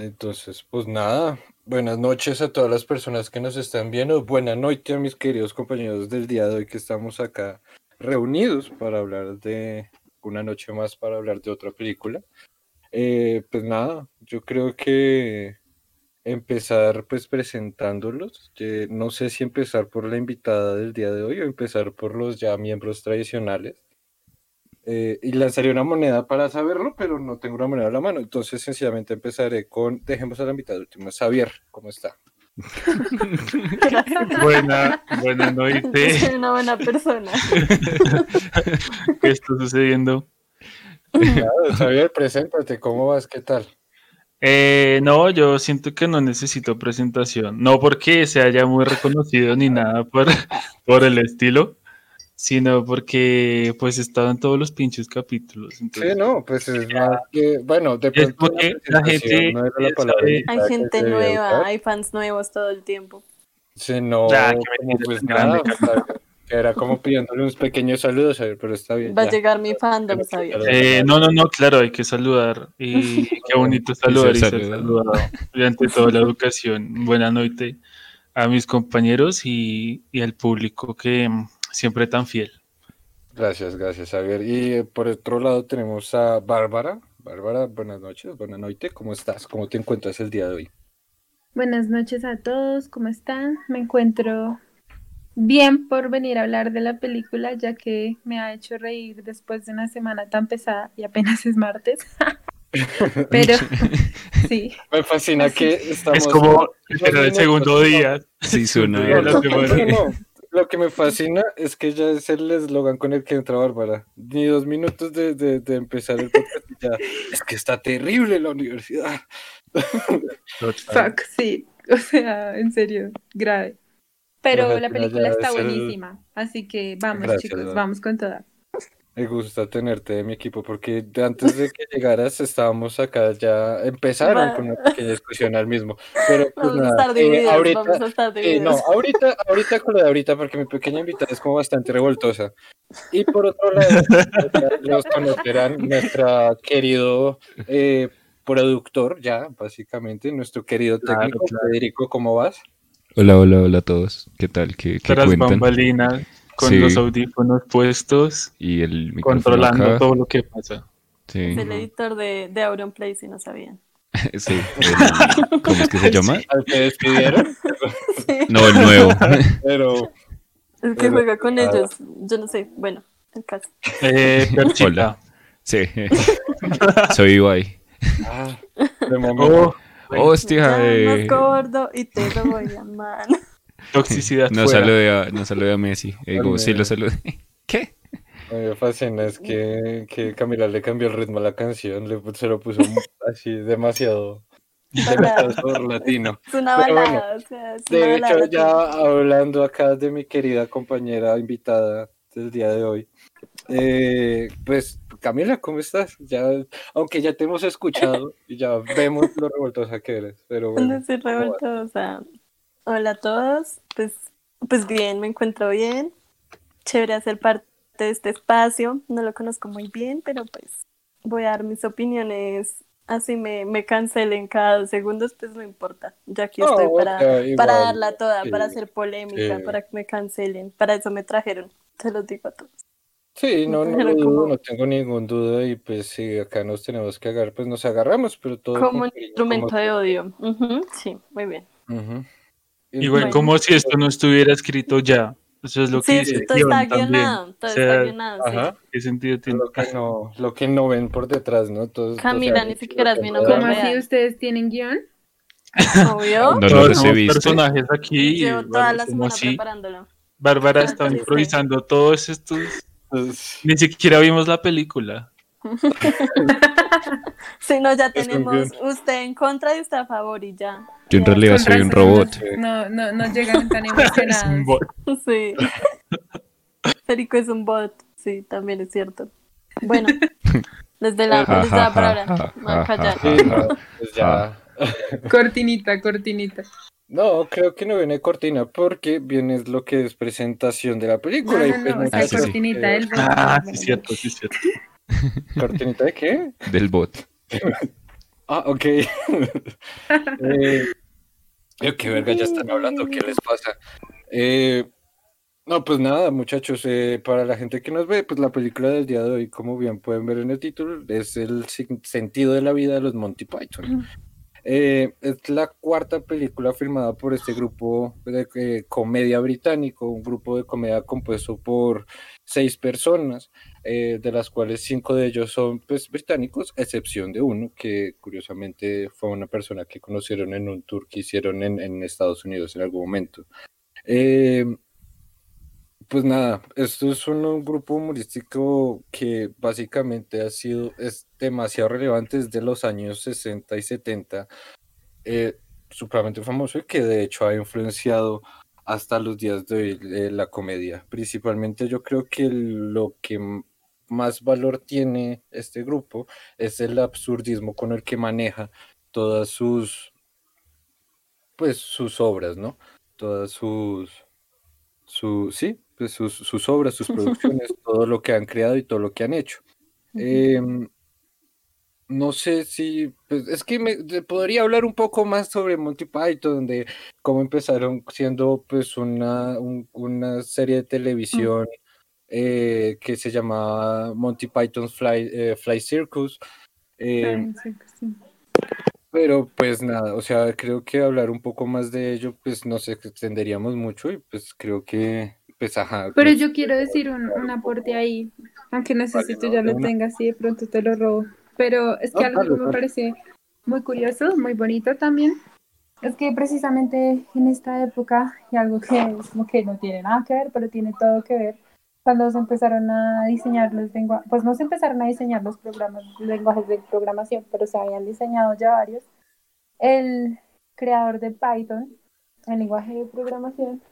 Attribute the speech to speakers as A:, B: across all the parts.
A: Entonces, pues nada, buenas noches a todas las personas que nos están viendo, buenas noches a mis queridos compañeros del día de hoy que estamos acá reunidos para hablar de una noche más, para hablar de otra película. Eh, pues nada, yo creo que empezar pues presentándolos, no sé si empezar por la invitada del día de hoy o empezar por los ya miembros tradicionales. Eh, y lanzaría una moneda para saberlo, pero no tengo una moneda a la mano. Entonces, sencillamente empezaré con. Dejemos a la mitad última. Xavier, ¿cómo está?
B: buena, buena noche.
C: Soy una buena persona.
B: ¿Qué está sucediendo?
A: Claro, Xavier, preséntate. ¿Cómo vas? ¿Qué tal?
B: Eh, no, yo siento que no necesito presentación. No porque se haya muy reconocido ni nada por, por el estilo, sino porque pues estaba en todos los pinches capítulos.
A: sí, no, pues es más que, bueno, de pronto
B: la gente
A: no era la palabra
C: Hay gente nueva, hay fans nuevos todo el tiempo.
A: Sí, no,
B: Ya, que
A: como pues
B: grande,
A: nada, era como pidiéndole unos pequeños saludos, pero está bien.
C: Va a llegar mi fandom, ¿sabías?
B: Eh, no, no, no, claro, hay que saludar. Y qué bonito saludar y ser
D: saludado.
B: saludado. Y ante todo la educación. Buenas noches a mis compañeros y, y al público que siempre tan fiel.
A: Gracias, gracias, Xavier. Y eh, por otro lado tenemos a Bárbara. Bárbara, buenas noches, buenas noches. ¿Cómo estás? ¿Cómo te encuentras el día de hoy?
E: Buenas noches a todos, ¿cómo están? Me encuentro bien por venir a hablar de la película, ya que me ha hecho reír después de una semana tan pesada y apenas es martes. Pero sí,
A: Me fascina que estamos...
B: Es como el segundo día.
D: Sí, suena.
B: Sí,
A: No, no, no. Lo que me fascina es que ya es el eslogan con el que entra Bárbara. Ni dos minutos de, de- de empezar el podcast y ya. Es que está terrible la universidad.
E: fuck, sí, o sea, en serio, grave. Pero
A: Ojalá
E: la película
A: ya
E: está buenísima, así que vamos
A: Gracias,
E: chicos, vamos con toda.
A: Me gusta tenerte de mi equipo porque de antes de que llegaras estábamos acá ya empezaron con una pequeña discusión al mismo. Pero pues
C: Vamos a
A: nada,
C: estar
A: eh,
C: divididos,
A: ahorita,
C: vamos a estar
A: eh,
C: divididos.
A: no, ahorita, ahorita con lo de ahorita porque mi pequeña invitada es como bastante revoltosa. Y por otro lado, los conocerán nuestra querido eh, productor ya, básicamente, nuestro querido
B: Claro,
A: técnico,
B: claro.
A: Federico, ¿cómo vas?
D: Hola, hola, hola a todos. ¿Qué tal? ¿Qué, qué
B: Tras
D: cuentan?
B: bambalinas, con
D: Sí.
B: los audífonos puestos,
D: Y el micrófono
B: controlando
D: acá.
B: todo lo que pasa.
D: Sí,
C: Es el editor de, de Auron Play, si no sabían.
D: sí. el- ¿Cómo es que se llama?
A: Al que despidieron,
C: Sí,
D: No, el nuevo.
A: pero
C: el que
A: Pero,
C: juega con
A: nada.
C: ellos. Yo no sé, bueno, el caso.
B: Eh.
D: Hola. Sí. Soy Ibai.
A: ah, de momento.
B: Oh,
D: Hostia,
C: Ya
D: eh,
C: más gordo y te lo voy a amar.
B: Toxicidad
D: no
B: fuera.
D: saludé a, no saludé a Messi. Eh, Digo,
A: Al
D: sí lo saludé. ¿Qué?
A: Me fascina, es que, que Camila le cambió el ritmo a la canción, le, se lo puso así demasiado, latino.
C: Es una
A: bueno,
C: balada, o sea, es una
A: De
C: balada.
A: hecho, ya hablando acá de mi querida compañera invitada del día de hoy, eh, pues Camila, ¿cómo estás? Ya, aunque ya te hemos escuchado y ya vemos lo revoltosa que eres, pero bueno.
C: No soy revoltosa. Hola a todos. Pues, pues bien, me encuentro bien. Chévere hacer parte de este espacio. No lo conozco muy bien, pero pues voy a dar mis opiniones. Así me, me cancelen cada dos segundos, pues no importa. Ya aquí estoy para,
A: igual,
C: para darla toda,
A: sí,
C: para hacer polémica,
A: sí.
C: para que me cancelen. Para eso me trajeron. Se los digo a todos.
A: Sí, no, no,
C: como-
A: tengo ningún duda y pues si acá nos tenemos que agarrar, pues nos agarramos, pero todo
C: Como un instrumento
A: como-
C: de odio. Ujú, Sí, muy bien.
A: Ujú.
B: Igual
C: Bueno.
B: como si esto no estuviera escrito ya. Eso es lo que
C: Sí,
B: dice
C: todo está guionado. Todo
B: O sea,
C: está guionado. sí.
A: Ajá.
B: ¿Qué sentido tiene?
A: Lo que no, lo que no ven por detrás, ¿no? Todos,
C: Camila, ni siquiera es mi nombre
A: no
E: ¿Cómo así ustedes tienen guion?
C: Obvio.
D: No
B: somos
D: recibiste.
B: personajes aquí.
C: Llevo toda
B: bueno,
C: la
B: como
C: semana
B: si
C: preparándolo.
B: Bárbara estaba
C: triste.
B: improvisando todos estos.
A: Pues,
B: Ni siquiera vimos la película.
C: Si no, ya tenemos usted en contra y usted a favor y ya.
D: Yo en realidad
E: Con
D: soy un robot.
E: No, no, no llegan tan
B: Es un
E: emocionados.
B: bot.
C: Sí. Federico es un bot. Sí, también es cierto. Bueno, desde la, desde la palabra.
A: Pues ya.
E: Cortinita, cortinita.
A: No, creo que no viene cortina porque viene lo que es presentación de la
E: No,
A: película. y pues
E: o sea,
D: Ah,
E: cortinita
A: eh,
B: Ah, sí, cierto, sí, cierto.
A: ¿Cortinita de qué?
D: Del bot.
A: Ah, ok. eh, eh, qué verga, ya están hablando, ¿qué les pasa? Eh, no, pues nada, muchachos, eh, para la gente que nos ve, pues la película del día de hoy, como bien pueden ver en el título, es el sentido de la vida de los Monty Python. Eh, es la cuarta película filmada por este grupo de eh, comedia británico, un grupo de comedia compuesto por seis personas, eh, de las cuales cinco de ellos son pues, británicos, excepción de uno que curiosamente fue una persona que conocieron en un tour que hicieron en, en Estados Unidos en algún momento. Eh, pues nada, esto es un, un grupo humorístico que básicamente ha sido, es demasiado relevante desde los años 60 y 70, eh, supremamente famoso y que de hecho ha influenciado hasta los días de hoy eh, la comedia. Principalmente yo creo que lo que más valor tiene este grupo es el absurdismo con el que maneja todas sus, pues sus obras, ¿no? Todas sus su, sí, pues sus, sus obras, sus producciones, todo lo que han creado y todo lo que han hecho. No sé si, pues es que me podría hablar un poco más sobre Monty Python, de cómo empezaron siendo pues una, un- una serie de televisión eh, que se llamaba Monty Python's Fly, eh, Fly Circus.
E: sí, sí.
A: pero pues nada, o sea, creo que hablar un poco más de ello, pues nos extenderíamos mucho y pues creo que, pues ajá.
E: Pero yo quiero decir un, un aporte ahí, aunque no
A: Vale, no,
E: ya lo
A: una.
E: tengas y de pronto te lo robo. Pero es que
A: No,
E: algo que me parece muy curioso, muy bonito también, es que precisamente en esta época, y algo que es como que no tiene nada que ver, pero tiene todo que ver, cuando se empezaron a diseñar los lenguajes, pues no se empezaron a diseñar los programas, lenguajes de programación, pero se habían diseñado ya varios. El creador de Python, el lenguaje de programación,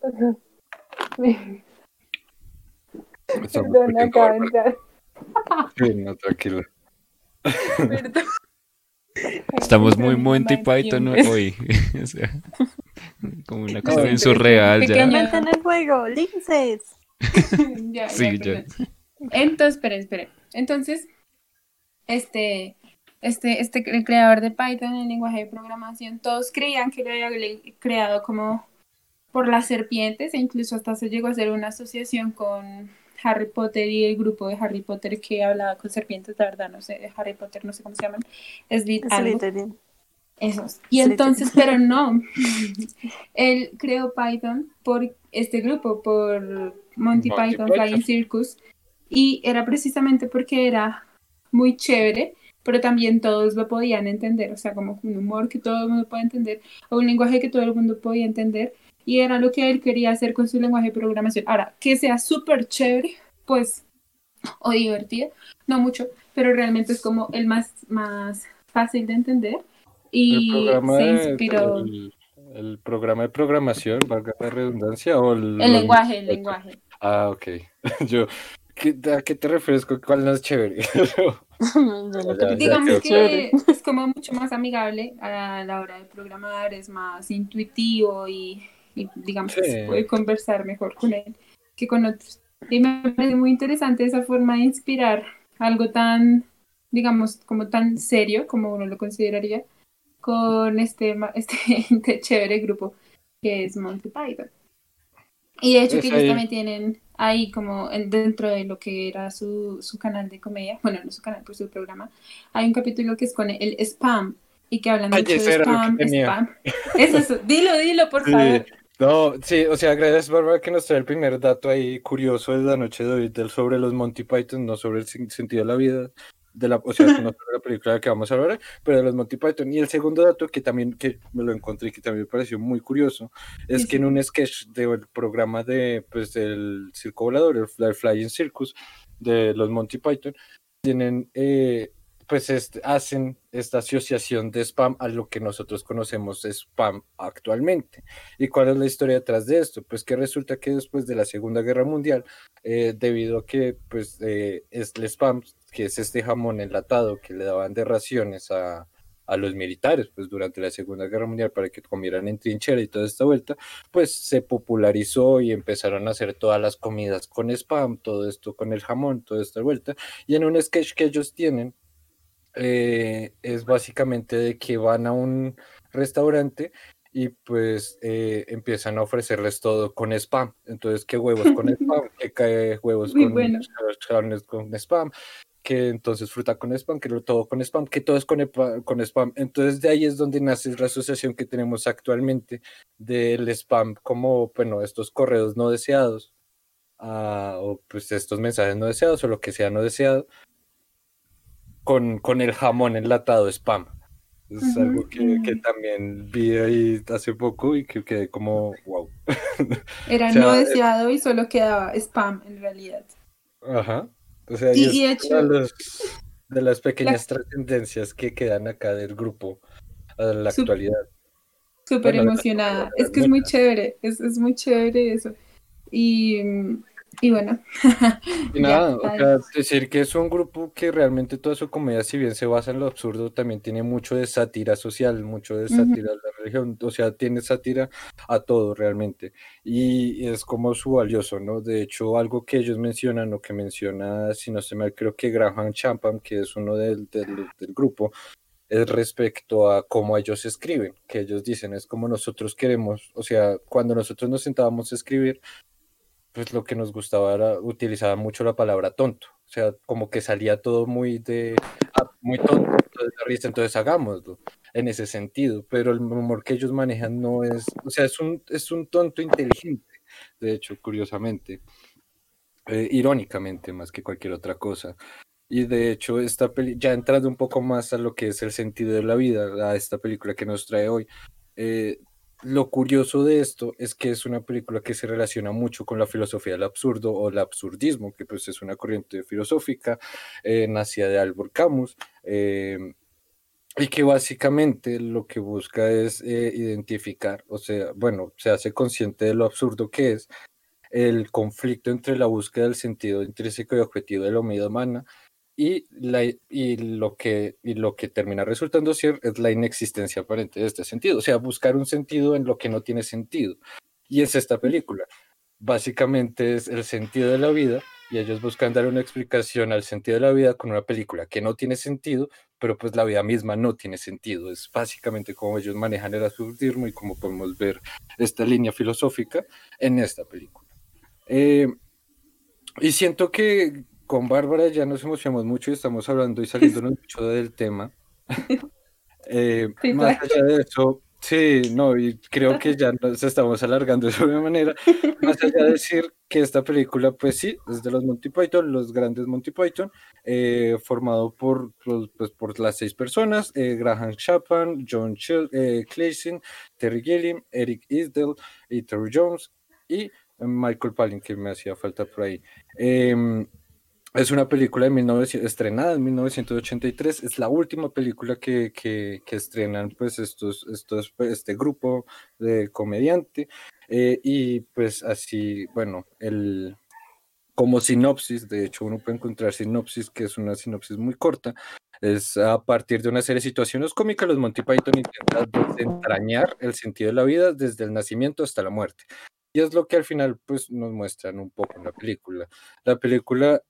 E: Perdón, de entrar.
A: Sí, no, tranquilo.
E: Perdón.
D: Estamos muy Monty Python hoy. O sea, como una cosa bien surreal ya.
C: Inventen el juego, linces.
E: ya,
D: Sí,
E: ya. Entonces, esperen, esperen. Entonces, este, este, este el creador de Python, el lenguaje de programación, todos creían que lo había creado como por las serpientes e incluso hasta se llegó a hacer una asociación con Harry Potter y el grupo de Harry Potter que hablaba con serpientes, la verdad, no sé, de Harry Potter, no sé cómo se llaman. Algo.
C: Slytherin.
E: Esos. Y
C: Slytherin.
E: entonces, pero no. Él creó Python por este grupo, por Monty,
A: Monty
E: Python
A: Python.
E: Flying Circus. Y era precisamente porque era muy chévere, pero también todos lo podían entender. O sea, como un humor que todo el mundo puede entender, o un lenguaje que todo el mundo podía entender. Y era lo que él quería hacer con su lenguaje de programación. Ahora, que sea súper chévere, pues, o divertido, no mucho, pero realmente es como el más, más fácil de entender.
A: El
E: Y
A: programa,
E: se inspiró
A: el, el programa de programación, valga la redundancia, o el,
E: el lenguaje, el lenguaje.
A: Ah, ok. Yo, ¿qué- ¿a qué te refieres con cuál no es chévere?
E: Digamos que
C: chévere.
E: es como mucho más amigable a la hora de programar, es más intuitivo y, y digamos
A: Sí.
E: puede conversar mejor con él que con otros. Y me parece muy interesante esa forma de inspirar algo tan, digamos, como tan serio como uno lo consideraría, con este, este chévere grupo que es Monty Python. Y de hecho
A: Es
E: que ellos
A: ahí.
E: también tienen ahí como en- dentro de lo que era su, su canal de comedia, bueno, no su canal, pero su programa, hay un capítulo que es con el spam y que hablan
A: Ay,
E: mucho de spam, spam. Eso, eso, dilo, dilo, por
A: Sí,
E: favor.
A: No, sí, o sea, gracias Bárbara que nos trae el primer dato ahí curioso de la noche de hoy del sobre los Monty Python, no sobre el sentido de la vida, de la, o sea, no sobre la película que vamos a hablar, pero de los Monty Python. Y el segundo dato que también que me lo encontré y que también me pareció muy curioso es
E: Sí,
A: que en un sketch del programa de pues del circo volador, el Fly- Flying Circus de los Monty Python, tienen eh, pues hacen esta asociación de spam a lo que nosotros conocemos de spam actualmente. ¿Y cuál es la historia detrás de esto? Pues que resulta que después de la Segunda Guerra Mundial, eh, debido a que pues eh, es el spam, que es este jamón enlatado que le daban de raciones a, a los militares, pues durante la Segunda Guerra Mundial para que comieran en trinchera y toda esta vuelta, pues se popularizó y empezaron a hacer todas las comidas con spam, todo esto con el jamón, toda esta vuelta, y en un sketch que ellos tienen, eh, es básicamente de que van a un restaurante y pues eh, empiezan a ofrecerles todo con spam. Entonces, ¿qué huevos con spam? ¿Qué cae huevos
E: Muy
A: con,
E: bueno.
A: con spam? Que entonces fruta con spam, que todo con spam, que todo es con, con spam. Entonces, de ahí es donde nace la asociación que tenemos actualmente del spam como, bueno, estos correos no deseados ah, o pues estos mensajes no deseados o lo que sea no deseado con, con el jamón enlatado spam. Es algo que, que también vi ahí hace poco y que quedé como, wow.
E: Era
A: O sea,
E: no
A: eh,
E: deseado y solo quedaba spam en realidad.
A: Ajá. O sea, y
E: de
A: una
E: hecho-
A: de, los- de las pequeñas trascendencias que quedan acá del grupo a la
E: Sup-
A: actualidad.
E: Súper
A: Bueno,
E: emocionada. Es que es muy chévere, es, es muy chévere eso. Y, mm, y bueno.
A: Y
E: Ya,
A: nada, o
E: ay.
A: sea, decir que es un grupo que realmente toda su comedia, si bien se basa en lo absurdo, también tiene mucho de sátira social, mucho de sátira a la religión, o sea, tiene sátira a todo realmente. Y es como su valioso, ¿no? De hecho, algo que ellos mencionan, o que menciona, si no se mal, creo que Graham Champam, que es uno del, del, del grupo, es respecto a cómo ellos escriben, que ellos dicen, es como nosotros queremos, o sea, cuando nosotros nos sentábamos a escribir, pues lo que nos gustaba era utilizaba mucho la palabra tonto, o sea, como que salía todo muy de, ah, muy tonto, entonces entonces hagámoslo, en ese sentido, pero el humor que ellos manejan no es, o sea, es un, es un tonto inteligente, de hecho, curiosamente, eh, irónicamente más que cualquier otra cosa. Y de hecho, esta peli ya entrando un poco más a lo que es el sentido de la vida, a esta película que nos trae hoy, eh, lo curioso de esto es que es una película que se relaciona mucho con la filosofía del absurdo o el absurdismo, que pues es una corriente filosófica eh, nacida de Albert Camus, eh, y que básicamente lo que busca es eh, identificar, o sea, bueno, se hace consciente de lo absurdo que es el conflicto entre la búsqueda del sentido intrínseco y objetivo de la humanidad humana y, la, y, lo que, y lo que termina resultando ser es la inexistencia aparente de este sentido, o sea, buscar un sentido en lo que no tiene sentido. Y es esta película. Básicamente es el sentido de la vida y ellos buscan dar una explicación al sentido de la vida con una película que no tiene sentido, pero pues la vida misma no tiene sentido. Es básicamente como ellos manejan el absurdismo y como podemos ver esta línea filosófica en esta película. Eh, y siento que con Bárbara ya nos emocionamos mucho y estamos hablando y saliéndonos mucho del tema. Eh,
E: Sí,
A: más allá de eso, sí, no, y creo que ya nos estamos alargando de sobremanera. Más allá de decir que esta película, pues sí, es de los Monty Python, los grandes Monty Python, eh, formado por, los- pues, por las seis personas, eh, Graham Chapman, John Clayson, Terry Gilliam, Eric Isdell y Terry Jones y Michael Palin, que me hacía falta por ahí. Es una película de 1900, estrenada en 1983, es la última película que, que, que estrenan pues estos, estos, pues, este grupo de comediante eh, y pues así, bueno, el, como sinopsis, de hecho uno puede encontrar sinopsis que es una sinopsis muy corta, es a partir de una serie de situaciones cómicas, los Monty Python intentan desentrañar el sentido de la vida desde el nacimiento hasta la muerte. Y es lo que al final pues nos muestran un poco en la película. La película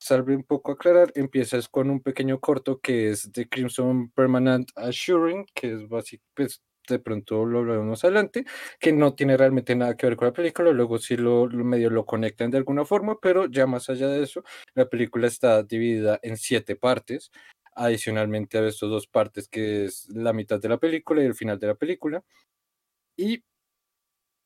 A: salve un poco aclarar, empiezas con un pequeño corto que es The Crimson Permanent Assuring, que es básicamente, pues, de pronto lo hablaremos adelante, que no tiene realmente nada que ver con la película, luego sí lo, lo medio lo conectan de alguna forma, pero ya más allá de eso, la película está dividida en siete partes, adicionalmente a estas dos partes que es la mitad de la película y el final de la película, y,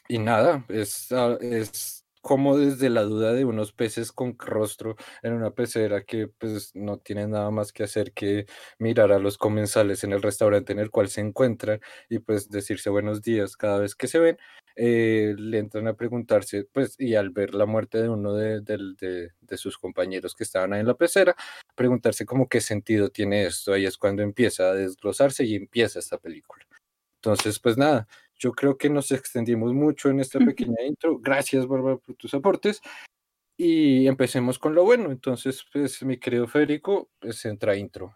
A: y nada, es, ah, es como desde la duda de unos peces con rostro en una pecera que pues no tienen nada más que hacer que mirar a los comensales en el restaurante en el cual se encuentran y pues decirse buenos días cada vez que se ven, eh, le entran a preguntarse pues y al ver la muerte de uno de, del- de- de sus compañeros que estaban ahí en la pecera, preguntarse como qué sentido tiene esto, ahí es cuando empieza a desglosarse y empieza esta película. Entonces, pues nada, yo creo que nos extendimos mucho en esta pequeña intro. Gracias, Bárbara, por tus aportes. Y empecemos con lo bueno. Entonces, pues, mi querido Federico, pues entra intro.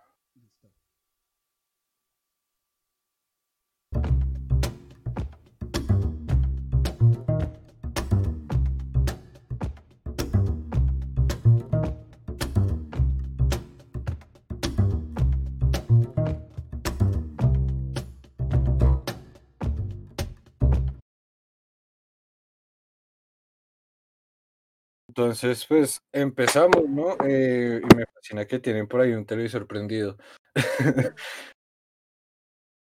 A: Entonces pues empezamos, ¿no? Eh, y me fascina que tienen por ahí un televisor prendido.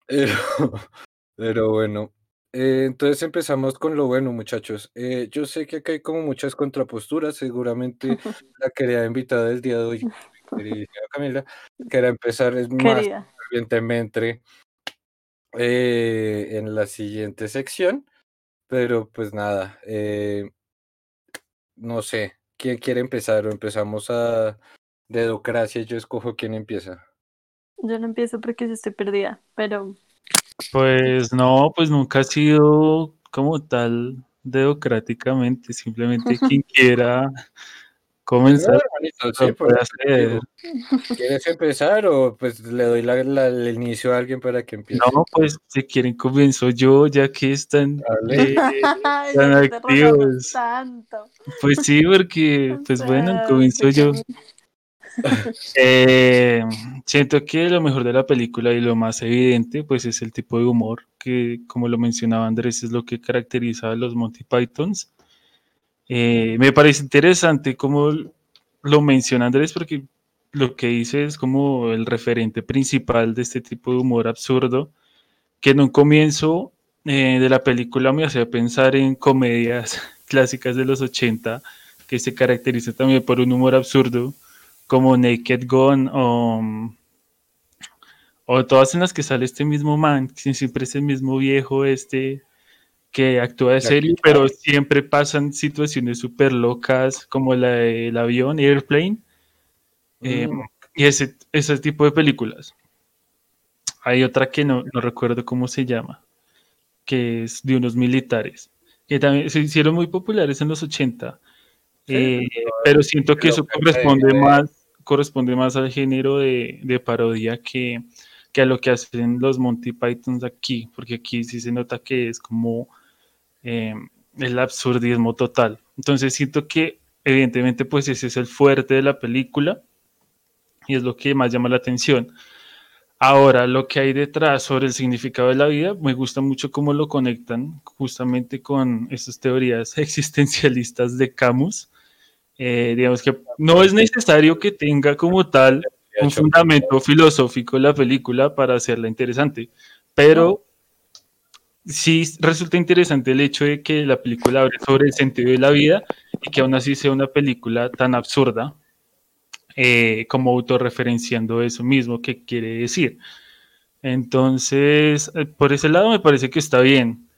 A: pero, pero bueno, eh, entonces empezamos con lo bueno, muchachos. Eh, yo sé que acá hay como muchas contraposturas, seguramente la querida invitada del día de hoy, queridísima Camila, que empezar es más
C: Querida.
A: fervientemente eh, en la siguiente sección, pero pues nada, eh, no sé, ¿quién quiere empezar? O empezamos a dedocracia, y yo escojo quién empieza.
C: Yo no empiezo porque yo estoy perdida, pero
B: Pues no, pues nunca ha sido como tal democráticamente, simplemente quien quiera comenzar
A: sí,
B: puede hacer.
A: ¿Quieres empezar o pues le doy la- la- el inicio a alguien para que empiece?
B: No, pues si quieren comienzo yo, ya que están
A: Dale.
B: eh,
C: Ay,
B: tan activos.
C: tanto.
B: Pues sí, porque pues bueno, comienzo yo. Eh, siento que lo mejor de la película y lo más evidente, pues es el tipo de humor que, como lo mencionaba Andrés, es lo que caracteriza a los Monty Pythons. Eh, me parece interesante cómo lo menciona Andrés, porque lo que dice es como el referente principal de este tipo de humor absurdo, que en un comienzo eh, de la película me hacía pensar en comedias clásicas de los 80, que se caracterizan también por un humor absurdo, como Naked Gun o, o todas en las que sale este mismo man, que siempre es el mismo viejo este que actúa de serio, pero siempre pasan situaciones súper locas como la del avión, Airplane, eh,
A: Mm.
B: y ese, ese tipo de películas. Hay otra que no, no recuerdo cómo se llama, que es de unos militares, que también se hicieron muy populares en los 80,
A: Sí,
B: eh, pero siento que eso
A: que
B: corresponde más, corresponde más al género de, de parodia que, que a lo que hacen los Monty Pythons aquí, porque aquí sí se nota que es como eh, el absurdismo total. Entonces siento que evidentemente pues ese es el fuerte de la película y es lo que más llama la atención. Ahora, lo que hay detrás sobre el significado de la vida, me gusta mucho cómo lo conectan justamente con esas teorías existencialistas de Camus. Eh, digamos que no es necesario que tenga como tal un fundamento filosófico la película para hacerla interesante, pero sí resulta interesante el hecho de que la película hable sobre el sentido de la vida y que aún así sea una película tan absurda eh, como autorreferenciando eso mismo que quiere decir. Entonces, eh, por ese lado me parece que está bien.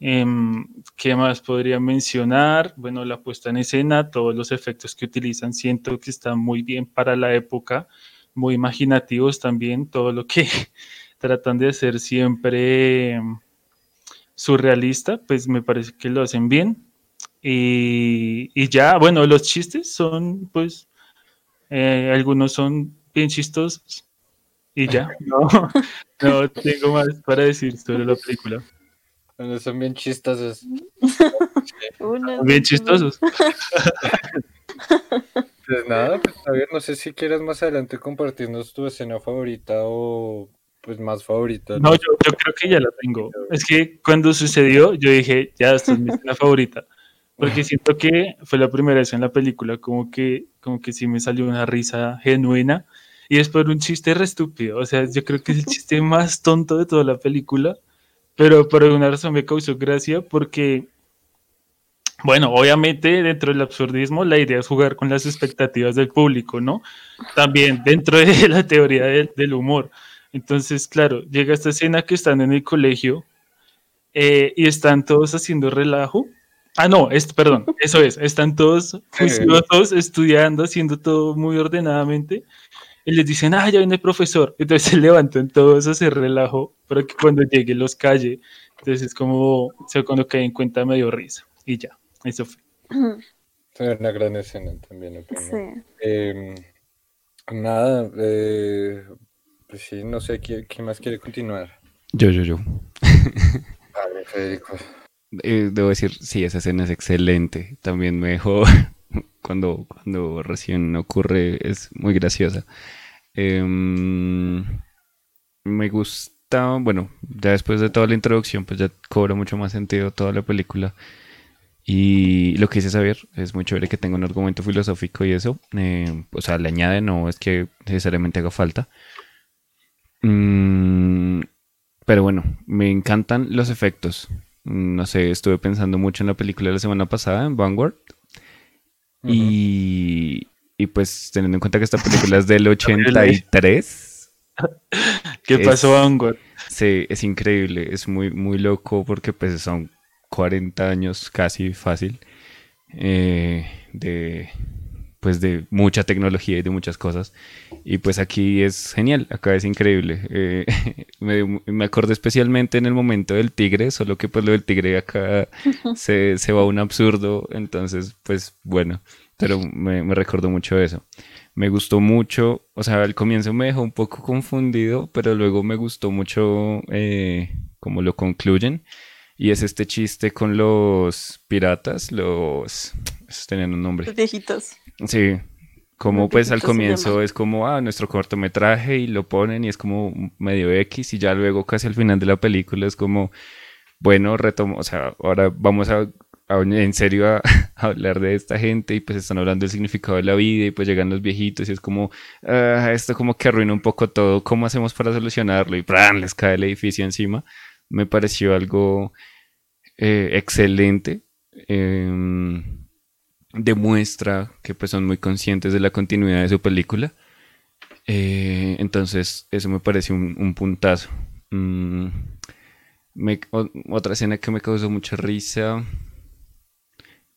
B: Em, ¿Qué más podría mencionar? Bueno, la puesta en escena, todos los efectos que utilizan, siento que están muy bien para la época, muy imaginativos también, todo lo que tratan de hacer siempre em, surrealista, pues me parece que lo hacen bien. Y, y ya, bueno, los chistes son, pues, eh, algunos son bien chistosos. Y ya, no, no tengo más para decir sobre la película.
A: Bueno, son bien chistosos.
B: Bien chistosos.
A: Pues nada, pues a ver, no sé si quieres más adelante compartirnos tu escena favorita o pues más favorita.
B: No, yo, yo creo que ya la tengo. Es que cuando sucedió, yo dije, ya, esta es mi escena favorita. Porque siento que fue la primera vez en la película, como que, como que sí me salió una risa genuina. Y es por un chiste re estúpido. O sea, yo creo que es el chiste más tonto de toda la película. Pero por alguna razón me causó gracia porque, bueno, obviamente dentro del absurdismo la idea es jugar con las expectativas del público, ¿no? También dentro de la teoría del, del humor. Entonces, claro, llega esta escena que están en el colegio eh, y están todos haciendo relajo. Ah, no, es, perdón, eso es, están todos juiciosos, estudiando, haciendo todo muy ordenadamente. Y les dicen, ah, ya viene el profesor. Entonces se levantan todos a hacer relajo para que cuando llegue los calle. Entonces es como, o sea, cuando cae en cuenta me dio risa. Y ya, eso fue.
A: Fue una gran escena también.
C: Sí.
A: Em, nada, eh, pues sí, no sé ¿quién, quién más quiere continuar.
D: Yo, yo, yo.
A: Vale, Federico.
D: Eh, debo decir, sí, esa escena es excelente. También me dejó, cuando, cuando recién ocurre, es muy graciosa. Em, me gusta, bueno, ya después de toda la introducción, pues ya cobra mucho más sentido toda la película. Y lo que dice saber es muy chévere que tenga un argumento filosófico y eso. eh, o sea, le añade, no es que necesariamente haga falta. Mm, pero bueno, me encantan los efectos. Mm, No sé, estuve pensando mucho en la película de la semana pasada, en Vanguard. Y, y pues teniendo en cuenta que esta película es del 83.
B: ¿Qué
D: Es-
B: pasó, Vanguard?
D: Sí, es increíble, es muy, muy loco porque pues son 40 años casi fácil eh, de pues de mucha tecnología y de muchas cosas y pues aquí es genial, acá es increíble Eh, me, me acordé especialmente en el momento del tigre, solo que pues lo del tigre acá se, se va a un absurdo, entonces pues bueno, pero me, me recordó mucho eso. Me gustó mucho, o sea, al comienzo me dejó un poco confundido, pero luego me gustó mucho eh, cómo lo concluyen. Y es este chiste con los piratas, los... esos tenían un nombre.
C: Los viejitos.
D: Sí, como
C: Los
D: pues al comienzo es como, ah, nuestro cortometraje y lo ponen y es como medio X y ya luego casi al final de la película es como, bueno, retomo, o sea, ahora vamos a, a- en serio a, a hablar de esta gente y pues están hablando del significado de la vida y pues llegan los viejitos y es como, ah, esto como que arruina un poco todo, ¿cómo hacemos para solucionarlo? Y ¡pran! les cae el edificio encima. Me pareció algo eh, excelente. Em, demuestra que pues son muy conscientes de la continuidad de su película. Eh, entonces, eso me parece un, un puntazo. Mm, otra escena que me causó mucha risa,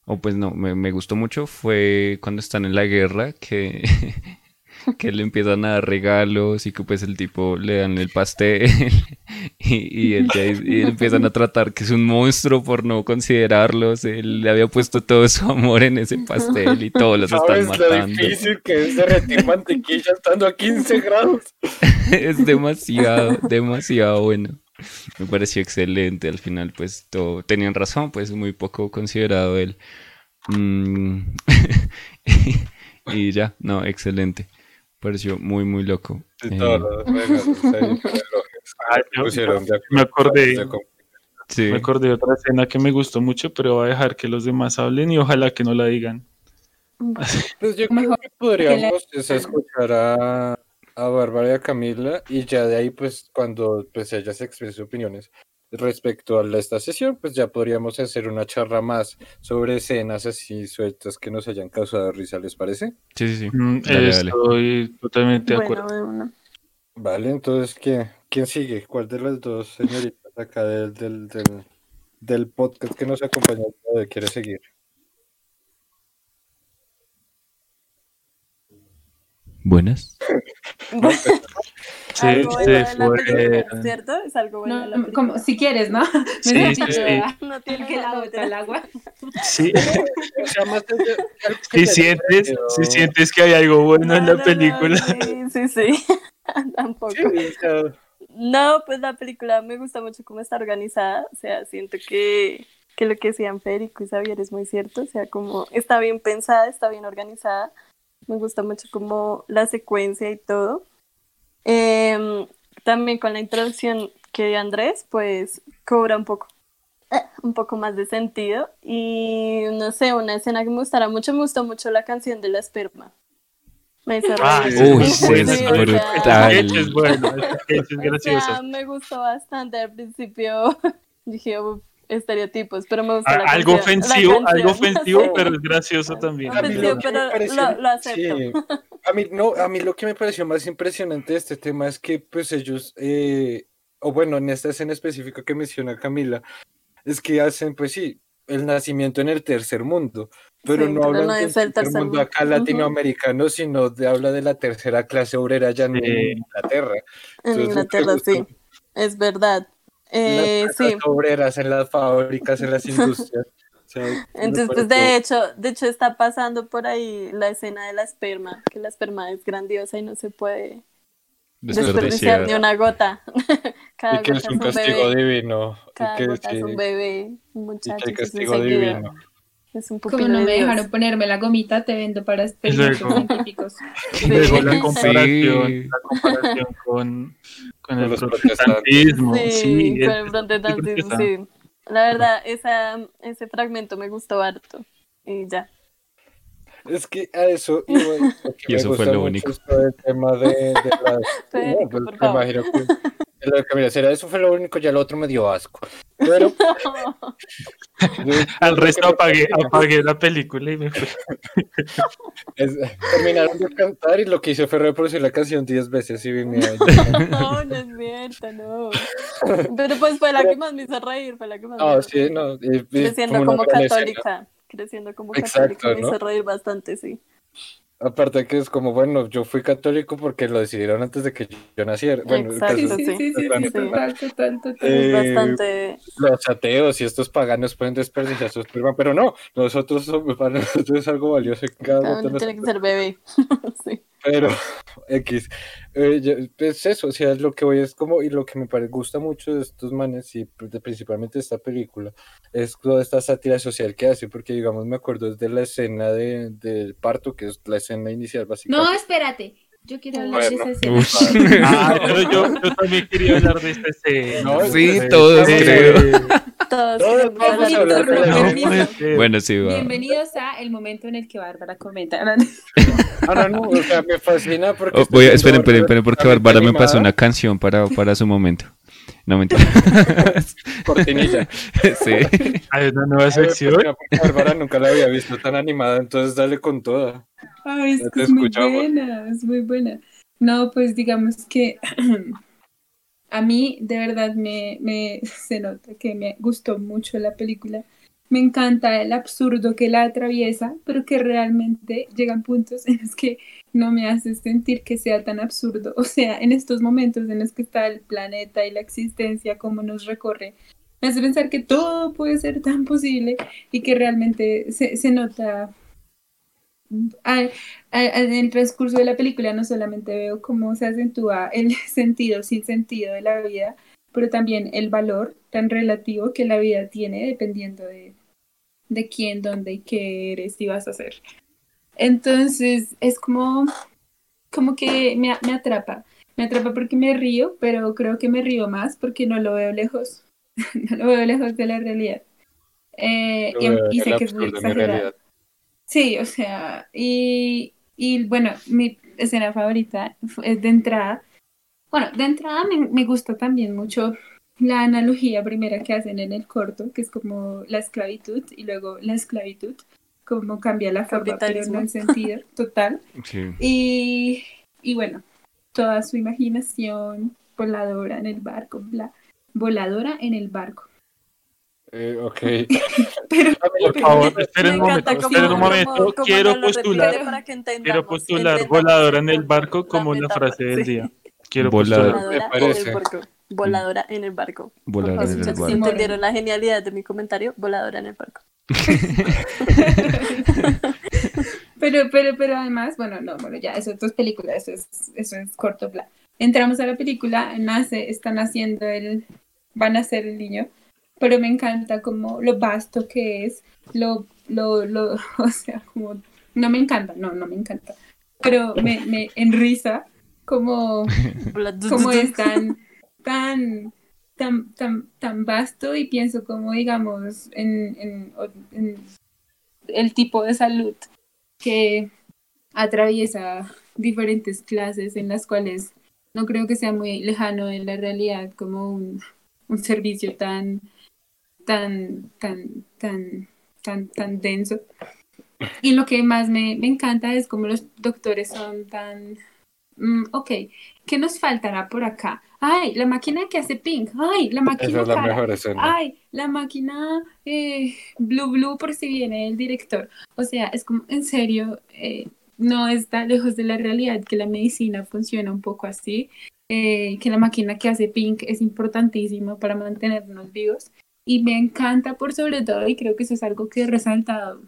D: o pues no, me, me gustó mucho, fue cuando están en la guerra, que, que le empiezan a dar regalos y que pues el tipo le dan el pastel y, y él ya- y empiezan a tratar que es un monstruo por no considerarlos. Él le había puesto todo su amor en ese pastel y todos los están
A: ¿Sabes lo
D: matando.
A: difícil que es derretir mantequilla estando a 15 grados?
D: es demasiado, demasiado bueno. Me pareció excelente. Al final, pues, todo, tenían razón, pues, muy poco considerado él. Mm, y ya, no, excelente. Pareció muy, muy loco.
A: De
D: Eh,
A: todos los relojes.
B: Ah, yo-
A: Pusieron de
B: me acordé.
A: de
D: sí.
B: Me acordé de otra escena que me gustó mucho, pero voy a dejar que los demás hablen y ojalá que no la digan.
A: Pues yo creo
E: Mejor
A: que podríamos es, escuchar a, a Bárbara y a Camila y ya de ahí pues cuando pues ellas expresen opiniones respecto a esta sesión pues ya podríamos hacer una charla más sobre escenas así sueltas que nos hayan causado risa, ¿les parece?
D: Sí, sí, sí.
B: Mm,
D: Dale, dale.
B: Estoy totalmente de
C: Bueno,
B: acuerdo.
C: de una.
A: Vale, entonces ¿quién, quién sigue? ¿Cuál de las dos señoritas acá del, del, del, del podcast que nos acompaña hoy quiere seguir?
D: Buenas.
B: Sí,
C: algo bueno
B: se
C: de la
B: fue.
C: película, ¿cierto? Es algo bueno de la
E: No,
C: película.
E: como, si quieres, ¿no?
B: Sí, sí, sí.
C: No tiene
E: que la bota el agua.
B: Sí, si sientes, si sientes que hay algo bueno en
C: No,
B: la
C: no, no,
B: película.
C: sí, sí, sí. Tampoco.
A: Sí,
C: No, pues la película me gusta mucho cómo está organizada. O sea, siento que, que lo que decían Federico y Xavier es muy cierto. O sea, como está bien pensada, está bien organizada. Me gusta mucho como la secuencia y todo. Em, también con la introducción que dio Andrés, pues cobra un poco, eh, un poco más de sentido. Y no sé, una escena que me gustará mucho, me gustó mucho la canción de la esperma. Me hizo
B: Ah,
D: Uy,
B: sí, es
D: brutal.
B: Es bueno, es
C: o sea,
B: gracioso.
C: me gustó bastante al principio. Dije, "Uf, estereotipos, pero me gustó
B: A-
C: la
B: algo
C: canción-
B: ofensivo, algo ofensivo, pero es gracioso también.
A: A mí
C: Ofensivo,
A: lo que
C: pero
A: me pareció-
C: lo- lo acepto.
A: sí. A mí, no, a mí lo que me pareció más impresionante de este tema es que pues ellos, eh, o bueno, en esta escena específica que menciona Camila, es que hacen pues sí, el nacimiento en el tercer mundo, pero
C: Sí,
A: no hablan
C: no
A: del
C: el tercer
A: mundo
C: mundo.
A: acá latinoamericano, sino de, habla de la tercera clase obrera ya en. Inglaterra.
C: En
A: Entonces,
C: Inglaterra, sí, es verdad. Eh,
A: las
C: sí,
A: clases obreras en las fábricas, en las industrias. O sea, me
C: entonces pues de hecho, de hecho está pasando por ahí la escena de la esperma, que la esperma es grandiosa y no se puede desperdiciar ni una gota. Cada
A: y que
C: gota
A: es un castigo
C: bebé.
A: divino.
C: Cada
A: y que,
C: gota es un bebé, un muchacho.
A: que castigo divino.
C: Es un
E: Como no
C: de
E: me
C: Dios.
E: dejaron ponerme la gomita, te vendo para experimentos
B: luego-
E: científicos.
B: Luego la comparación,
D: Sí.
B: la comparación con, con
A: Con
B: el protestantismo.
C: Sí,
B: Sí,
C: con el protestantismo, sí. La verdad, esa, ese fragmento me gustó harto. Y ya.
A: Es que a eso iba,
D: Y
A: me
D: eso fue lo único.
A: el tema de, de las...
C: Federico,
A: No, pues, me imagino que... Lo de Camila Cera, eso fue lo único, ya lo otro me dio asco. Pero...
B: Al resto apagué, apagué la película y me fui.
A: es- terminaron de cantar y lo que hice fue reproducir la canción 10 veces y venía
C: No, no es cierto, no. Pero pues fue la que más me hizo reír, fue la que más me
A: Ah,
C: hizo
A: sí,
C: reír.
A: no. y- y
C: Creciendo como
A: escena.
C: católica. Creciendo como
A: Exacto,
C: católica me hizo reír bastante, sí.
A: Aparte que es como, bueno, yo fui católico porque lo decidieron antes de que yo naciera. Bueno,
C: Exacto,
E: Sí, sí, sí, sí,
A: Eh,
C: bastante.
A: los ateos y estos paganos pueden desperdiciar sus primas, pero no, nosotros somos, para nosotros es algo valioso cada
C: tiene que ser bebé. sí.
A: Pero, X, eh, yo- es eso, o sea, lo que voy es como, y lo que me pare- gusta mucho de estos manes, y pr- de- principalmente de esta película, es toda esta sátira social que hace, porque digamos, me acuerdo desde la escena de, del parto, que es la escena inicial,
F: No,
A: básicamente.
F: espérate. Yo quiero hablar
A: Bueno.
F: de esa escena.
B: Ah, pero yo, yo también quería hablar de esta escena.
A: No,
D: Sí,
A: sí,
D: todos
A: sí.
D: creo.
C: Todos
A: Todos vamos
C: hablar
A: a hablar
C: de
A: de la-
C: eso.
B: No
E: Permiso.
B: puede ser.
D: Bueno, sí, va.
E: Bienvenidos a el momento en el que Bárbara comenta.
A: Ah, no, no, o sea, me fascina porque...
D: Oh, voy a, esperen, esperen, esperen, porque Bárbara me pasó una canción para, para su momento. No, mentira.
A: Cortinilla.
D: sí.
B: Hay una nueva sección.
A: Porque Bárbara nunca la había visto tan animada, entonces dale con toda.
E: Ay, es que es muy buena, es muy buena. No, pues digamos que a mí de verdad me, se nota que me gustó mucho la película. Me encanta el absurdo que la atraviesa, pero que realmente llegan puntos en los que no me hace sentir que sea tan absurdo. O sea, en estos momentos en los que está el planeta y la existencia, como nos recorre, me hace pensar que todo puede ser tan posible y que realmente se, se nota en el transcurso de la película no solamente veo cómo se acentúa el sentido sin sentido de la vida, pero también el valor tan relativo que la vida tiene dependiendo de, de quién, dónde y qué eres y vas a hacer. Entonces es como, como que me, me atrapa. Me atrapa porque me río, pero creo que me río más porque no lo veo lejos. no lo veo lejos de la realidad. Eh, y, y sé que es muy exagerado. Sí, o sea, y, y bueno, mi escena favorita es de entrada. Bueno, de entrada me, me gusta también mucho la analogía primera que hacen en el corto, que es como la esclavitud y luego la esclavitud, como cambia la forma, pero no el sentido total.
D: Sí.
E: Y, y bueno, toda su imaginación voladora en el barco, bla, voladora en el barco.
A: Eh, ok.
E: Pero,
B: Por favor, esperen un momento, esperen un Quiero postular,
C: para que entendamos-
B: quiero postular voladora en el barco como
C: la
B: una
C: metáfora,
B: frase del
C: sí.
B: día. Quiero
D: Voladora.
B: postular.
A: Me
C: en
A: parece.
C: el barco. Voladora en el barco.
D: Voladora en el
C: si
D: barco.
C: entendieron la genialidad de mi comentario, voladora en el barco.
E: Pero, pero, pero además, bueno, no, bueno, ya, eso es dos películas, eso es, eso es corto plan. Entramos a la película, nace, están haciendo el, van a hacer el niño, pero me encanta como lo vasto que es, lo, lo, lo, o sea, como, no me encanta, no, no me encanta, pero me, me enrisa como, como es tan, tan, tan, tan, tan vasto y pienso como, digamos, en, en, en el tipo de salud que atraviesa diferentes clases en las cuales no creo que sea muy lejano de la realidad como un, un servicio tan tan tan tan tan tan denso y lo que más me, me encanta es como los doctores son tan mm, ok, ¿qué nos faltará por acá? ay, la máquina que hace pink, ay, la máquina
A: Esa es la
E: cara.
A: mejor escena.
E: Ay, la máquina eh, Blue Blue por si viene el director. O sea, es como, en serio, eh, no está lejos de la realidad que la medicina funciona un poco así, eh, que la máquina que hace Pink es importantísima para mantenernos vivos. Y me encanta por sobre todo, y creo que eso es algo que he resaltado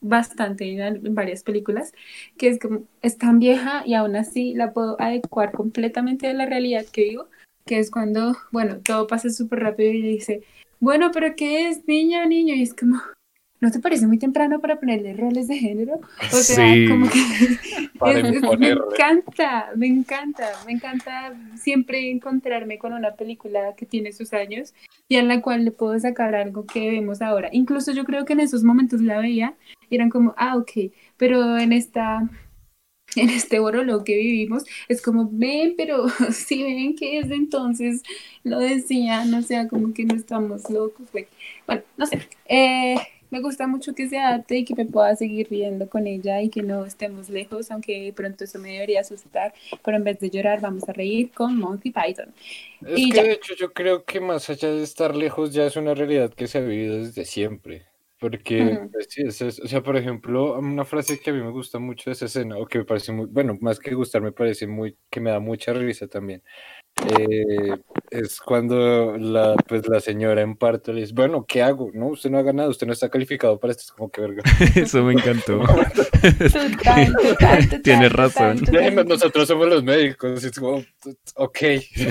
E: bastante en, varias películas, que es como, es tan vieja y aún así la puedo adecuar completamente a la realidad que vivo, que es cuando, bueno, todo pasa súper rápido y dice, bueno, pero ¿qué es niño, niño? Y es como, ¿no te parece muy temprano para ponerle roles de género? O sea,
D: Sí.
E: como que es- me encanta, me encanta, me encanta siempre encontrarme con una película que tiene sus años y en la cual le puedo sacar algo que vemos ahora. Incluso yo creo que en esos momentos la veía y eran como, ah, ok, pero en esta en este borolo que vivimos, es como, ven, pero si ven que desde entonces lo decían, o sea, como que no estamos locos, güey. Bueno, no sé, eh, me gusta mucho que se adapte y que me pueda seguir riendo con ella y que no estemos lejos, aunque de pronto eso me debería asustar, pero en vez de llorar vamos a reír con Monkey Python.
A: Es
E: Y
A: que
E: ya.
A: de hecho yo creo que más allá de estar lejos ya es una realidad que se ha vivido desde siempre. Porque,
E: Ujú.
A: pues, sí, es- es- o sea, por ejemplo, una frase que a mí me gusta mucho de esa escena, o que me parece muy, bueno, más que gustar, me parece muy, que me da mucha risa también, eh, es cuando la, pues, la señora en parto le dice, bueno, ¿qué hago? No, usted no ha ganado, usted no está calificado para esto, es como que verga.
D: Eso me encantó.
E: Total, total, total,
D: Tienes
E: total,
D: razón.
A: nosotros somos los médicos, es como, ok,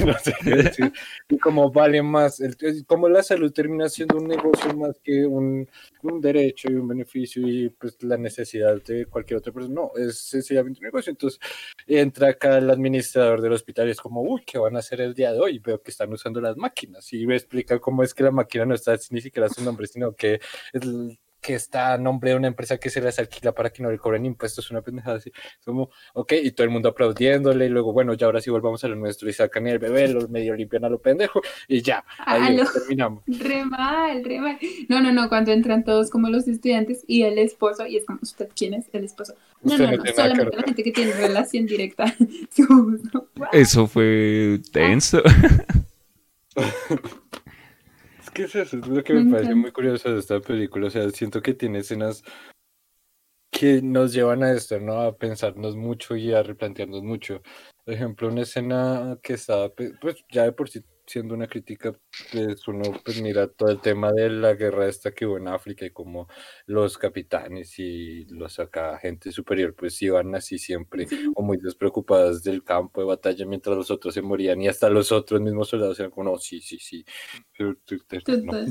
A: no sé qué decir. Y como vale más, el- como la salud termina siendo un negocio más que un, un derecho y un beneficio y pues la necesidad de cualquier otra persona, no, es sencillamente un negocio. Entonces entra acá el administrador del hospital y es como, uy, ¿qué van hacer el día de hoy? Veo que están usando las máquinas y me explica cómo es que la máquina no está ni siquiera su nombre, sino que el- que está a nombre de una empresa que se las alquila para que no le cobren impuestos, una pendejada así. Es como, ok, y todo el mundo aplaudiéndole, y luego, bueno, ya ahora sí volvamos a lo nuestro, y sacan el bebé, lo medio limpian a lo pendejo, y ya, ahí
E: Aló.
A: terminamos.
E: Re mal, re mal. No, no, no, cuando entran todos como los estudiantes y el esposo, y es como, ¿usted quién es? El esposo. No,
A: Usted
E: no,
A: no que
E: solamente la gente que tiene relación directa.
D: Eso fue tenso.
A: Que es eso, es lo que
E: Me
A: me parece muy curioso de esta película, o sea, siento que tiene escenas que nos llevan a esto, ¿no? A pensarnos mucho y a replantearnos mucho. Por ejemplo, una escena que estaba, pe- pues ya de por sí siendo una crítica, pues uno pues mira todo el tema de la guerra esta que hubo en África y como los capitanes y los acá gente superior pues iban así siempre o muy despreocupadas del campo de batalla mientras los otros se morían y hasta los otros mismos soldados eran como, no, sí, sí, sí. no.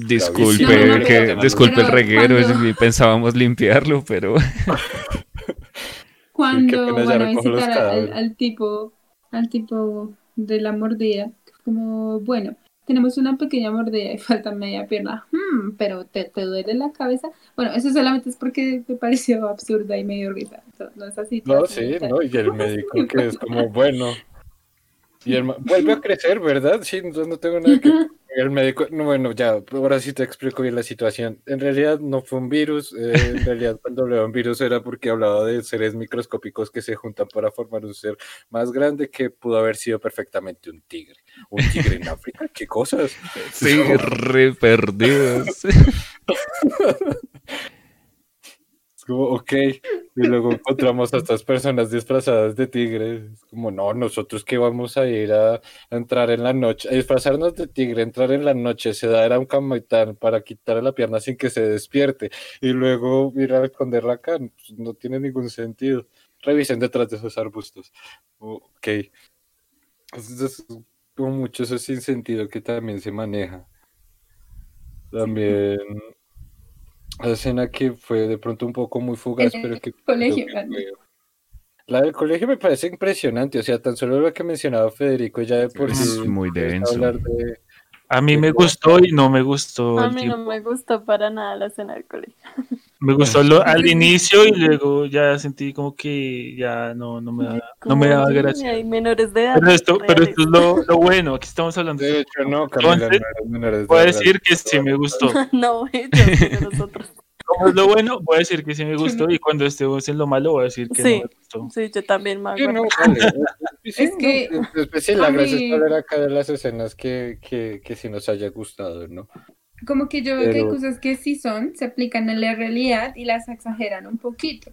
D: Disculpe,
E: No, no, no,
D: que,
E: pero-
D: disculpe el reguero,
E: cuando-
D: pensábamos limpiarlo, pero
E: Cuando visitar al tipo, al tipo de la mordida, como, bueno, tenemos una pequeña mordida y falta media pierna, Hmm, pero ¿te, te duele la cabeza? Bueno, eso solamente es porque me pareció absurda y medio risa, no, no es así.
A: No, sí. ¿no? Y el médico que es como, bueno. Y el vuelve a crecer, ¿verdad? Sí, entonces no tengo nada que... El médico, no, bueno, ya, ahora sí te explico bien la situación. En realidad no fue un virus, eh, en realidad cuando hablaba de un virus era porque hablaba de seres microscópicos que se juntan para formar un ser más grande que pudo haber sido perfectamente un tigre. ¿Un tigre en África? ¿Qué cosas?
D: sí, re perdidos.
A: Es como, ok. Y luego encontramos a estas personas disfrazadas de tigres. Es como, no, nosotros que vamos a ir a, a entrar en la noche, a disfrazarnos de tigre, entrar en la noche, se da a un camitán para quitarle la pierna sin que se despierte. Y luego ir a esconderla acá. Pues, no tiene ningún sentido. Revisen detrás de esos arbustos. Ok. Entonces, es como mucho eso sin sentido que también se maneja. También la escena que fue de pronto un poco muy fugaz, pero que
E: colegio,
A: La del colegio me parece impresionante, o sea, tan solo lo que mencionaba Federico ya de por
D: Es
A: sí.
D: muy denso.
A: hablar de-
B: A mí me gustó y no me gustó
C: A mí no me gustó para nada la escena del colegio.
B: Me gustó lo- al inicio y luego ya sentí como que ya no, no me, daba- no me daba
C: Como,
B: gracia.
C: Hay menores de edad.
B: Pero esto, pero esto es lo, lo bueno, aquí estamos hablando.
A: De hecho, no, Camila,
B: Entonces,
A: no menores de edad.
B: decir que sí me gustó.
C: no, ellos, nosotros.
B: Como es lo bueno, voy a decir que sí me gustó y cuando estemos en lo malo voy a decir que
C: Sí.
B: no me gustó.
C: Sí, yo también me
A: Sí, no, vale. Sí, sí,
E: Es
A: no,
E: que
A: es- es- sí, la gracia es
E: mí-
A: hablar acá de las escenas que, que, que sí nos haya gustado, ¿no?
E: Como que yo veo que hay
A: Pero-
E: cosas que sí son, se aplican en la realidad y las exageran un poquito.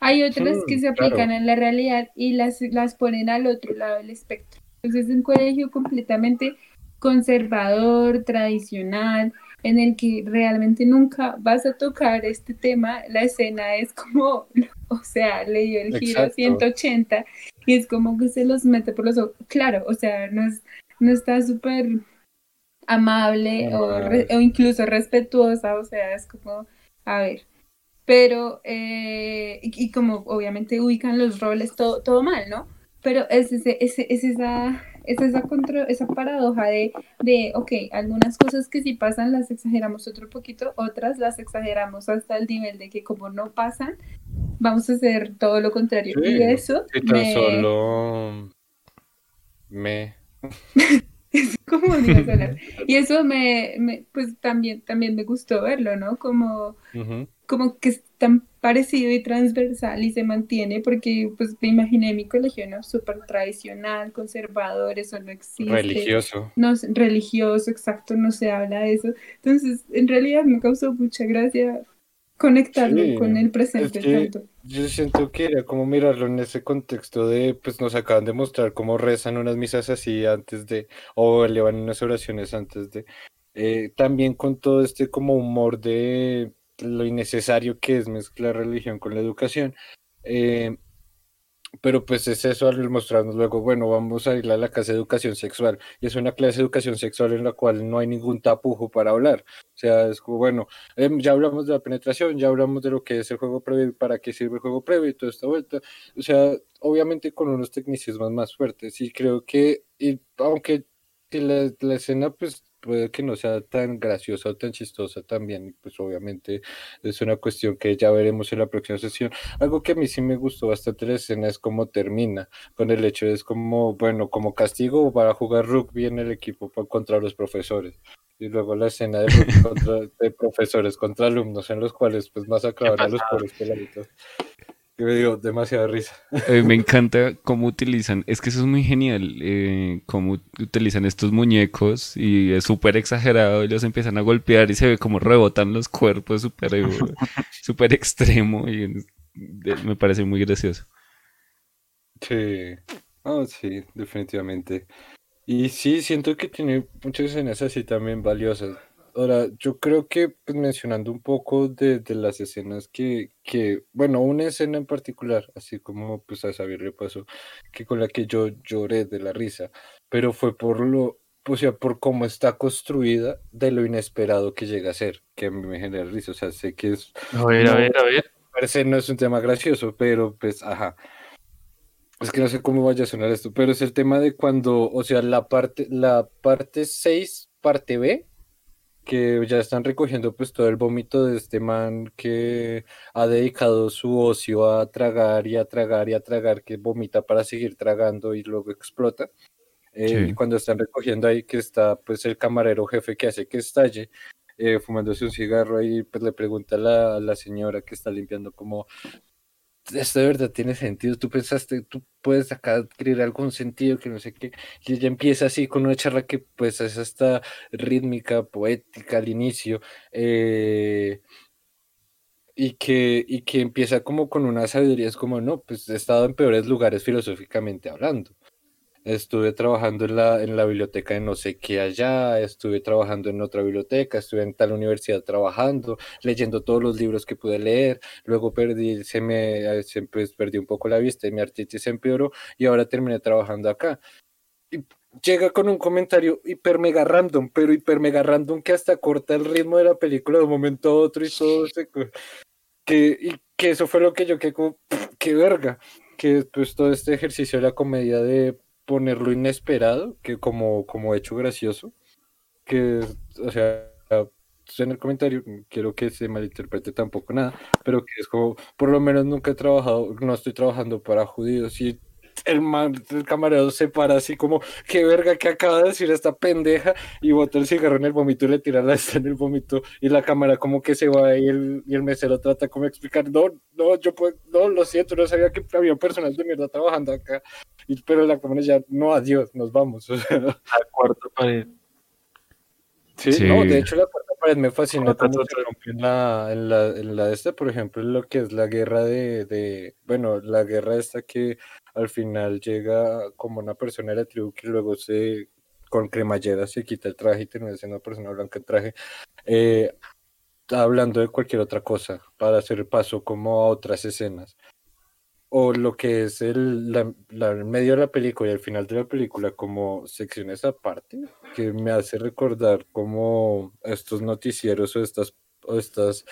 E: Hay otras
A: Mm,
E: que se
A: claro.
E: aplican en la realidad y las, las ponen al otro lado del espectro. Entonces es un colegio completamente conservador, tradicional, en el que realmente nunca vas a tocar este tema. La escena es como, o sea, le dio el giro a
A: Exacto.
E: 180 y es como que se los mete por los ojos. Claro, o sea, no, es, no está súper amable o, re- o incluso respetuosa, o sea, es como, a ver, pero, eh, y, y como obviamente ubican los roles, todo, todo mal, ¿no? Pero es, ese, ese, es esa, es esa, contra, esa paradoja de, de, ok, algunas cosas que sí pasan las exageramos otro poquito, otras las exageramos hasta el nivel de que como no pasan, vamos a hacer todo lo contrario.
A: Sí,
E: y eso
A: Y tan
E: me,
A: solo me.
E: es como. Y eso me, me, pues también, también me gustó verlo, ¿no? Como, como que tan parecido y transversal y se mantiene porque pues me imaginé mi colegio, ¿no? Súper tradicional, conservador, eso no existe.
A: Religioso.
E: No, religioso, exacto, no se habla de eso. Entonces, en realidad me causó mucha gracia conectarlo
A: Sí,
E: con el
A: es
E: presente
A: que
E: tanto.
A: yo siento que era como mirarlo en ese contexto de, pues nos acaban de mostrar cómo rezan unas misas así antes de, o elevan unas oraciones antes de, eh, también con todo este como humor de lo innecesario que es mezclar religión con la educación. eh, pero pues es eso al mostrarnos luego, bueno, vamos a ir a la clase de educación sexual. Y es una clase de educación sexual en la cual no hay ningún tapujo para hablar. O sea, es como, bueno, em, ya hablamos de la penetración, ya hablamos de lo que es el juego previo y para qué sirve el juego previo y toda esta vuelta. O sea, obviamente con unos tecnicismos más fuertes. Y creo que, y aunque que la, la escena pues puede que no sea tan graciosa o tan chistosa también, pues obviamente es una cuestión que ya veremos en la próxima sesión. Algo que a mí sí me gustó bastante la escena es cómo termina, con el hecho es como, bueno, como castigo para jugar rugby en el equipo contra los profesores. Y luego la escena de, rugby contra- de profesores contra alumnos en los cuales pues masacraban a los pobres peladitos. Que me dio demasiada risa.
D: Eh, me encanta cómo utilizan, es que eso es muy genial, eh, cómo utilizan estos muñecos y es súper exagerado y los empiezan a golpear y se ve como rebotan los cuerpos súper eh, súper extremo y me parece muy gracioso.
A: Sí, ah, sí, definitivamente. Y sí, siento que tiene muchas escenas así también valiosas. Ahora, yo creo que pues, mencionando un poco de, de las escenas que, que, bueno, una escena en particular, así como pues a Xavier le pasó, que con la que yo lloré de la risa, pero fue por lo, o sea, por cómo está construida, de lo inesperado que llega a ser, que a mí me genera risa. O sea, sé que es,
B: A ver, a
A: no,
B: ver, a ver.
A: per se no es un tema gracioso, pero pues, ajá. Es que no sé cómo vaya a sonar esto, pero es el tema de cuando, o sea, la parte, la parte 6, parte B, que ya están recogiendo pues todo el vómito de este man que ha dedicado su ocio a tragar y a tragar y a tragar, que vomita para seguir tragando y luego explota. Eh, y cuando están recogiendo ahí que está pues el camarero jefe que hace que estalle, eh, fumándose un cigarro ahí, pues le pregunta a la, a la señora que está limpiando como, esto de verdad tiene sentido, tú pensaste, tú puedes acá adquirir algún sentido que no sé qué, y ella empieza así con una charla que pues es hasta rítmica, poética al inicio, eh, y que, y que empieza como con una sabiduría, es como, no, pues he estado en peores lugares filosóficamente hablando. Estuve trabajando en la, en la biblioteca de no sé qué allá, estuve trabajando en otra biblioteca, estuve en tal universidad trabajando, leyendo todos los libros que pude leer, luego perdí, se me, eh, se, pues, perdí un poco la vista y mi artritis se empeoró y ahora terminé trabajando acá. Y llega con un comentario hiper mega random, pero hiper mega random que hasta corta el ritmo de la película de un momento a otro y todo se... Que, y que eso fue lo que yo que como, qué verga, que pues todo este ejercicio de la comedia de ponerlo inesperado, que como, como hecho gracioso, que, o sea, en el comentario, quiero que se malinterprete tampoco nada, pero que es como, por lo menos nunca he trabajado, no estoy trabajando para judíos y el, man, el camarero se para así como, qué verga que acaba de decir esta pendeja y bota el cigarro en el vómito y le tira la esta en el vómito y la cámara como que se va y el, y el mesero trata como de explicar, no, no, yo puedo, no, lo siento, no sabía que había personas de mierda trabajando acá, y, pero la cámara ya, no, adiós, nos vamos. O sea,
B: La cuarta pared.
A: Sí,
D: Sí.
A: no, de hecho la cuarta pared me fascinó cómo se rompió en la, en la, en la de esta, por ejemplo, lo que es la guerra de, de, bueno, la guerra esta que al final llega como una persona de la tribu que luego se, con cremallera se quita el traje y termina siendo una persona blanca en traje, eh, hablando de cualquier otra cosa para hacer paso como a otras escenas. O lo que es el, medio de la película y el final de la película como secciones aparte, que me hace recordar como estos noticieros o estas, o estas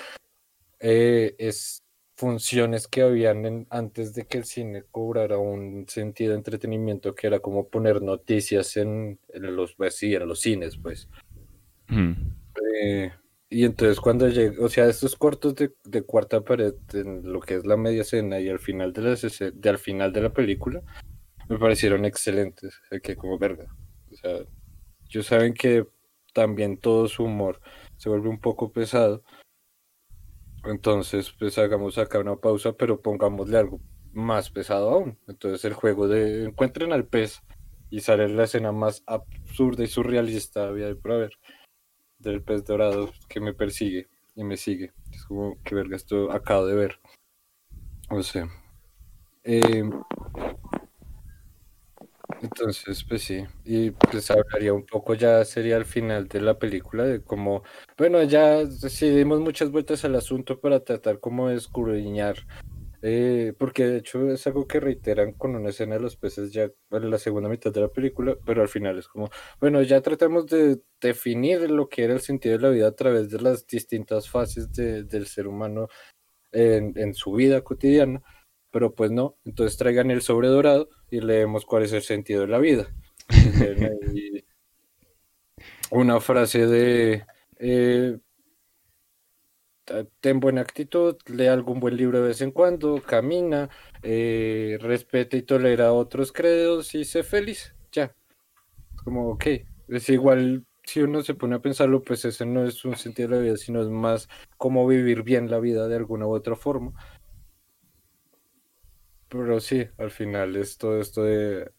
A: eh, es funciones que habían en- antes de que el cine cobrara un sentido de entretenimiento que era como poner noticias en, en los, pues sí, en los cines, pues.
D: Mm.
A: Eh, y entonces cuando llegué, o sea, estos cortos de, de cuarta pared, en lo que es la media escena y al final de la, de al final de la película, me parecieron excelentes. Que como verga. O sea, yo saben que también todo su humor se vuelve un poco pesado. Entonces, pues hagamos acá una pausa, pero pongámosle algo más pesado aún. Entonces, el juego de encuentren al pez y sale la escena más absurda y surrealista había del pez dorado que me persigue y me sigue. Es como, que verga, esto acabo de ver. O sea. eh, entonces, pues sí. Y pues hablaría un poco ya, sería al final de la película, de como, bueno, ya sí dimos muchas vueltas al asunto para tratar como de escudriñar. eh, porque de hecho es algo que reiteran con una escena de los peces ya en la segunda mitad de la película, pero al final es como, bueno, ya tratamos de definir lo que era el sentido de la vida a través de las distintas fases de- del ser humano en, en su vida cotidiana, pero pues no, entonces traigan el sobre dorado y leemos cuál es el sentido de la vida. Una frase de eh, ten buena actitud, lee algún buen libro de vez en cuando, camina, eh, respeta y tolera a otros credos y sé feliz. Ya. Como, ok, es igual, si uno se pone a pensarlo, pues ese no es un sentido de la vida, sino es más cómo vivir bien la vida de alguna u otra forma. Pero sí, al final es todo esto de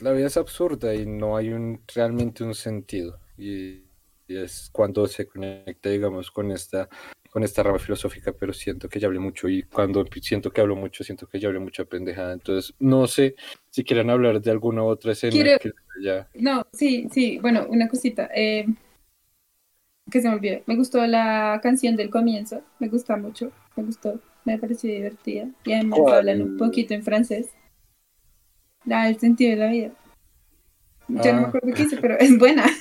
A: la vida es absurda y no hay un realmente un sentido. Y, y es cuando se conecta, digamos, con esta, con esta rama filosófica, pero siento que ya hablé mucho y cuando siento que hablo mucho, siento que ya hablé mucha pendejada. Entonces, no sé si quieren hablar de alguna otra escena
E: Quiero-
A: que ya.
E: No, sí, sí, bueno, una cosita. eh, que se me olvidó. Me gustó la canción del comienzo, me gusta mucho, me gustó, me pareció divertida. Y además
A: ¿Cuál?
E: hablan un poquito en francés. La del sentido de la vida. Yo no me
A: Ah.
E: acuerdo qué hice, pero es buena.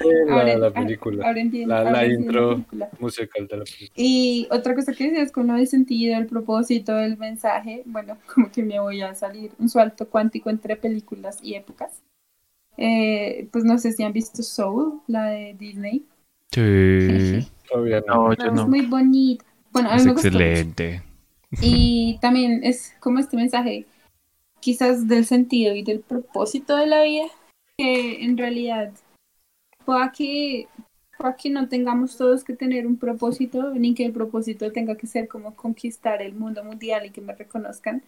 A: La,
E: Ahora-
A: la
E: ah,
A: película,
E: ahora entiendo,
A: la,
E: ahora
A: la intro
E: película.
A: musical de la película.
E: Y otra cosa que decías con lo del sentido, el propósito, el mensaje, bueno, como que me voy a salir un salto cuántico entre películas y épocas. Eh, pues no sé si han visto Soul, la de Disney.
D: Sí,
A: Todavía no.
B: No, yo
E: Es
B: no.
E: muy bonita. Bueno, a mí
D: es
E: me gustó
D: excelente.
E: Y también es como este mensaje, quizás del sentido y del propósito de la vida, que en realidad pueda que, pueda que no tengamos todos que tener un propósito, ni que el propósito tenga que ser como conquistar el mundo mundial y que me reconozcan,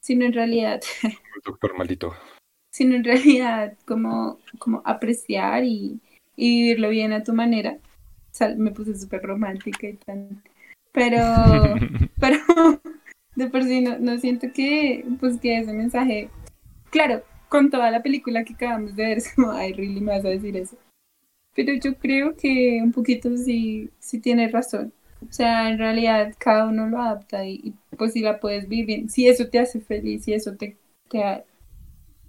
E: sino en realidad,
A: Doctor Malito.
E: sino en realidad como, como apreciar y, y vivirlo bien a tu manera. Me puse súper romántica y tan... Pero pero de por sí no, no siento que pues que ese mensaje claro con toda la película que acabamos de ver es como ay really me vas a decir eso pero yo creo que un poquito sí sí tienes razón. O sea en realidad cada uno lo adapta y, y, pues si la puedes vivir bien. Si eso te hace feliz si eso te te,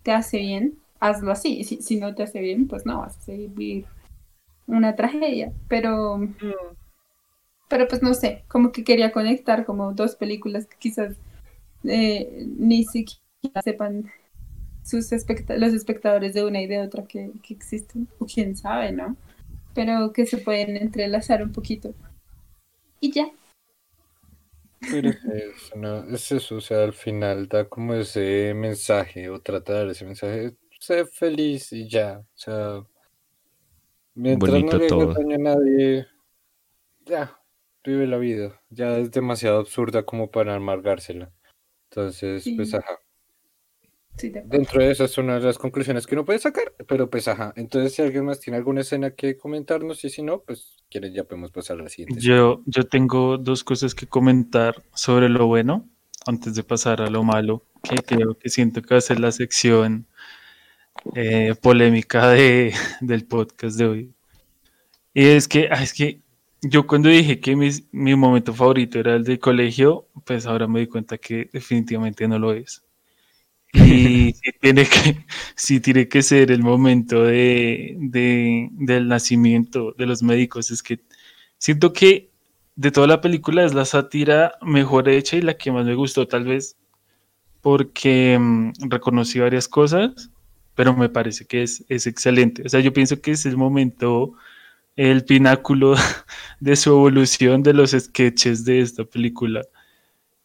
E: te hace bien hazlo así. Si, si no te hace bien pues no vas a vivir una tragedia. Pero pero pues no sé, como que quería conectar como dos películas que quizás eh, ni siquiera sepan sus especta- los espectadores de una y de otra que, que existen, o quién sabe, ¿no? Pero que se pueden entrelazar un poquito. Y ya.
A: Pero es eso, no, es eso, o sea, al final da como ese mensaje, o trata de dar ese mensaje, sé feliz y ya, o sea, mientras
D: Bonito
A: no le
D: todo.
A: daño a nadie, ya, vive la vida, ya es demasiado absurda como para amargársela. Entonces, pues
E: Sí.
A: ajá,
E: Sí, de acuerdo.
A: dentro de eso es una de las conclusiones que uno puede sacar, pero pues ajá, entonces si alguien más tiene alguna escena que comentarnos y si no, pues quieren ya podemos pasar a la siguiente.
B: Yo, yo tengo dos cosas que comentar sobre lo bueno antes de pasar a lo malo, que creo que siento que va a ser la sección eh, polémica de, del podcast de hoy. Y es que, ah, es que yo cuando dije que mis- mi momento favorito era el del colegio, pues ahora me di cuenta que definitivamente no lo es. Y sí tiene que, sí tiene que ser el momento de, de- del nacimiento de los médicos. Es que siento que de toda la película es la sátira mejor hecha y la que más me gustó, tal vez porque mm, reconocí varias cosas, pero me parece que es, es excelente. O sea, yo pienso que es el momento, el pináculo de su evolución de los sketches de esta película.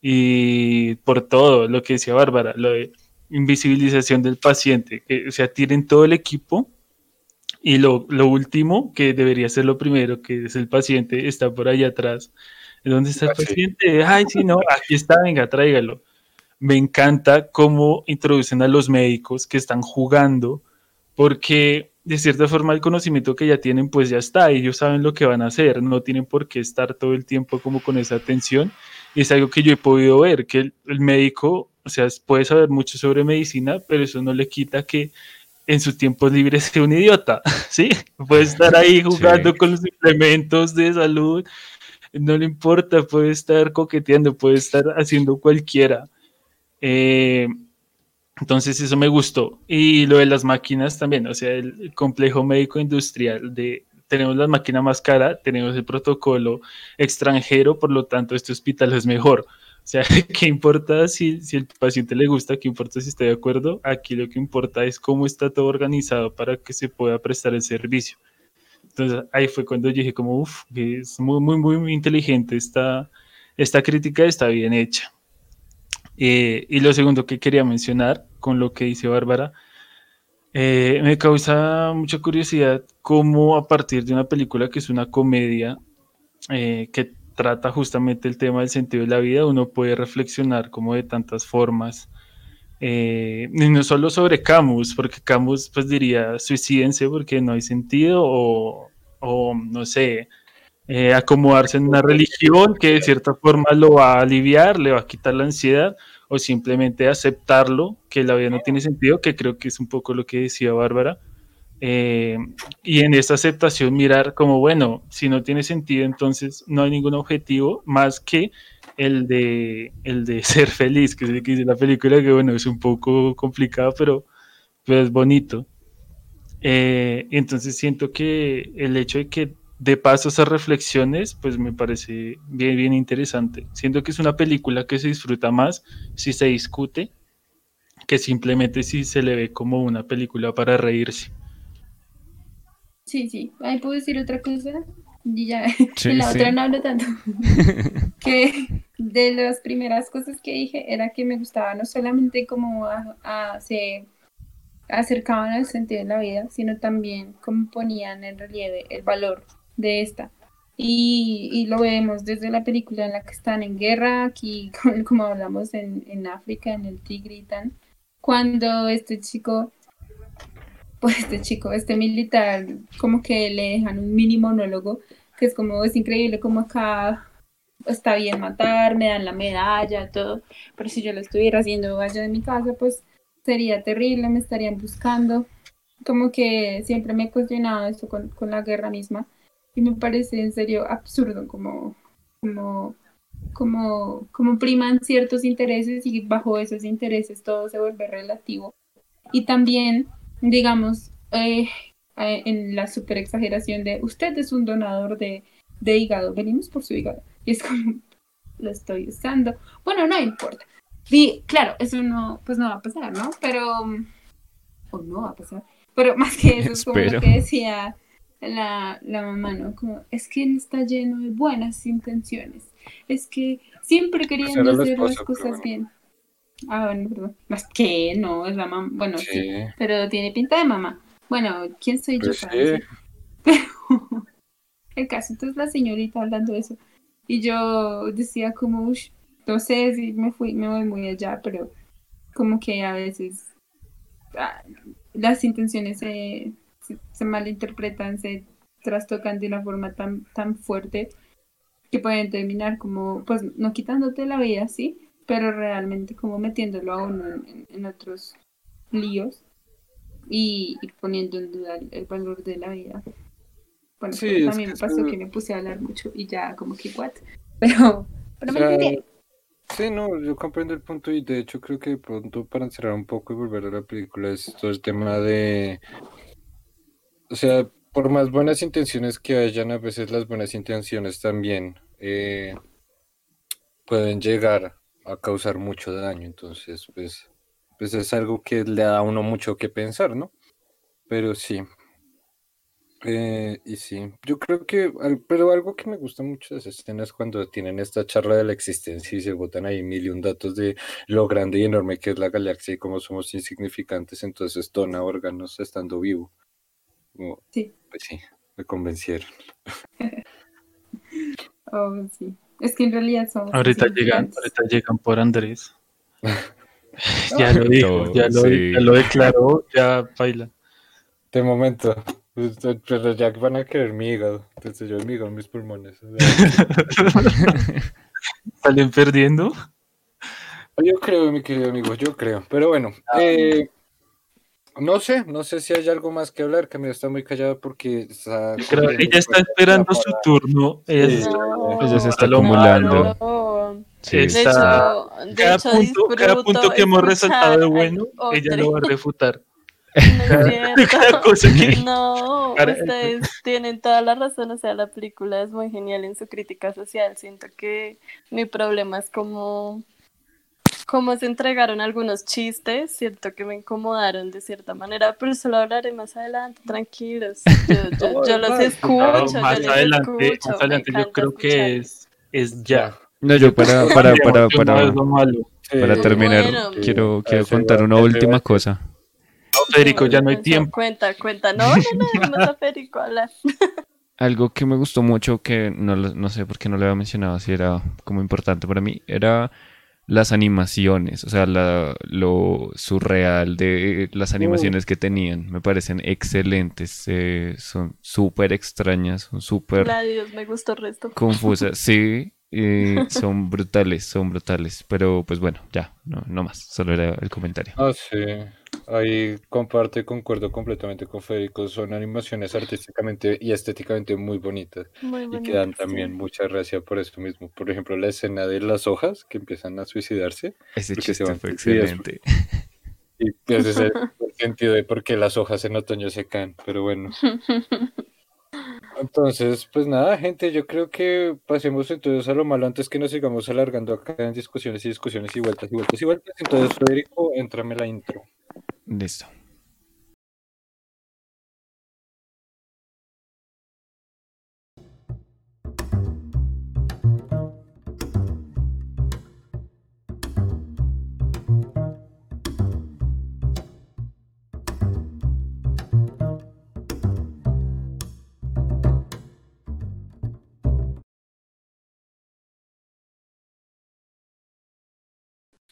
B: Y por todo lo que decía Bárbara, lo de invisibilización del paciente, que, o sea, tienen todo el equipo y lo, lo, último, que debería ser lo primero, que es el paciente, está por allá atrás. ¿Dónde está el paciente? Ay, sí, no, aquí está, venga, tráigalo. Me encanta cómo introducen a los médicos que están jugando, porque de cierta forma el conocimiento que ya tienen, pues ya está, ellos saben lo que van a hacer, no tienen por qué estar todo el tiempo como con esa atención. Y es algo que yo he podido ver, que el, el médico, o sea, puede saber mucho sobre medicina, pero eso no le quita que en sus tiempos libres sea un idiota, ¿sí? Puede estar ahí jugando sí. con los implementos de salud, no le importa, puede estar coqueteando, puede estar haciendo cualquiera. Eh, entonces eso me gustó. Y lo de las máquinas también, o sea, el complejo médico industrial de tenemos la máquina más cara, tenemos el protocolo extranjero, por lo tanto este hospital es mejor. O sea, ¿qué importa si, el paciente le gusta? ¿Qué importa si está de acuerdo? Aquí lo que importa es cómo está todo organizado para que se pueda prestar el servicio. Entonces ahí fue cuando yo dije como, uff, es muy, muy, muy, muy inteligente esta, esta crítica, está bien hecha. Eh, y lo segundo que quería mencionar con lo que dice Bárbara, eh, me causa mucha curiosidad cómo a partir de una película que es una comedia, eh, que trata justamente el tema del sentido de la vida, uno puede reflexionar como de tantas formas, eh, y no solo sobre Camus, porque Camus pues diría suicídense porque no hay sentido, o, o no sé, eh, acomodarse en una religión que de cierta forma lo va a aliviar, le va a quitar la ansiedad, o simplemente aceptarlo, que la vida no tiene sentido, que creo que es un poco lo que decía Bárbara. Eh, y en esa aceptación mirar como, bueno, si no tiene sentido, entonces no hay ningún objetivo más que el de, el de ser feliz, que es el que dice la película, que bueno, es un poco complicado, pero, pero es bonito. Eh, entonces siento que el hecho de que de paso esas reflexiones, pues me parece bien, bien interesante. Siento que es una película que se disfruta más si se discute que simplemente si se le ve como una película para reírse.
E: Sí, sí. Ahí puedo decir otra cosa. Y ya, sí, en la sí. otra no hablo tanto. que de las primeras cosas que dije era que me gustaba no solamente como a, a, se acercaban al sentido de la vida, sino también cómo ponían en relieve el valor de esta. Y, y, lo vemos desde la película en la que están en guerra, aquí como hablamos en, en África, en el Tigritan, cuando este chico pues este chico, este militar, como que le dejan un mini monólogo, que es como, es increíble como acá está bien matar, me dan la medalla, todo, pero si yo lo estuviera haciendo allá de mi casa, pues sería terrible, me estarían buscando, como que siempre me he cuestionado esto con, con la guerra misma, y me parece en serio absurdo como, como, como, como priman ciertos intereses y bajo esos intereses todo se vuelve relativo. Y también digamos, eh, eh, en la super exageración de usted es un donador de, de, hígado, venimos por su hígado. Y es como, lo estoy usando. Bueno, no importa. Y claro, eso no, pues no va a pasar, ¿no? Pero, o no va a pasar. Pero más que eso, es como lo que decía la, la mamá, ¿no? Como, es que él está lleno de buenas intenciones. Es que siempre queriendo pues hacer las cosas bien. Ah, bueno, perdón. Más que no, es la mamá. Bueno, sí. sí. pero tiene pinta de mamá. Bueno, ¿quién soy pues yo para sí. Pero el caso, entonces la señorita hablando de eso. Y yo decía como, uff, no sé si me fui, me voy muy allá, pero como que a veces ah, las intenciones se, se, se, malinterpretan, se trastocan de una forma tan, tan fuerte que pueden terminar como, pues, no quitándote la vida, ¿sí? pero realmente como metiéndolo a uno en, en otros líos y, y, poniendo en duda el, el, valor de la vida. Bueno, sí, también me pasó que me puse a hablar mucho y ya como que what, pero, pero o sea, me
A: Sí, no, yo comprendo el punto y de hecho creo que de pronto para encerrar un poco y volver a la película es todo el tema de, o sea, por más buenas intenciones que hayan, a veces las buenas intenciones también eh, pueden llegar a causar mucho daño. Entonces, pues, pues es algo que le da a uno mucho que pensar, ¿no? Pero sí. Eh, y sí, yo creo que, pero algo que me gusta mucho de esa escena es cuando tienen esta charla de la existencia y se botan ahí mil y un datos de lo grande y enorme que es la galaxia y cómo somos insignificantes, entonces dona órganos estando vivo. Como,
F: Sí.
A: Pues sí, me convencieron.
F: Oh, sí. Es que en realidad somos
B: Ahorita llegan, ahorita llegan por Andrés. ya lo dijo, ya lo,
D: Sí.
B: ya lo declaró, ya baila.
A: De momento, pues, pero ya van a querer mi hígado, entonces yo mi hígado, mis pulmones.
B: Salen perdiendo.
A: Yo creo, mi querido amigo, yo creo. Pero bueno, eh, no sé, no sé si hay algo más que hablar. Camila está muy callada porque está.
B: Creo-
A: corriendo
B: ella está esperando su turno. Ella
A: Sí.
B: está-
C: No,
D: Ella se está acumulando.
C: no.
D: Sí.
C: De
B: Está-
C: hecho, de
B: cada,
C: hecho
B: punto, cada punto que hemos resaltado de bueno, ella lo va a refutar.
C: No es
B: Cada
C: cierto.
B: cosa que.
C: No,
B: Para-
C: ustedes tienen toda la razón, o sea, la película es muy genial en su crítica social. Siento que mi problema es como cómo se entregaron algunos chistes, siento que me incomodaron de cierta manera, pero eso lo hablaré más adelante, tranquilos. Yo, yo- yo los escucho,
B: No,
C: yo
B: más
C: les
B: adelante,
C: escucho,
B: más
C: me
B: adelante yo creo que
C: escucharlos.
B: es, es ya.
D: No, yo para, para, para,
B: Yo no
D: para, para terminar,
C: bueno.
D: quiero, quiero contar una última cosa.
B: No, Federico, ya no hay tiempo.
C: Cuenta, cuenta. No, no, no, no Federico hablar.
D: Algo que me gustó mucho, que no, lo- no sé por qué no lo había mencionado, si era como importante para mí, era las animaciones, o sea, la- lo surreal de las animaciones que tenían. Me parecen excelentes, eh, son súper extrañas, son súper
C: me gustó el resto.
D: confusas. Sí, eh, son brutales, son brutales. Pero pues bueno, ya, no, no más, solo era el comentario.
A: Ah, sí. Ahí comparto y concuerdo completamente con Federico. Son animaciones artísticamente y estéticamente muy bonitas.
C: Muy
A: Y
C: bonito.
A: que dan
C: sí.
A: también mucha gracia por eso mismo. Por ejemplo, la escena de las hojas que empiezan a suicidarse.
D: Ese
A: se
D: chiste
A: van
D: fue excelente.
A: Y ese es el, el sentido de por qué las hojas en otoño se caen. Pero bueno. Entonces, pues nada, gente, yo creo que pasemos entonces a lo malo antes que nos sigamos alargando acá en discusiones y discusiones y vueltas y vueltas y vueltas. Entonces, Federico, entrame la intro.
D: Listo.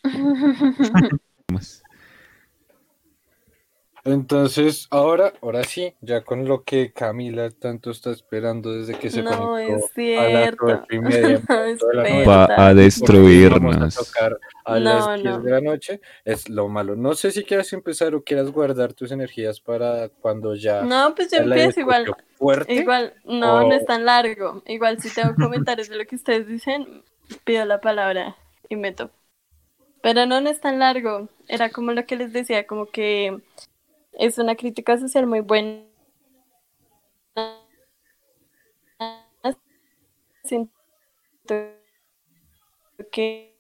D: Vamos.
A: Entonces, ahora, ahora sí, ya con lo que Camila tanto está esperando desde que se
C: No
A: conectó
C: es
A: a las
C: cierto.
A: y media
C: No
A: de
C: es
A: la noche,
D: Va a destruirnos.
A: tocar a
C: No,
A: las 10
C: no.
A: de la noche, es lo malo. No sé si quieras empezar o quieras guardar tus energías para cuando ya
C: No, pues yo empiezo igual.
A: fuerte.
C: Igual, no,
A: o-
C: no es tan largo. Igual si tengo comentarios de lo que ustedes dicen, pido la palabra y meto. Pero no, no es tan largo. Era como lo que les decía, como que es una crítica social muy buena. Siento que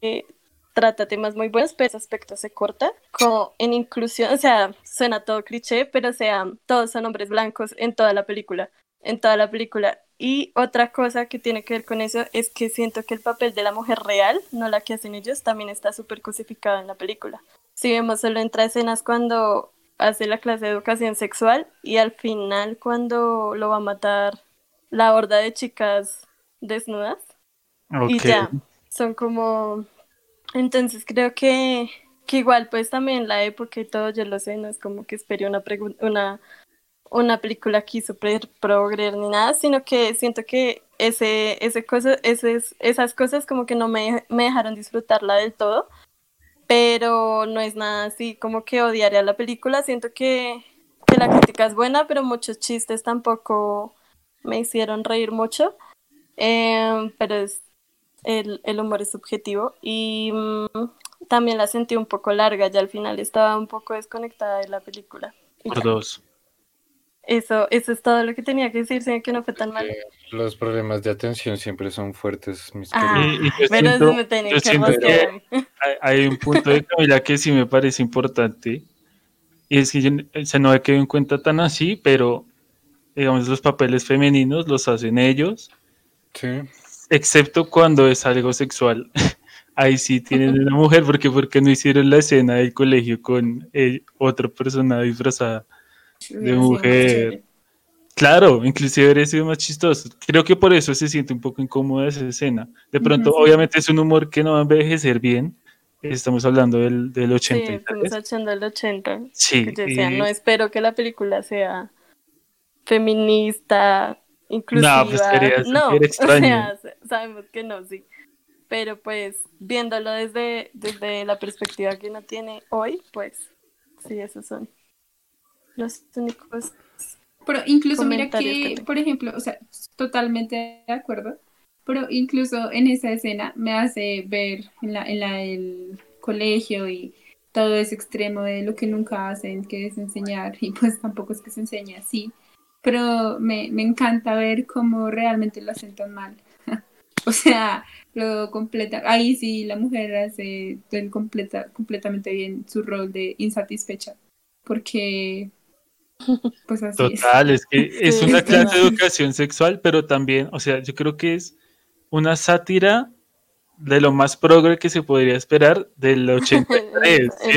C: que trata temas muy buenos, pero ese aspecto se corta. Como en inclusión, o sea, suena todo cliché, pero o sea, todos son hombres blancos en toda la película, en toda la película. Y otra cosa que tiene que ver con eso es que siento que el papel de la mujer real, no la que hacen ellos, también está súper cosificado en la película. Si vemos solo entra escenas cuando hace la clase de educación sexual y al final cuando lo va a matar la horda de chicas desnudas y
B: Ok.
C: ya, son como... Entonces creo que, que igual pues también la época y todo, yo lo sé, no es como que espere una, una, una película aquí súper progre ni nada, sino que siento que ese, ese cosa, ese, esas cosas como que no me, me dejaron disfrutarla del todo, pero no es nada así como que odiaría la película, siento que, que la crítica es buena, pero muchos chistes tampoco me hicieron reír mucho, Em, pero es, el, el humor es subjetivo y mm, también la sentí un poco larga, ya al final estaba un poco desconectada de la película.
B: Por dos.
C: Eso, eso es todo lo que tenía que decir, sino que no fue tan mal.
A: Eh, Los problemas de atención siempre son fuertes, mis
C: Ah,
A: queridos.
B: Y- y yo
C: pero
B: siento-
C: eso me tenía
B: yo
C: que
B: siento
C: mí.
B: hay, hay un punto de Camila que sí me parece importante. Y es que yo, se no me quedó en cuenta tan así, pero digamos los papeles femeninos los hacen ellos,
A: Sí.
B: excepto cuando es algo sexual. Ahí sí tienen una mujer, porque porque no hicieron la escena del colegio con eh, otra persona disfrazada.
F: Hubiera más
B: mujer. Claro, inclusive habría sido más chistoso. Creo que por eso se siente un poco incómoda esa escena. De pronto,
F: sí.
B: obviamente es un humor que no va a envejecer bien. Estamos hablando del, del
C: Sí,
B: 83.
C: fuimos echando el 80.
B: Sí,
C: que yo decía,
B: y-
C: no espero que la película sea feminista, inclusiva.
B: pues, sería
C: no,
B: extraño.
C: o sea, sabemos que no, sí. Pero pues viéndolo desde, desde la perspectiva que uno tiene hoy, pues sí, esos son los únicos.
F: Pero incluso mira
C: que
F: por ejemplo, o sea, totalmente de acuerdo, pero incluso en esa escena me hace ver en la, en la del colegio y todo ese extremo de lo que nunca hacen, que es enseñar, y pues tampoco es que se enseñe así, pero me, me encanta ver cómo realmente lo hacen tan mal. o sea, lo completa, ahí sí la mujer hace completa, completamente bien su rol de insatisfecha, porque pues así.
B: Total, es que es una
C: es
B: clase de educación sexual, pero también, o sea, yo creo que es una sátira de lo más progre que se podría esperar del 83. ¿sí?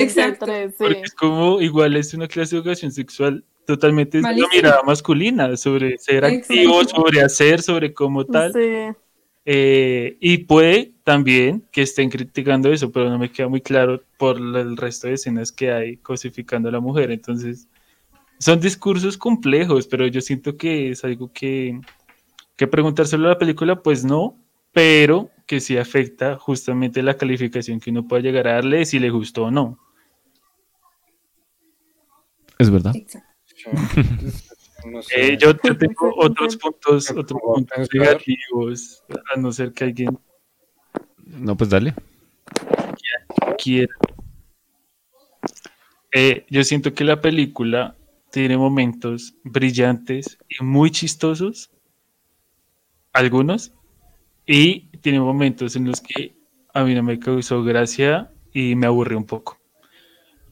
F: Exacto.
C: 83, sí.
B: Porque es como, igual es una clase de educación sexual totalmente
F: Malísimo.
B: mirada masculina, sobre ser
F: Exacto.
B: activo, sobre hacer, sobre cómo tal.
C: Sí.
B: Eh, y puede también que estén criticando eso, pero no me queda muy claro por el resto de escenas que hay cosificando a la mujer. Entonces, son discursos complejos, pero yo siento que es algo que, que preguntárselo a la película, pues no, pero que sí afecta justamente la calificación que uno pueda llegar a darle si le gustó o no.
D: Es verdad.
F: Exacto.
A: No sé.
B: Eh, yo, tengo otros puntos, otros puntos negativos, a no ser que alguien
D: No, pues dale.
B: quiera. Eh, yo siento que la película tiene momentos brillantes y muy chistosos, algunos, y tiene momentos en los que a mí no me causó gracia y me aburrió un poco.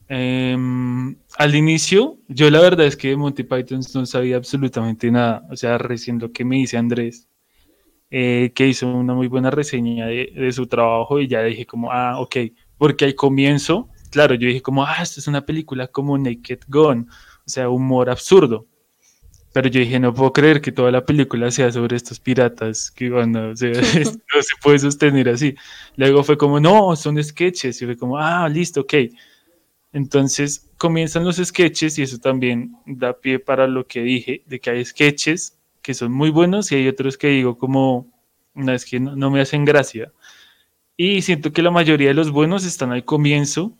B: Em, al inicio, yo la verdad es que de Monty Python no sabía absolutamente nada, o sea, recién lo que me dice Andrés, eh, que hizo una muy buena reseña de, de su trabajo y ya dije como, ah, ok, porque al comienzo, claro, yo dije como, ah, esto es una película como Naked Gun, o sea, humor absurdo. Pero yo dije, no puedo creer que toda la película sea sobre estos piratas, que bueno, o sea, no se puede sostener así. Luego fue como, no, son sketches, y fue como, ah, listo, ok. Entonces comienzan los sketches y eso también da pie para lo que dije, de que hay sketches que son muy buenos y hay otros que digo como, no, es que no, no me hacen gracia. Y siento que la mayoría de los buenos están al comienzo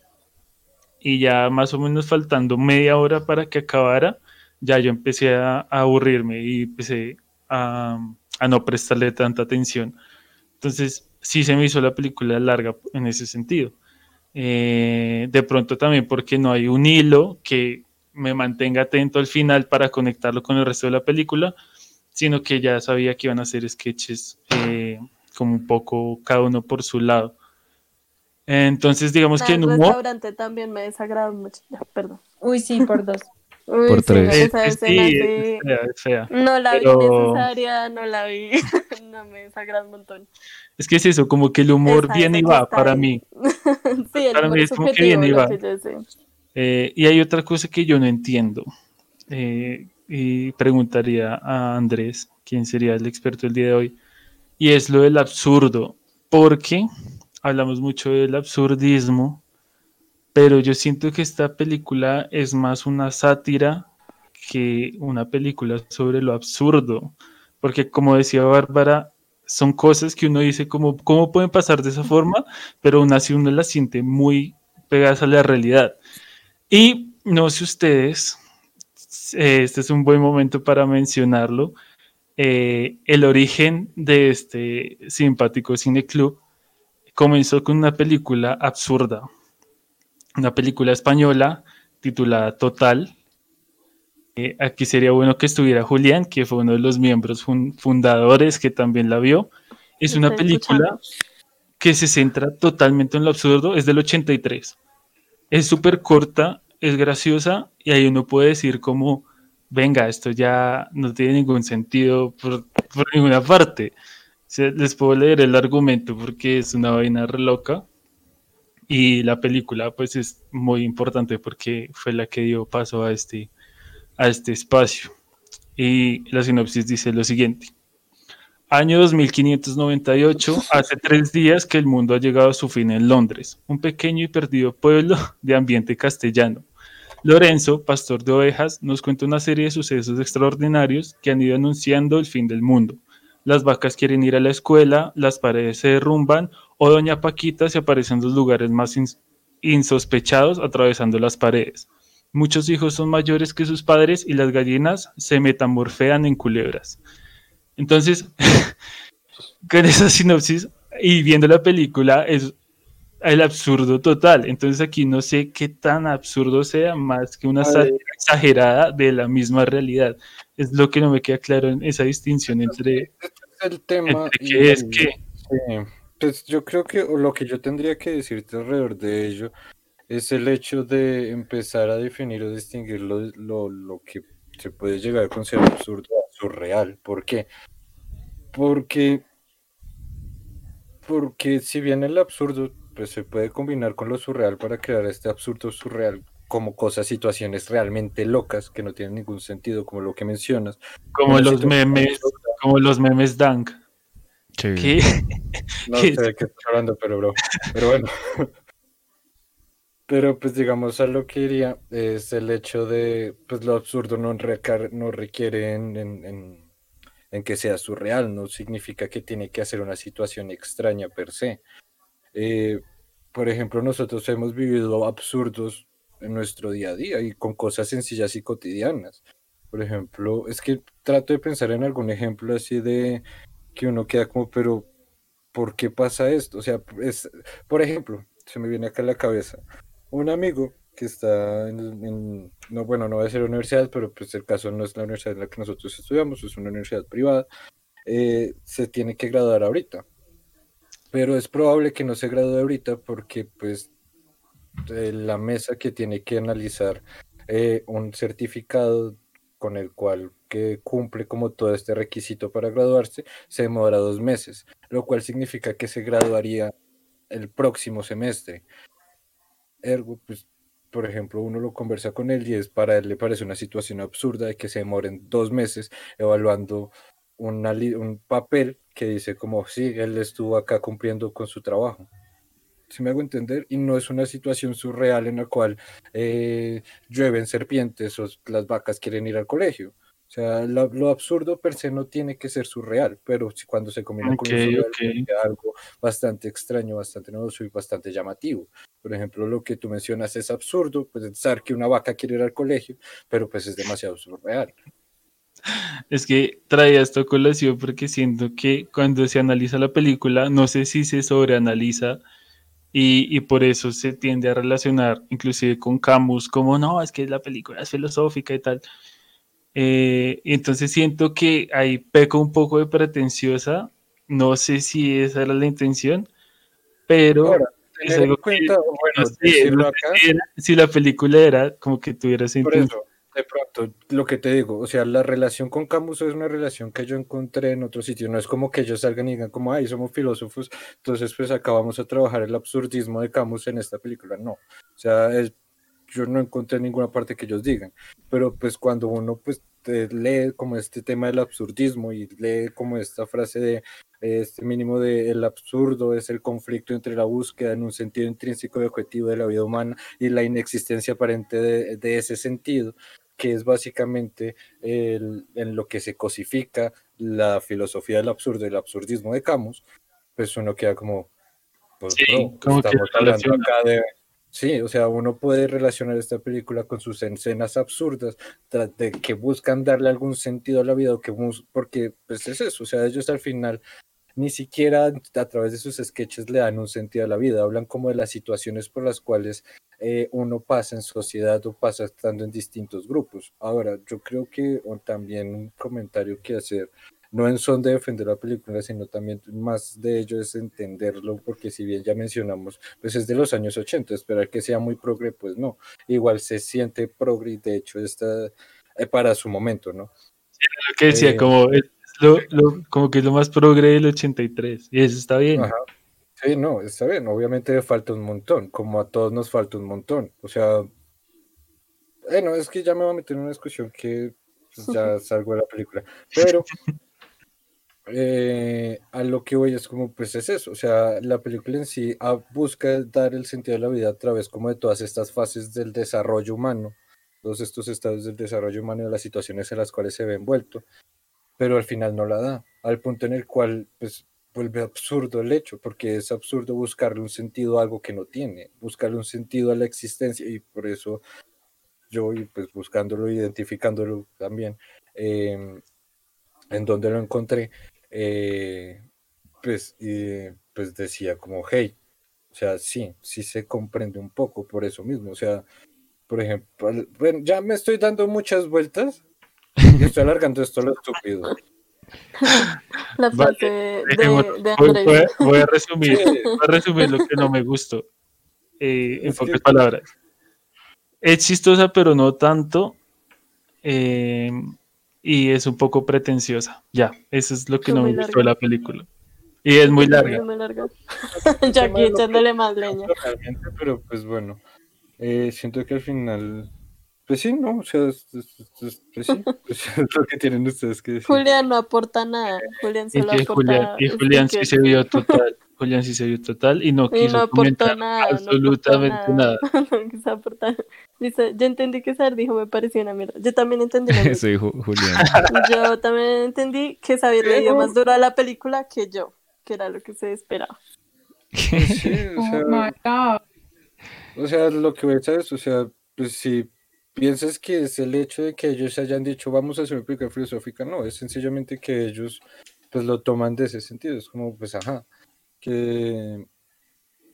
B: y ya más o menos faltando media hora para que acabara, ya yo empecé a, aburrirme y empecé a, no prestarle tanta atención. Entonces, sí se me hizo la película larga en ese sentido. Eh, de pronto también porque no hay un hilo que me mantenga atento al final para conectarlo con el resto de la película, sino que ya sabía que iban a hacer sketches eh, como un poco cada uno por su lado. Entonces, digamos que
C: el
B: en humor,
C: restaurante también me desagradó mucho. Ya, perdón.
E: Uy, sí, por dos.
C: Uy,
D: Por
C: sí,
D: tres.
C: esa
B: sí,
C: escena sí,
B: es fea, es fea.
C: No la
B: pero-
C: vi necesaria, no la vi. no me desagrada un montón.
B: Es que es eso, como que el humor viene y va para
C: ahí.
B: mí.
C: sí, el
B: Para mí
C: humor
B: es como que viene y va. Eh, y hay otra cosa que yo no entiendo. eh, y preguntaría a Andrés, quién sería el experto el día de hoy, y es lo del absurdo, porque hablamos mucho del absurdismo, pero yo siento que esta película es más una sátira que una película sobre lo absurdo, porque como decía Bárbara, son cosas que uno dice como, ¿cómo pueden pasar de esa forma? Pero aún así uno las siente muy pegadas a la realidad. Y no sé ustedes, eh, este es un buen momento para mencionarlo, eh, el origen de este simpático cineclub comenzó con una película absurda, una película española titulada Total, Eh, aquí sería bueno que estuviera Julián, que fue uno de los miembros fun- fundadores que también la vio. Es una película que se centra totalmente en lo absurdo, es del 83. Es súper corta, es graciosa y ahí uno puede decir como, venga, esto ya no tiene ningún sentido por, por ninguna parte. Les puedo leer el argumento porque es una vaina loca y la película pues es muy importante porque fue la que dio paso a este, a este espacio. Y la sinopsis dice lo siguiente. Año 2598, hace tres días que el mundo ha llegado a su fin en Londres, un pequeño y perdido pueblo de ambiente castellano. Lorenzo, pastor de ovejas, nos cuenta una serie de sucesos extraordinarios que han ido anunciando el fin del mundo. Las vacas quieren ir a la escuela, las paredes se derrumban o Doña Paquita se aparece en los lugares más ins- insospechados atravesando las paredes. Muchos hijos son mayores que sus padres y las gallinas se metamorfean en culebras. Entonces, con esa sinopsis y viendo la película es el absurdo total. Entonces aquí no sé qué tan absurdo sea más que una sátira exagerada de la misma realidad. Es lo que no me queda claro en esa distinción entre,
A: Este es el tema.
B: entre
A: y-
B: qué es qué.
A: Sí, pues yo creo que lo que yo tendría que decirte alrededor de ello es el hecho de empezar a definir o distinguir lo, lo, lo que se puede llegar a considerar absurdo surreal. ¿Por qué? Porque, porque si bien el absurdo pues se puede combinar con lo surreal para crear este absurdo surreal como cosas, situaciones realmente locas que no tienen ningún sentido, como lo que mencionas.
B: Como los memes, como los memes Dank.
D: Sí.
A: No
B: ¿Qué
A: sé de qué estás hablando, pero bro. Pero bueno. Pero pues digamos a lo que iría es el hecho de pues lo absurdo no, recar- no requiere en, en- en- en que sea surreal, no significa que tiene que hacer una situación extraña per se. Eh, por ejemplo, nosotros hemos vivido absurdos en nuestro día a día y con cosas sencillas y cotidianas. Por ejemplo, es que trato de pensar en algún ejemplo así de que uno queda como, pero ¿por qué pasa esto? O sea, es, por ejemplo, se me viene acá a la cabeza un amigo que está en, no, bueno, no va a ser universidad, pero pues el caso no es la universidad en la que nosotros estudiamos, es una universidad privada, eh, se tiene que graduar ahorita. Pero es probable que no se gradúe ahorita porque pues la mesa que tiene que analizar eh, un certificado con el cual que cumple como todo este requisito para graduarse, se demora dos meses, lo cual significa que se graduaría el próximo semestre. Ergo, pues, por ejemplo, uno lo conversa con él y es para él le parece una situación absurda de que se demoren dos meses evaluando una un papel que dice como, sí, él estuvo acá cumpliendo con su trabajo. Si me hago entender, y no es una situación surreal en la cual eh, llueven serpientes o las vacas quieren ir al colegio. O sea, lo, lo absurdo per se no tiene que ser surreal, pero cuando se combina con lo surreal,
B: ok.
A: puede quedar algo bastante extraño, bastante novedoso y bastante llamativo. Por ejemplo, lo que tú mencionas es absurdo, pues pensar que una vaca quiere ir al colegio, pero pues es demasiado surreal.
B: Es que traía esto a colación porque siento que cuando se analiza la película, no sé si se sobreanaliza y, y por eso se tiende a relacionar inclusive con Camus como no, es que la película es filosófica y tal. Eh, entonces siento que ahí peco un poco de pretenciosa, no sé si esa era la intención, pero
A: Ahora,
B: es algo que-
A: cuenta, bueno,
B: no sé
A: acá,
B: si, la película era como que tuviera
A: eso, de pronto, lo que te digo, o sea, la relación con Camus es una relación que yo encontré en otro sitio, no es como que ellos salgan y digan como, ay, somos filósofos, entonces pues acá vamos a trabajar el absurdismo de Camus en esta película, no, o sea, es- yo no encontré ninguna parte que ellos digan, pero pues cuando uno pues lee como este tema del absurdismo y lee como esta frase de este mínimo de el absurdo es el conflicto entre la búsqueda en un sentido intrínseco y objetivo de la vida humana y la inexistencia aparente de, de ese sentido, que es básicamente el- en lo que se cosifica la filosofía del absurdo y el absurdismo de Camus, pues uno queda como, pues
B: Sí,
A: bro,
B: como que
A: estamos hablando acá de... Sí, o sea, uno puede relacionar esta película con sus escenas absurdas, de que buscan darle algún sentido a la vida, o que porque pues es eso, o sea, ellos al final ni siquiera a través de sus sketches le dan un sentido a la vida, hablan como de las situaciones por las cuales eh, uno pasa en sociedad o pasa estando en distintos grupos. Ahora, yo creo que o también un comentario que hacer, no en son de defender la película, sino también más de ello es entenderlo, porque si bien ya mencionamos, pues es de los años 80, esperar que sea muy progre, pues no, igual se siente progre, de hecho está eh, para su momento, ¿no?
B: Sí, lo que decía,
A: Eh,
B: como, lo, lo- como que es lo más progre del 83, y eso está bien.
A: Ajá. Sí, no, está bien. Obviamente falta un montón, como a todos nos falta un montón. O sea, bueno, es que ya me voy a meter en una discusión que pues, ya salgo de la película. Pero eh, a lo que voy es como, pues es eso. O sea, la película en sí ah, busca dar el sentido de la vida a través como de todas estas fases del desarrollo humano, todos estos estados del desarrollo humano y de las situaciones en las cuales se ve envuelto, pero al final no la da, al punto en el cual, pues vuelve absurdo el hecho, porque es absurdo buscarle un sentido a algo que no tiene, buscarle un sentido a la existencia y por eso yo, y pues buscándolo, identificándolo también, eh, en donde lo encontré, eh, pues, pues decía como, hey, o sea, sí, sí se comprende un poco por eso mismo, o sea, por ejemplo, ya me estoy dando muchas vueltas y estoy alargando esto a lo estúpido.
C: La
B: Vale,
C: frase de, de
B: Voy, voy a, voy a resumir, voy a resumir lo que no me gustó. eh, en
A: Es
B: pocas
A: que-
B: palabras. Es chistosa, pero no tanto. eh, y es un poco pretenciosa. Ya, eso es lo que
C: Es
B: no me
C: muy
B: gustó de
C: larga.
B: la película. Y es muy larga.
C: Muy larga. ya aquí echándole más leña.
A: Pero pues bueno, eh, siento que al final, pues sí, ¿no? O sea, es, es- es- es- pues sí, pues es lo que tienen ustedes que decir.
C: Julián no aporta nada. Julián
B: Y,
C: solo
B: que
C: aporta.
B: Julián, y Julián sí se vio total. Julián sí se vio total y no
C: Y
B: quiso
C: no aportó
B: comentar
C: nada. no
B: absolutamente nada.
C: No quiso aportar. Dice, yo entendí que Sar dijo me pareció una mierda. Yo también entendí.
D: Soy Ju- Julián.
C: Yo también entendí que se había leído más duro a la película que yo, que era lo que se esperaba.
A: Pues sí, o
F: Oh
A: sea,
F: my God.
A: o sea, lo que voy a decir es, o sea, pues si piensas que es el hecho de que ellos hayan dicho vamos a hacer una película filosófica, no, es sencillamente que ellos pues lo toman de ese sentido, es como pues ajá, que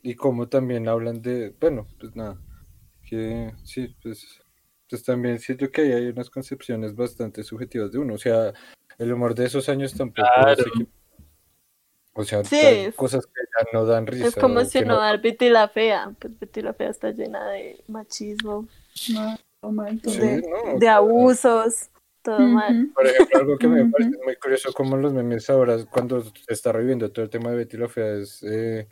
A: y como también hablan de, bueno, pues nada, que sí, pues, pues también siento que ahí hay unas concepciones bastante subjetivas de uno, o sea, el humor de esos años tampoco
B: Claro.
A: que- o sea,
C: Sí, es-
A: cosas que ya no dan risa.
C: Es como si no
A: no-
C: dar Betty la Fea. Pues Betty la Fea está llena de machismo,
F: Oh
A: Sí,
C: de,
A: no,
C: abusos, todo mal.
A: Por ejemplo, algo que me parece muy curioso como los memes ahora, cuando se está reviviendo todo el tema de Betty la Fea, es, eh,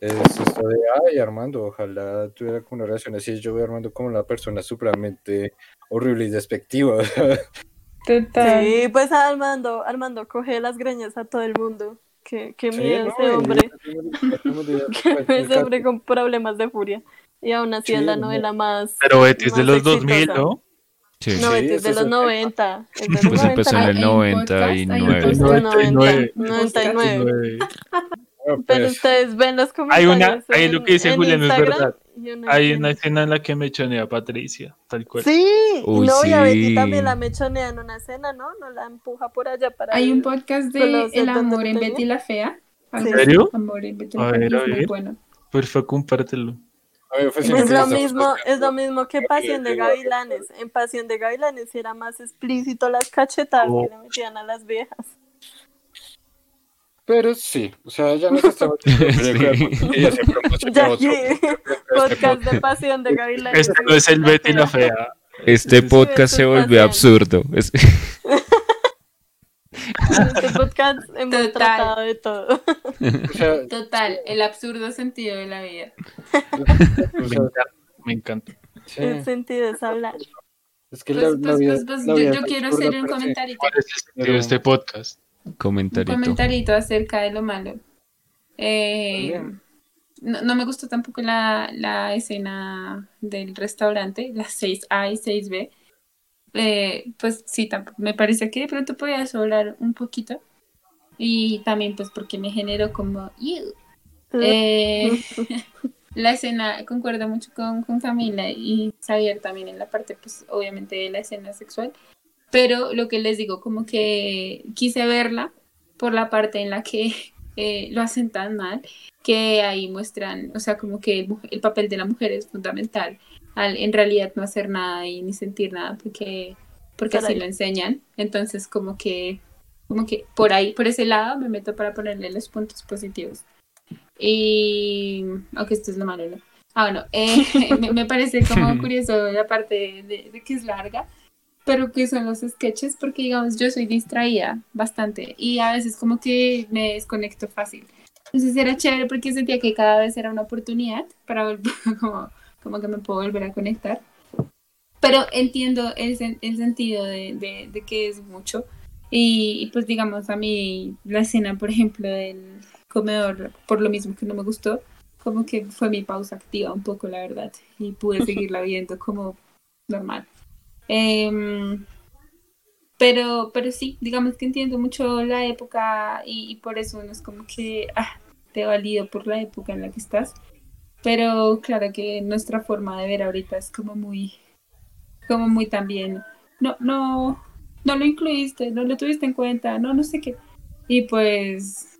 A: es esto de, ay, Armando, ojalá tuviera como una relación así, yo veo a Armando como una persona supremamente horrible y despectiva.
F: Total.
C: Sí, pues Armando, Armando coge las greñas a todo el mundo. Qué, qué
A: Sí,
C: miedo
A: no,
C: ese hombre.
A: pues,
C: ese hombre con problemas de furia. Y aún así es
A: Sí,
C: la
A: no.
C: novela más.
B: Pero Betty es de los 2000,
C: exitosa.
B: ¿no?
D: Sí.
C: No,
A: Sí,
C: Betty es de
A: es
C: los
A: el
C: 90. Es de los
D: Pues
C: 90.
D: empezó en
F: Hay
D: el
F: un podcast, hay un
D: 99.
F: podcast.
B: 99.
C: 99.
A: no,
C: Pero
A: pues,
C: ustedes ven los
B: Hay
C: comentarios.
B: una, ahí lo que dice Julián es verdad.
C: y uno
B: Hay una escena en la que mechonea a Patricia, tal cual.
C: Sí,
D: Uy,
C: y no, y a Betty
D: sí.
C: también la mechonea en una escena, ¿no? No la empuja por allá para.
F: Hay un
C: el-
F: podcast
C: Con
F: de El amor en. Betty la Fea.
C: ¿En
B: serio?
F: Amor en Betty la Fea. es muy bueno.
B: Porfa, compártelo.
C: Es
A: que
C: lo mismo, es lo mismo que
A: que
C: Pasión de Gavilanes. En Pasión de Gavilanes era más explícito las cachetadas
B: Oh.
C: que le metían a las viejas.
A: Pero sí, o sea, ya nos estamos... ya
C: aquí, podcast de Pasión de Gavilanes.
B: Este no es el Betty la fea.
D: Este
B: sí,
D: podcast se volvió absurdo. Es-
C: En este podcast hemos
F: Total.
C: tratado de todo.
A: o sea,
F: Total, el absurdo sentido de la vida.
B: Me encanta, me encanta.
A: sí,
C: El sentido es hablar.
A: es que
F: Pues,
A: la,
F: pues,
A: la vida,
F: pues, pues,
A: la
F: yo,
A: vida
F: yo quiero hacer un
A: pero sí.
F: comentarito.
B: ¿Cuál es el sentido de este podcast?
F: Un
D: Comentarito.
F: comentarito acerca de lo malo. Eh, no, no me gustó tampoco la, la escena del restaurante, las 6A y 6B. Eh, pues sí, tampoco, me parece que de pronto podía sobrar un poquito. Y también pues porque me generó como... "Ew". Eh, la escena, concuerdo mucho con, con Camila y Xavier también en la parte, pues obviamente de la escena sexual. Pero lo que les digo, como que quise verla
E: por la parte en la que eh, lo hacen tan mal que ahí muestran, o sea, como que el, el papel de la mujer es fundamental al en realidad no hacer nada y ni sentir nada porque, porque así lo enseñan. Entonces, como que, como que por ahí, por ese lado me meto para ponerle los puntos positivos. Y, aunque esto es lo malo, ¿no? Ah, bueno, eh, me, me parece como curioso la parte de, de- de que es larga, pero que son los sketches, porque digamos, yo soy distraída bastante y a veces como que me desconecto fácil. Entonces era chévere porque sentía que cada vez era una oportunidad para volver, como, como que me puedo volver a conectar. Pero entiendo el, el sentido de, de- de que es mucho. Y, y, pues digamos, a mí la escena, por ejemplo, del comedor, por lo mismo que no me gustó, como que fue mi pausa activa un poco, la verdad. Y pude seguirla viendo como normal. Em, pero, pero sí, digamos que entiendo mucho la época y, y por eso no es como que ah, te valido por la época en la que estás. Pero claro que nuestra forma de ver ahorita es como muy, como muy también, no, no, no lo incluiste, no lo tuviste en cuenta, no, no sé qué. Y pues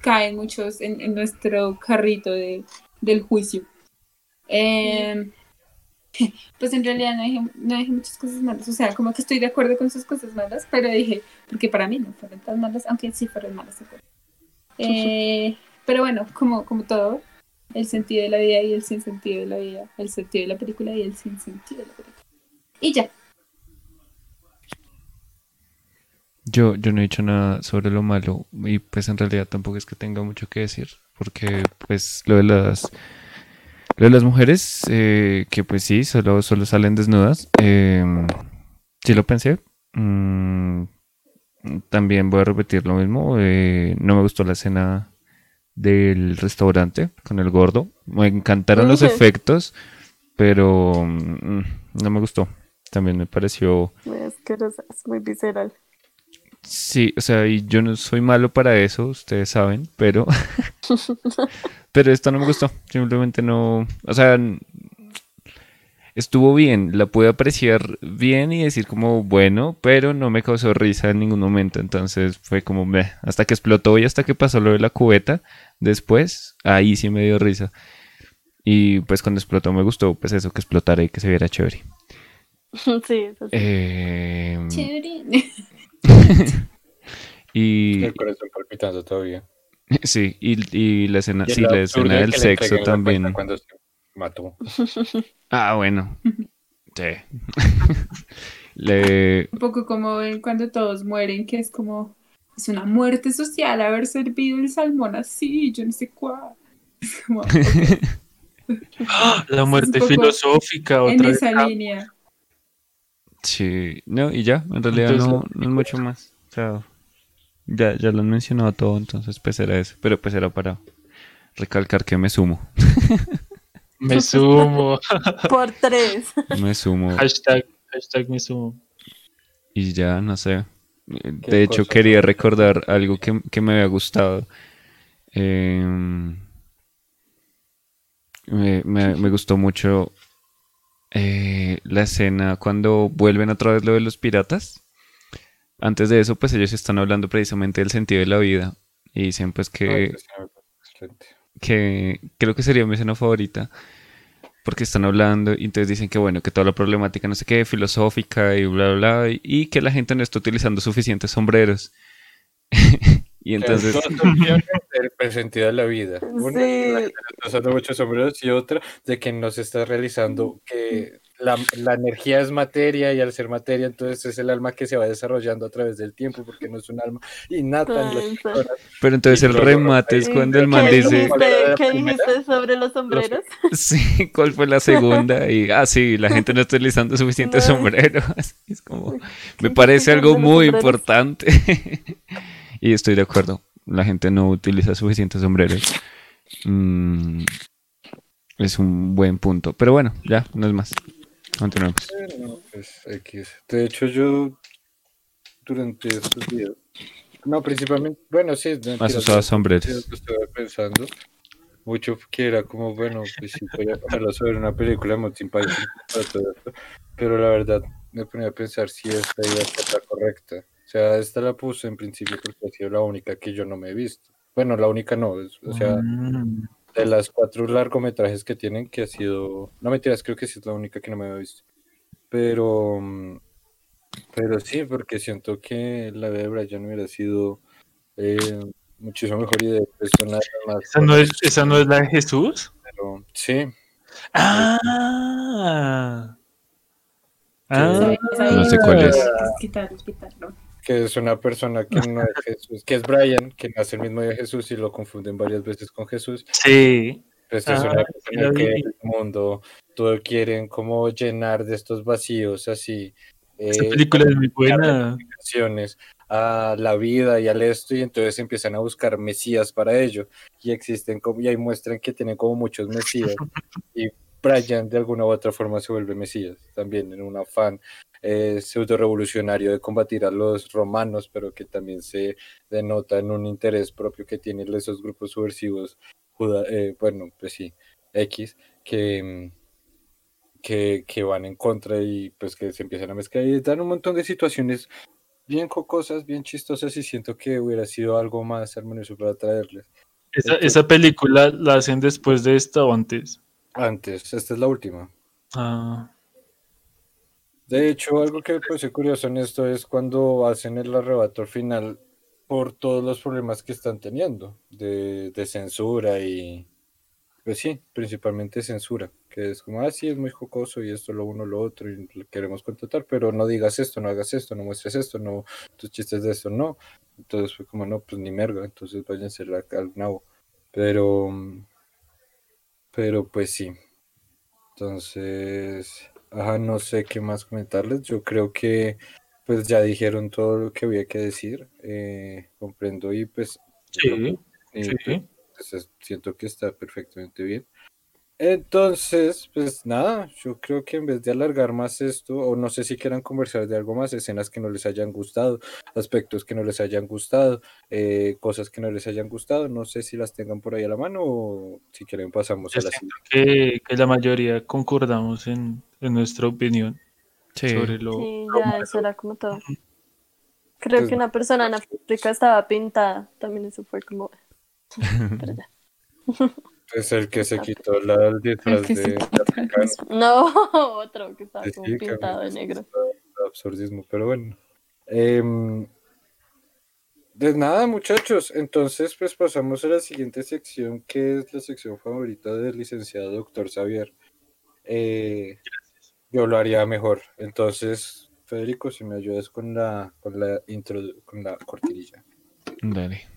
E: caen muchos en, en nuestro carrito de, del juicio. Em, pues en realidad no dije, no dije muchas cosas malas, o sea, como que estoy de acuerdo con sus cosas malas, pero dije, porque para mí no fueron tan malas, aunque sí fueron malas. Eh, pero bueno, como, como todo, el sentido de la vida y el sin sentido de la vida, el sentido de la película y el sin sentido de la película. Y ya.
D: Yo, yo no he dicho nada sobre lo malo y pues en realidad tampoco es que tenga mucho que decir porque pues lo de las lo de las mujeres eh, que pues sí solo, solo salen desnudas eh, sí lo pensé Mm, también voy a repetir lo mismo eh, no me gustó la escena del restaurante con el gordo. Me encantaron los efectos pero mm, no me gustó. También me pareció
C: Muy asquerosa, es muy visceral.
D: Sí, o sea, y yo no soy malo para eso, ustedes saben, pero pero esto no me gustó, simplemente no, o sea, estuvo bien, la pude apreciar bien y decir como bueno, pero no me causó risa en ningún momento, entonces fue como meh, hasta que explotó y hasta que pasó lo de la cubeta, después ahí sí me dio risa. Y pues cuando explotó me gustó, pues eso, que explotara y que se viera chévere.
C: Sí, eso sí.
D: Eh,
E: Chévere.
D: y
A: El corazón palpitando todavía.
D: sí, y, y la escena,
A: Y
D: sí, la escena
A: de
D: del sexo también.
A: Cuando se mató.
D: Ah, bueno. Sí. Le-
E: Un poco como en cuando todos mueren, que es como, es una muerte social haber servido el salmón así, yo no sé cuál. Es como,
B: La muerte filosófica,
E: en
B: otra
E: esa
B: etapa.
E: línea.
D: Sí, no, y ya, en realidad
B: Entonces,
D: no, no es mucho más. O sea, ya, ya lo han mencionado todo, entonces pues era eso. Pero pues era para recalcar que me sumo.
B: Me sumo.
C: Por tres.
D: Me sumo
B: hashtag, hashtag me sumo.
D: y ya, no sé.
A: ¿Qué
D: De hecho,
A: cosa?
D: quería recordar algo que, que me había gustado. Em, me, me- me gustó mucho eh, la escena cuando vuelven otra vez lo de los piratas. Antes de eso, pues ellos están hablando precisamente del sentido de la vida. Y dicen pues que, Que creo que sería mi escena favorita. Porque están hablando y entonces dicen que bueno, que toda la problemática no sé qué, filosófica y bla, bla, bla. Y, y que la gente no está utilizando suficientes sombreros. y entonces...
A: De la vida. Una,
C: Sí.
A: que la gente no está usando muchos sombreros y otra de que no se está realizando que la, la energía es materia y al ser materia entonces es el alma que se va desarrollando a través del tiempo porque no es un alma innata en las personas.
D: Pero entonces el remate es cuando el
C: ¿Qué
D: man dice,
C: dijiste,
A: ¿Cuál
C: ¿Qué dijiste sobre los sombreros?
D: sí, ¿cuál fue la segunda? Y, ah, sí, la gente no está utilizando suficientes
C: No.
D: sombreros. Es como, me
C: ¿Qué
D: parece algo muy importante. y estoy de acuerdo, la gente no utiliza suficientes sombreros. Mm, es un buen punto. Pero bueno, ya, no es más. Continuemos.
A: No, pues X. De hecho, yo durante estos días, no, principalmente, bueno, sí,
D: usado
A: durante
D: sombreros.
A: Estaba pensando mucho que era como, bueno, pues sí, voy a hablar sobre una película para todo esto, pero la verdad me ponía a pensar si esta iba a ser la correcta. O sea, esta la puse en principio porque ha sido la única que yo no me he visto. Bueno, la única no, es- o sea,
B: Mm.
A: De las cuatro largometrajes que tienen, que ha sido, no mentiras, creo que sí es la única que no me he visto. Pero, mm, pero sí, porque siento que la vida de Brian hubiera sido eh, muchísimo mejor y de más.
B: ¿Esa no, es, ¿Esa no es la de Jesús?
A: pero sí,
B: Ah. Ah.
D: No sé cuál es.
A: Que es una persona que no es Jesús, que es Brian, que nace el mismo día de Jesús y lo confunden varias veces con Jesús.
B: Sí.
A: Pues es
B: Ah,
A: una
B: sí
A: persona
B: lo
A: que el mundo todo quieren como llenar de estos vacíos así.
B: Esa
A: eh,
B: película es muy buena.
A: a la vida y al esto y entonces empiezan a buscar mesías para ello y existen como y ahí muestran que tienen como muchos mesías y Brian de alguna u otra forma se vuelve mesías también en un afán eh, pseudo revolucionario de combatir a los romanos pero que también se denota en un interés propio que tienen esos grupos subversivos juda- eh, bueno pues sí X que mm, que, que van en contra y pues que se empiezan a mezclar y dan un montón de situaciones bien cocosas, bien chistosas y siento que hubiera sido algo más armonioso para traerles.
B: Esa, esa película la hacen después de esta o antes.
A: Antes, esta es la última.
B: Ah.
A: De hecho, algo que me parece curioso en esto es cuando hacen el arrebato al final por todos los problemas que están teniendo de, de censura y, pues sí, principalmente censura, que es como, ah, sí, es muy jocoso y esto, lo uno, lo otro, y queremos contratar, pero no digas esto, no hagas esto, no muestres esto, no, tus chistes de esto, no. Entonces fue como, no, pues ni merga, entonces váyanse al al nabo. Pero, pero pues sí. Entonces, ajá, no sé qué más comentarles. Yo creo que pues ya dijeron todo lo que había que decir. eh, comprendo y pues
B: Sí,
A: y,
B: sí.
A: pues, es- siento que está perfectamente bien. Entonces, pues nada, yo creo que en vez de alargar más esto, o no sé si quieran conversar de algo más, escenas que no les hayan gustado, aspectos que no les hayan gustado, eh, cosas que no les hayan gustado, no sé si las tengan por ahí a la mano o si quieren pasamos
B: Yo
A: a la
B: siento
A: siguiente.
B: que, que la mayoría concordamos en, en nuestra opinión
D: Sí.
B: sobre lo.
C: Sí, ya, eso era como todo. Creo
A: Pues-
C: que una persona en África estaba pintada. También eso fue como. Pero ya.
A: Es el que se quitó la, disfraz de,
F: quitó.
C: No, otro que estaba
A: Sí,
C: como pintado de negro.
A: Absurdismo, pero bueno. Pues nada, muchachos. Entonces, pues pasamos a la siguiente sección, que es la sección favorita del licenciado doctor Xavier. Eh, yo lo haría mejor. Entonces, Federico, si me ayudas con la, con la intro, con la cortinilla.
D: Dale.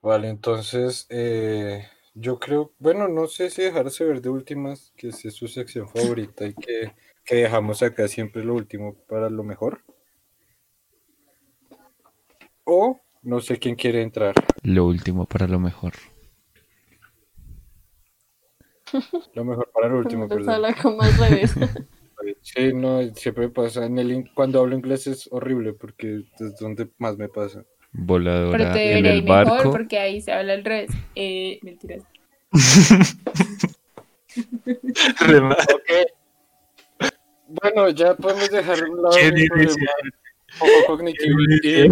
A: Vale, entonces, eh, yo creo, bueno, no sé si dejarse ver de últimas, que es su sección favorita y que, que dejamos acá siempre lo último para lo mejor. O no sé quién quiere entrar.
D: Lo último para lo mejor.
A: Lo mejor para lo último, perdón.
C: hablar como al revés.
A: Sí, no, siempre pasa. En el, cuando hablo inglés es horrible porque es donde más me pasa.
F: Pero
D: Voladora
F: te
D: en el
F: ir mejor
D: barco.
F: porque ahí se habla al revés. Eh, mentiras.
B: Rema-
A: Bueno, ya podemos dejar un lado
B: ¿Qué
A: problema poco cognitivo y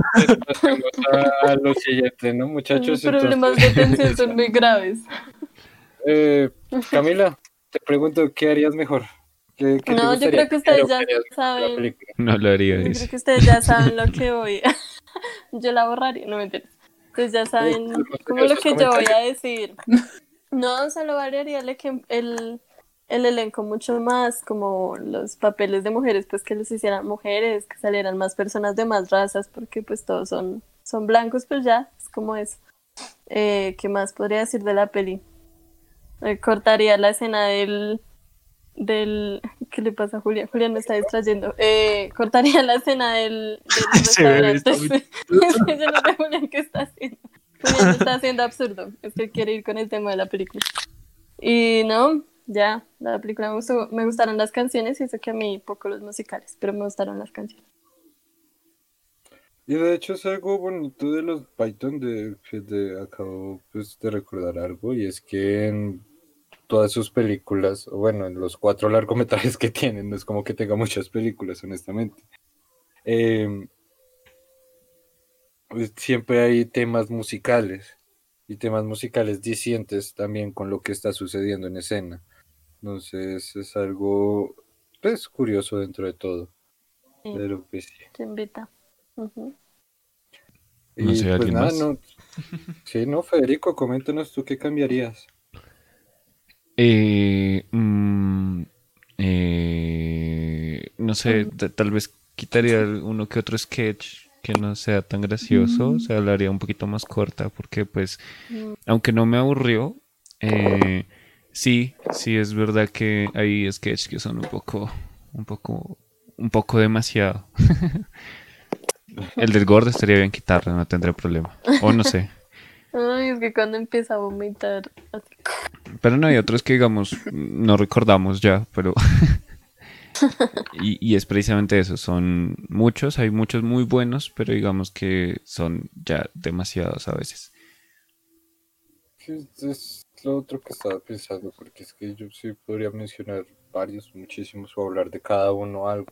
A: a lo siguiente, ¿no, muchachos?
C: Los problemas de
A: Entonces,
C: atención son muy graves.
A: eh, Camila, te pregunto, ¿qué harías mejor? ¿Qué, qué
C: No, yo creo que ustedes ya saben.
D: No lo haría,
C: Yo creo que ustedes ya saben lo que voy. yo la borraría, no me entiendes. Ustedes ya saben como lo que yo voy a decir. No, solo variaría el, el, el elenco mucho más, como los papeles de mujeres, pues que los hicieran mujeres, que salieran más personas de más razas, porque pues todos son, son blancos, pues ya, es como eso. Eh, ¿Qué más podría decir de la peli? Eh, cortaría la escena del, del... ¿Qué le pasa a Julián? Julián me está distrayendo. Eh, cortaría la escena del, del restaurante.
B: está
C: Es que yo no sé Julián qué está haciendo. Julián está haciendo absurdo. Es que quiere ir con el tema de la película. Y no, Ya, la película me gustó, me gustaron las canciones y eso que a mí poco los musicales, pero me gustaron las canciones.
A: Y de hecho es algo bonito de los Python de de, acabo pues, de recordar algo y es que en todas sus películas, bueno, en los cuatro largometrajes que tienen, no es como que tenga muchas películas, honestamente. em, pues, siempre hay temas musicales y temas musicales dicientes también con lo que está sucediendo en escena. Entonces es algo pues curioso dentro de todo.
C: Sí,
A: Pero pues sí.
C: te invita. Ujú.
D: No
A: Y
D: sé,
A: pues
D: ¿alguien
A: nada,
D: más?
A: no. Sí, no, Federico, coméntanos tú qué cambiarías.
D: Eh, mm, eh, no sé, ta- tal vez quitaría uno que otro sketch que no sea tan gracioso, o sea, hablaría un poquito más corta, porque pues,
C: Mm.
D: aunque no me aburrió, eh, sí, sí es verdad que hay sketches que son un poco, un poco, un poco demasiado. El del gordo estaría bien quitarlo, no tendré problema. O no sé.
C: Ay, es que cuando empieza a vomitar, así,
D: Pero no hay otros que, digamos, no recordamos ya, pero... y, y es precisamente eso, son muchos, hay muchos muy buenos, pero digamos que son ya demasiados a veces.
A: Sí, es lo otro que estaba pensando, porque es que yo sí podría mencionar varios, muchísimos, o hablar de cada uno algo,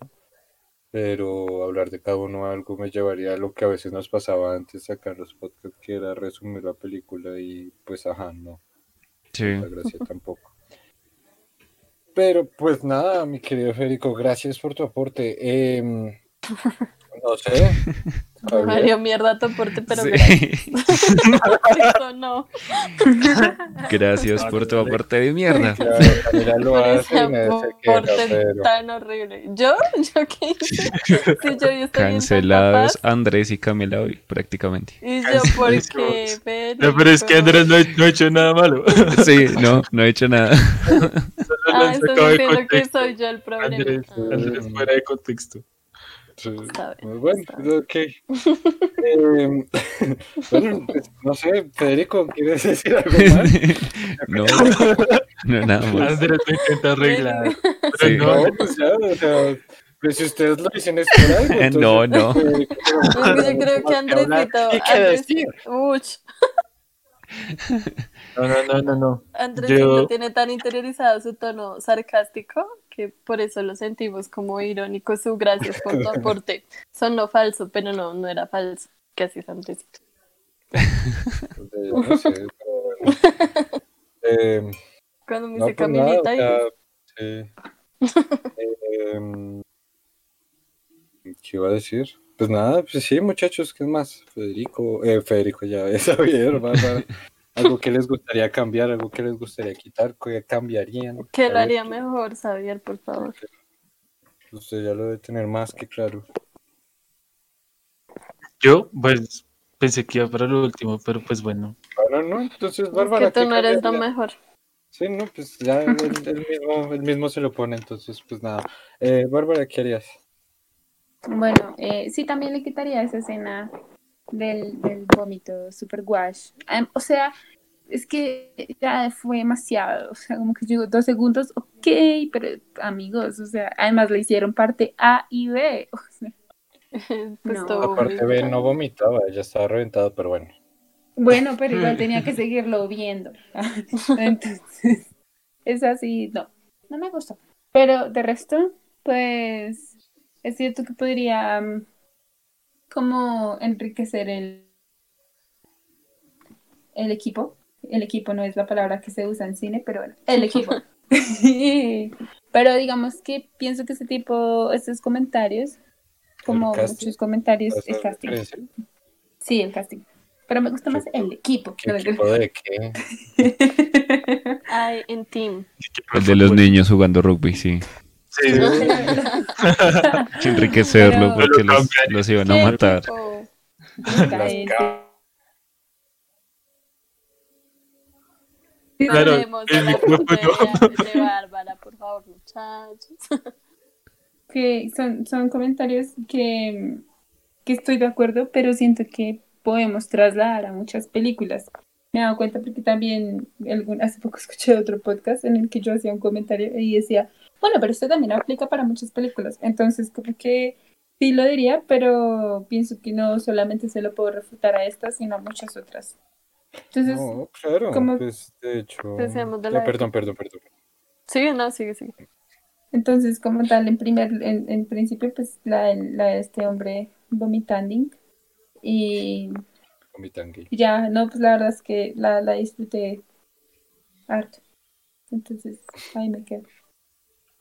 A: pero hablar de cada uno algo me llevaría a lo que a veces nos pasaba antes acá en los podcasts, que era resumir la película y pues ajá, no,
D: Sí.
A: la gracia tampoco. Pero pues nada, mi querido Federico, gracias por tu aporte. Em, no sé.
C: dio mierda tu aporte, pero
D: Sí.
C: gracias. Eso no.
D: Gracias por tu aporte de mierda.
A: Claro, Camila lo
C: Por
A: hace y
C: aporte
A: pero...
C: tan horrible. ¿Yo? ¿Yo qué hice? Si yo
D: Cancelados
C: bien
D: Andrés y Camila hoy, prácticamente.
C: ¿Y yo por qué?
B: Canceladísimos.
C: Federico?
B: No, pero es que Andrés no, ha- no ha hecho nada malo.
D: Sí, no, no he hecho nada.
C: Ah, estás diciendo que soy yo el problema.
B: Andrés,
C: Ah,
B: Andrés fuera de contexto.
A: Sí,
C: Está bien,
A: muy bueno,
C: está bien.
A: ok. Em, bueno, pues, no sé, Federico, ¿quieres decir algo más?
D: No, no, nada más.
B: Andrés lo intenta arreglar. Pero
D: Sí.
B: no,
A: No, pues ya, o sea, pues si ustedes lo dicen es por algo. entonces,
D: No, no.
A: Federico, pero-
C: Es que yo creo que Andresito.
A: qué
C: Andres-
A: decir.
C: Uch,
B: no, no, no, no, no.
C: Andresito
B: Yo-
C: tiene tan interiorizado su tono sarcástico que por eso lo sentimos como irónico. Su gracias por tu aporte. Sonó falso, pero no, no era falso.
A: Sé, pero bueno. Em,
C: Cuando me
A: No,
C: dice
A: pues nada,
C: Camilita,
A: sea, sí. Em, ¿Qué iba a decir? Pues nada, pues sí, muchachos, ¿qué más? Federico, eh, Federico ya es Javier, Bárbara. Algo que les gustaría cambiar, algo que les gustaría quitar, que cambiarían.
C: ¿qué lo haría mejor, Xavier, por favor?
A: Usted ya lo debe tener más que claro.
B: Yo, pues, pensé que iba para lo último, pero pues bueno.
A: Bueno, no, entonces
C: Es
A: Bárbara.
C: que tú
A: ¿qué
C: no eres lo mejor.
A: Sí, no, pues ya él, él mismo, él mismo se lo pone, entonces pues nada. Eh, Bárbara, ¿qué harías?
E: Bueno, eh, sí, también le quitaría esa escena del, del vómito super guash. Em, o sea, es que ya fue demasiado. O sea, como que llegó dos segundos, ok, pero amigos, o sea, además le hicieron parte A y B. O sea,
C: Pues
E: No.
C: todo
A: Aparte,
C: muy
A: B no vomitaba, ya estaba reventado, pero bueno.
E: bueno, pero igual tenía que seguirlo viendo. Entonces, es así, no, no me gustó. Pero de resto, pues es cierto que podría mm, como enriquecer el, el equipo. El equipo no es la palabra que se usa en cine, pero bueno, el equipo. pero digamos que pienso que ese tipo, estos comentarios, como muchos comentarios,
A: ¿Haces
E: el casting.
A: referencia?
E: Sí, el casting. Pero me gusta más el equipo.
A: ¿Qué
E: No,
A: equipo de qué?
C: Ay, en team.
D: El de los niños jugando rugby, sí.
B: Sí,
D: enriquecerlo
E: Pero-
D: porque
B: Pero
D: los, los iban a
C: ¿Qué
D: matar.
B: Claro,
C: Hablemos
B: el
C: de la
B: micrófono.
C: puntería de Bárbara, por favor, muchachos.
E: que son, son comentarios que, que estoy de acuerdo, pero siento que podemos trasladar a muchas películas.
F: me he dado cuenta porque también algún, hace poco escuché otro podcast en el que yo hacía un comentario y decía, bueno, pero esto también aplica para muchas películas. Entonces, como que sí lo diría, pero pienso que no solamente se lo puedo refutar a esta, sino a muchas otras. Entonces,
A: No, claro,
F: como-
A: pues de hecho.
C: Deseamos de
A: Ya,
C: la
A: perdón, perdón, perdón.
C: Sigue, no, sigue, sigue.
F: entonces como tal, en primer, en, en principio, pues la, la de este hombre
A: Comitangui.
F: y ya, no, pues la verdad es que la, la disfruté harto. Entonces, ahí me quedo.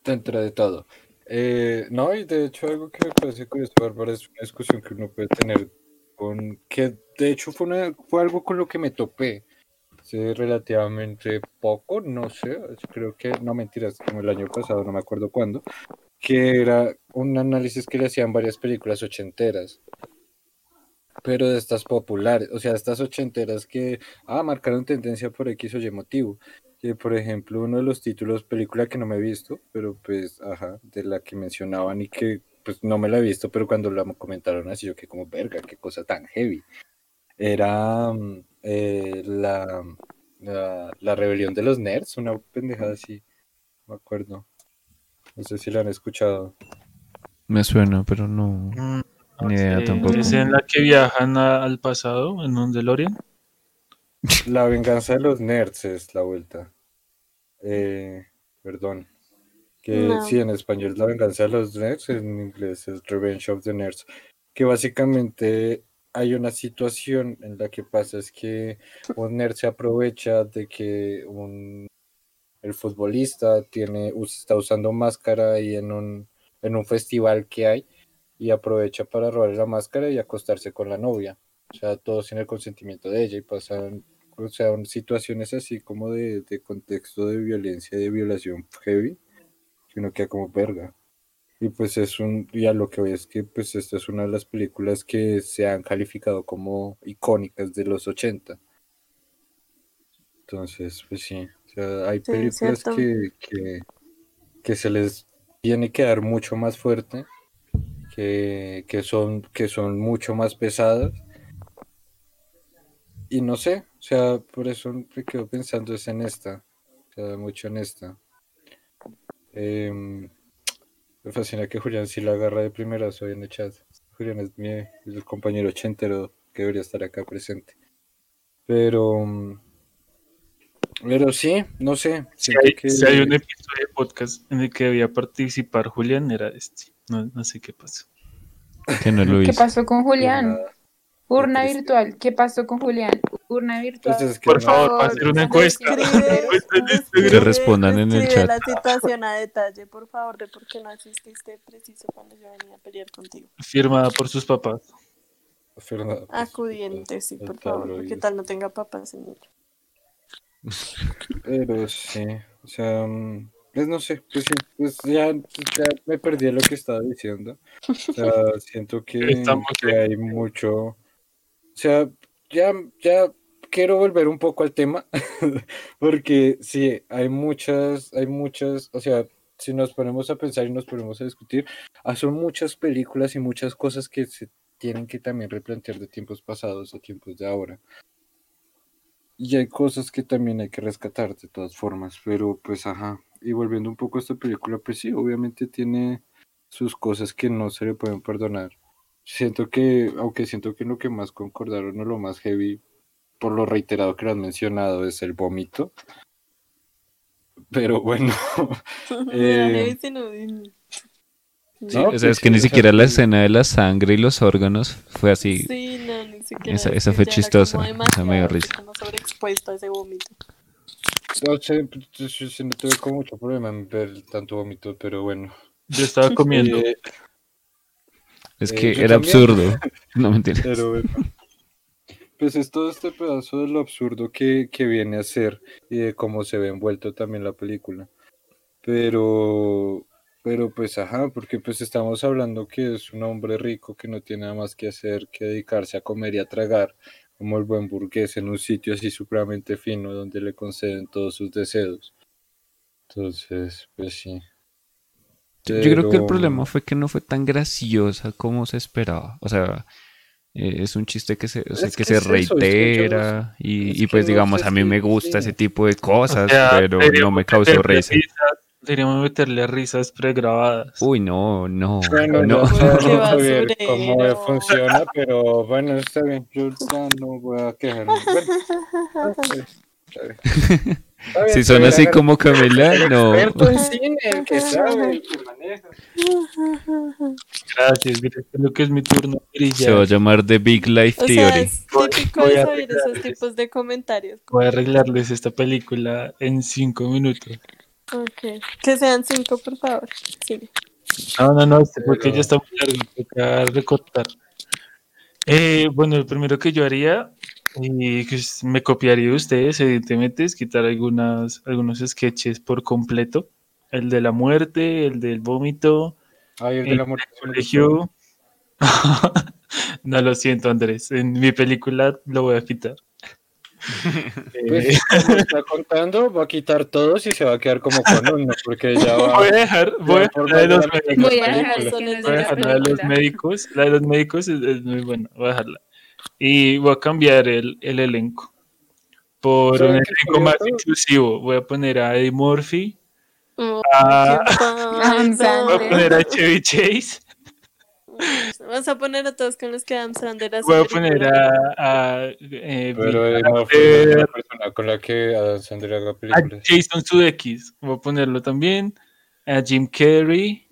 A: Dentro de todo. Eh, no, y de hecho algo que me parece curioso, Bárbara, es una discusión que uno puede tener con, que de hecho fue, una, fue algo con lo que me topé hace relativamente poco, no sé, creo que, no mentiras, como el año pasado, no me acuerdo cuándo, que era un análisis que le hacían varias películas ochenteras, pero de estas populares, o sea, estas ochenteras que, ah, marcaron tendencia por X o Y motivo. Que por ejemplo, uno de los títulos, película que no me he visto, pero pues, ajá, de la que mencionaban y que pues no me la he visto, pero cuando la comentaron así, yo que como, verga, qué cosa tan heavy. Era mm, eh, la, la, la rebelión de los nerds, una pendejada así, me acuerdo. No sé si la han escuchado.
D: Me suena, pero no.
B: Mm,
D: Ni idea tampoco.
B: ¿Es en la que viajan a- al pasado en un DeLorean?
A: La venganza de los nerds es la vuelta. Eh, perdón. Que
C: No.
A: sí, en español es la venganza de los nerds, en inglés es Revenge of the Nerds. Que básicamente hay una situación en la que pasa es que un nerd se aprovecha de que un, el futbolista tiene, está usando máscara ahí en un, en un festival que hay y aprovecha para robarle la máscara y acostarse con la novia. O sea, todo sin el consentimiento de ella y pasan, o sea, situaciones así como de, de contexto de violencia, de violación heavy, que uno queda como verga. Y pues es un, y a lo que voy es que pues esta es una de las películas que se han calificado como icónicas de los 80. Entonces, pues sí, o sea, hay
C: Sí,
A: películas que, que, que se les tiene que dar mucho más fuerte, que, que son, que son mucho más pesadas. Y no sé, o sea, por eso me quedo pensando es en esta, o sea, mucho en esta. Em, me fascina que Julián sí la agarra de primera hoy en el chat. Julián es mi es el compañero ochentero que debería estar acá presente. Pero, mm, pero sí, no sé.
B: Si hay,
A: que-
B: si hay un episodio de podcast en el que debía participar Julián, era este. No, no sé qué pasó.
D: Que no lo
F: ¿Qué pasó con Julián?
A: nada.
F: Urna virtual. ¿Qué pasó con Julián? Urna virtual.
A: Pues es que
B: Por
A: no-
B: favor, va a hacer una encuesta.
D: Que respondan en el chat.
C: la situación a detalle, por favor, de por qué no asististe preciso cuando yo venía a pelear contigo.
B: Firmada por sus papás.
A: Pues,
C: Acudiente, sí,
A: el
C: por favor, porque tal no tenga papás en ella.
A: Pero sí, o sea, mm, pues no sé, pues sí, pues ya, ya me perdí lo que estaba diciendo. O sea, siento que, que hay mucho, sea, ya, ya quiero volver un poco al tema, porque sí, hay muchas, hay muchas, o sea, si nos ponemos a pensar y nos ponemos a discutir, ah, son muchas películas y muchas cosas que se tienen que también replantear de tiempos pasados a tiempos de ahora. Y hay cosas que también hay que rescatar de todas formas, pero pues ajá. Y volviendo un poco a esta película, pues sí, obviamente tiene sus cosas que no se le pueden perdonar. Siento que, aunque siento que lo que más concordaron o lo más heavy, por lo reiterado que lo han mencionado, es el vómito. Pero bueno, Eh,
C: Sí, no,
D: o sea, es que
A: sí,
D: ni siquiera la escena de la sangre y los órganos fue así.
C: Sí, no, ni siquiera.
D: Esa-
C: es
D: esa fue chistosa, esa me dio risa.
C: sobreexpuesto a ese vómito.
A: no sé, pues, yo sí no tuve como mucho problema en ver tanto vómito, pero bueno.
B: Yo estaba comiendo.
D: Es
A: Eh,
D: que era absurdo. No mentira.
A: Pero bueno. Pues es todo este pedazo de lo absurdo que, que viene a ser y de cómo se ve envuelto también la película. Pero, pero pues ajá, porque pues estamos hablando que es un hombre rico que no tiene nada más que hacer que dedicarse a comer y a tragar, como el buen burgués en un sitio así supremamente fino donde le conceden todos sus deseos. Entonces, pues sí.
D: Yo yo creo que el problema fue que no fue tan graciosa como se esperaba. O sea, Eh, es un chiste que se, o sea,
A: Es
D: que
A: que
D: se
A: es eso, es que yo-
D: reitera y, y pues digamos, a mí me gusta ese tipo de cosas,
B: O sea,
D: pero no me causó risa.
B: risas- Deberíamos meterle risas pregrabadas.
D: Uy, no, no,
A: Bueno,
D: no.
A: no ver cómo funciona, pero bueno, está bien. Yo ya no voy a quejarme. Bueno, está bien, está bien.
D: Si son así como Camila, no.
A: experto en cine, el que sabe, el que maneja.
B: Gracias, gracias. Creo que es mi turno.
D: Se va a llamar The Big Life
C: O sea,
D: Theory.
C: es típico
B: Voy
C: de saber esos
B: arreglarles.
C: tipos de comentarios.
B: Voy a arreglarles esta película en cinco minutos.
C: Ok. Que sean cinco, por favor. Sigue.
B: No, no, no, este porque
A: Pero-
B: ya está muy largo, toca recortar. Eh, bueno, lo primero que yo haría, y que es- me copiaría de ustedes, evidentemente, es quitar algunas, algunos sketches por completo. El de la muerte, el del vómito,
A: Ay, el de la muerte.
B: colegio. no lo siento, Andrés. En mi película lo voy a quitar.
A: Pues,
B: Eh,
A: como está contando, va a quitar todos y se va a quedar como con uno, porque ya va.
B: voy a dejar, voy a dejar
A: por
B: la de los médicos.
E: Voy a dejar la
B: dejar la de los médicos. La de los médicos es, es muy buena. Voy a dejarla. Y voy a cambiar el, el elenco por
A: ¿Saben
B: un elenco más inclusivo. Voy a poner a Eddie Murphy.
C: Oh, pasa.
B: Voy a poner a Chevy Chase.
C: Vas a poner a todos con los que Adam Sandler hace
B: Voy a poner a. a, eh,
A: Pero
B: a-
A: eh, no
B: a-
A: fue la persona con la que Adam Sandler haga
B: a
A: películas.
B: Jason Sudeikis. Voy a ponerlo también. A Jim Carrey.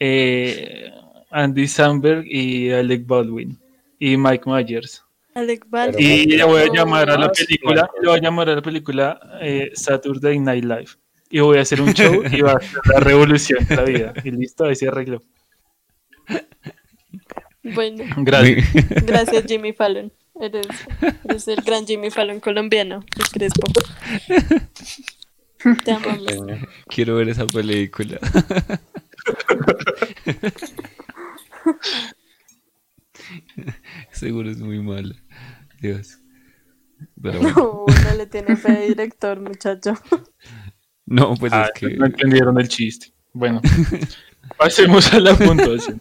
B: eh, Andy Samberg y Alec Baldwin. Y Mike Myers.
C: Alec Baldwin.
B: Y le voy a llamar a la película, le voy a llamar a la película eh, Saturday Night Live. Y voy a hacer un show y va a ser la revolución de la vida. Y listo, ahí se arregló.
C: Bueno,
B: Gracias.
C: gracias Jimmy Fallon. Eres, eres el gran Jimmy Fallon colombiano, el Crespo. Te amamos.
D: Quiero ver esa película. Seguro es muy mala. Dios. Pero bueno.
C: No, no le tiene fe de director, muchacho.
D: No, pues
B: Ah,
D: es que.
B: no entendieron el chiste. Bueno, pasemos a la puntuación.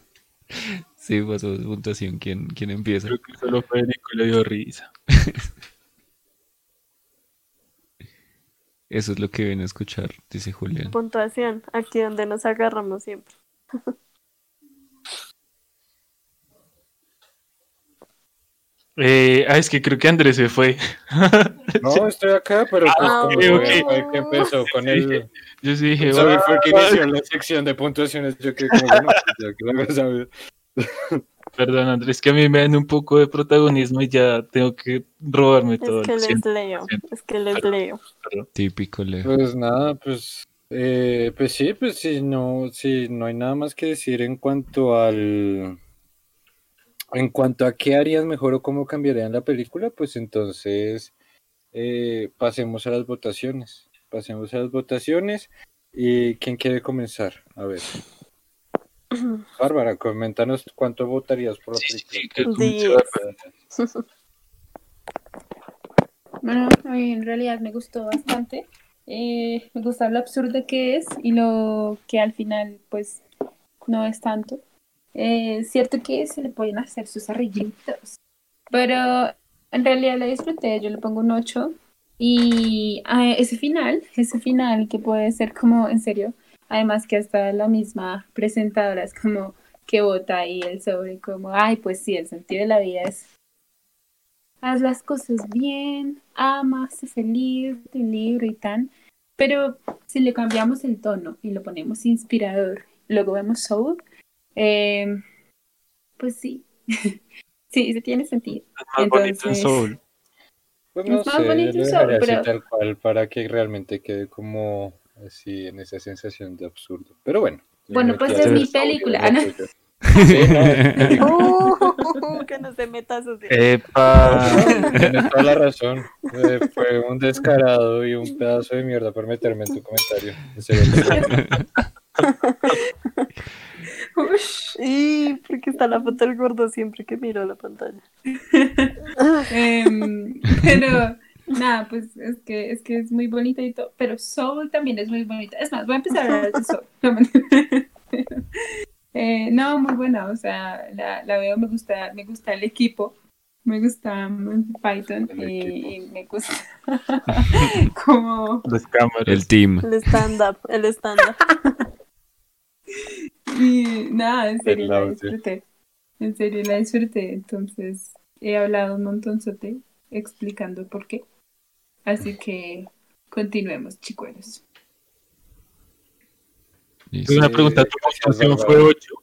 D: Sí, pasó de puntuación. ¿Quién, quién empieza?
B: Creo que solo Federico le dio risa.
D: Eso es lo que viene a escuchar, dice Julián.
C: Puntuación, aquí donde nos agarramos siempre.
B: Eh, ah, es que creo que Andrés se fue.
A: No, estoy acá, pero pues
C: Ah,
A: como
B: ok,
A: fue-
B: ok.
A: fue que empezó con el...
B: Yo sí dije,
A: Saber
B: "Ah,
A: fue que inició la sección de puntuaciones. Yo que como, que saber.
B: perdón Andrés, que a mí me dan un poco de protagonismo y ya tengo que robarme todo.
C: Es que les
B: siento.
C: leo, es que les leo.
D: Típico Leo.
A: Pues nada, pues, eh, pues sí, pues sí, no, sí, no hay nada más que decir en cuanto al, en cuanto a qué harías mejor o cómo cambiarían la película, pues entonces eh, pasemos a las votaciones, pasemos a las votaciones y quién quiere comenzar, a ver. Bárbara, coméntanos cuánto votarías por la
B: Sí, sí,
A: película.
B: Bárbara.
E: Bueno, a mí en realidad me gustó bastante. Eh, me gusta lo absurdo que es y lo que al final pues no es tanto. Eh, cierto que se le pueden hacer sus arreglitos, pero en realidad la disfruté, yo le pongo un 8 y ah, ese final, ese final que puede ser como en serio, además que hasta la misma presentadora es como que vota ahí el sobre como, ay pues sí, el sentido de la vida es haz las cosas bien, ama, feliz, tu libro y tan. Pero si le cambiamos el tono y lo ponemos inspirador, luego vemos Soul, eh, pues sí, sí, sí tiene sentido.
B: Es más bonito en
E: Entonces-
B: Soul.
A: Pues no
E: Es más
A: sé, yo
E: bonito
A: lo
E: el
A: dejaría
E: sol,
A: así
E: pero-
A: tal cual para que realmente quede como así en esa sensación de absurdo. Pero bueno.
E: Bueno, pues
B: es mi
E: película, ¿no?
A: Sí, no.
C: Uh, que no se meta a sus
B: Epa.
A: Tienes toda la razón. Eh, fue un descarado y un pedazo de mierda por meterme en tu comentario. En serio.
E: Ush.
C: Y porque está la foto del gordo siempre que miro la pantalla.
E: Em, pero nada, pues es que, es que es muy bonita y todo, pero Soul también es muy bonita. Es más, voy a empezar a hablar de Soul.
F: Eh, no, muy buena, o sea, la, la veo, me gusta, me gusta el equipo, me gusta Python y, y me gusta como
B: Las cámaras.
D: El team.
C: El stand-up, el stand-up.
F: Y nada, en serio la disfruté, en serio la disfruté, entonces he hablado un montón explicando por qué, así que continuemos, chicuelos.
D: Listo.
B: Una
A: Sí,
B: pregunta, ¿tu puntuación fue 8?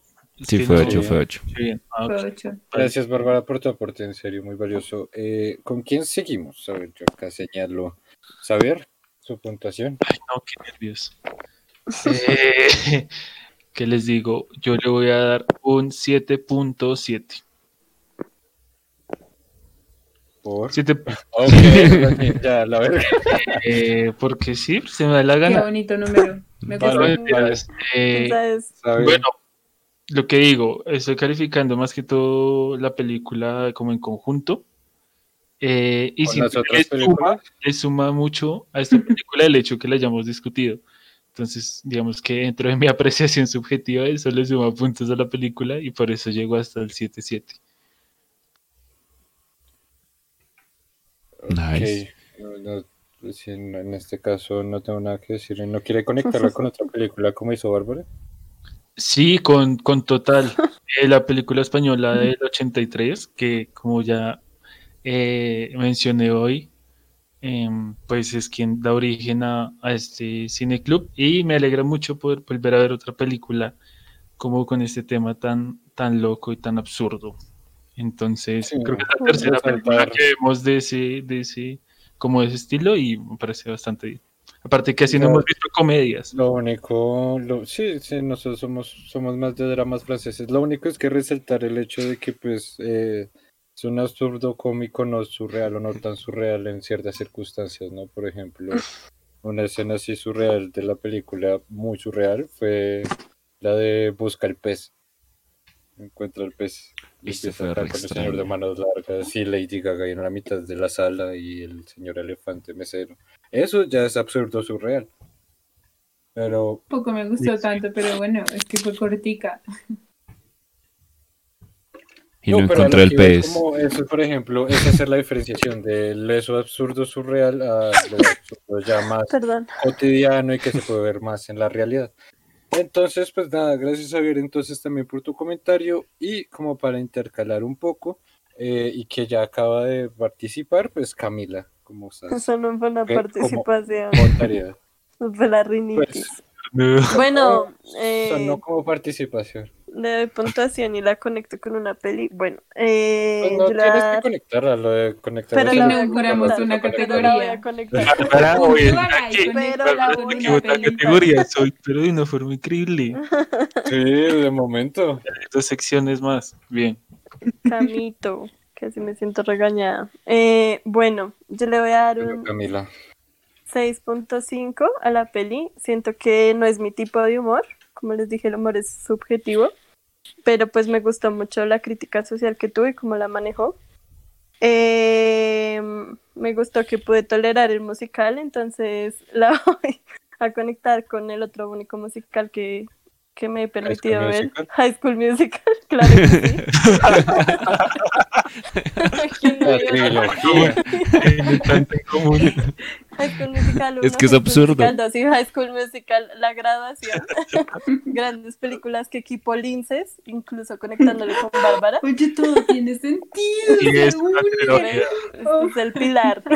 D: Sí, fue 8, fue 8.
B: bien. Ah,
F: Fue
B: ok.
F: ocho.
A: Gracias, Bárbara, por tu aporte, en serio, muy valioso. Eh, ¿Con quién seguimos? A ver, yo acá señalo. Saber su puntuación.
B: Ay, no, qué nervios. Eh, ¿Qué les digo? Yo le voy a dar un 7.7.
A: Por.
B: 7,
A: Ok, ya, la verga.
B: eh, porque sí, se me da la
F: Qué
B: gana.
F: bonito número, me
A: Vale,
B: mentiras. Eh, bueno, lo que digo, estoy calificando más que todo la película como en conjunto. Eh, y
A: ¿Con
B: siento
A: las
B: que
A: otras
B: le suma,
A: películas?
B: le suma mucho a esta película el hecho que la hayamos discutido. Entonces, digamos que dentro de mi apreciación subjetiva, eso le suma puntos a la película y por eso llego hasta el 7-7.
D: Nice.
A: Ok, no, no, pues en este caso no tengo nada que decir. ¿No quiere conectarla con otra película como hizo Bárbara?
B: Sí, con, con total. Eh, la película española del 83, que como ya eh, mencioné hoy, em, pues es quien da origen a, a este cineclub y me alegra mucho poder volver a ver otra película como con este tema tan, tan loco y tan absurdo. Entonces,
A: Sí,
B: creo que es la tercera película que vemos de ese, de ese, como de ese estilo y me parece bastante bien. Aparte que así no
A: Ya.
B: hemos visto comedias.
A: Lo único, lo, sí, sí, nosotros somos, somos más de dramas franceses. Lo único es que resaltar el hecho de que, pues, eh, es un absurdo cómico, no surreal o no tan surreal en ciertas circunstancias, ¿no? Por ejemplo, una escena así surreal de la película, muy surreal, fue la de Busca el pez. Encuentra el pez. y
D: Este
A: empieza
D: fue
A: a con el señor de manos largas y Lady Gaga en la mitad de la sala y el señor elefante mesero. Eso ya es absurdo surreal. Pero
F: Poco me gustó tanto, pero bueno, es que fue cortica.
D: Y no,
A: pero a
D: encontró
A: lo
D: el pez.
A: como eso, por ejemplo, es hacer la diferenciación de eso absurdo surreal a lo absurdo ya más
C: perdón.
A: cotidiano y que se puede ver más en la realidad. Entonces, pues nada, gracias Javier entonces también por tu comentario y como para intercalar un poco eh, y que ya acaba de participar, pues Camila, ¿cómo estás?
C: Eso no fue una participación, fue la rinitis.
A: Pues,
C: Bueno, eh,
A: Sonó como participación.
C: Le doy puntuación y la conecto con una peli. Bueno, eh,
A: Pues no
C: yo le voy a
A: tienes que
C: dar-
A: conectarla, lo de conectar.
C: pero la
F: Inauguramos una categoría.
C: la Pero
F: con
C: la
B: categoría soy, pero de una forma increíble.
A: Sí, de momento.
B: Dos secciones más. Bien.
C: Camito, así me siento regañada. Eh, bueno, yo le voy a dar un
A: Camila.
C: 6.5 a la peli. Siento que no es mi tipo de humor. Como les dije, el humor es subjetivo. Pero pues me gustó mucho la crítica social que tuve y cómo la manejó. Eh, me gustó que pude tolerar el musical, entonces la voy a conectar con el otro único musical que, que me he permitido ver.
A: Musical?
C: High School Musical, claro que sí.
B: En
D: Es que es
C: High School
D: absurdo.
C: Musical dos y High School Musical La Graduación. Grandes películas que equipo Linces, incluso conectándole con Bárbara.
F: Oye, todo tiene sentido.
B: Es
C: es el pilar.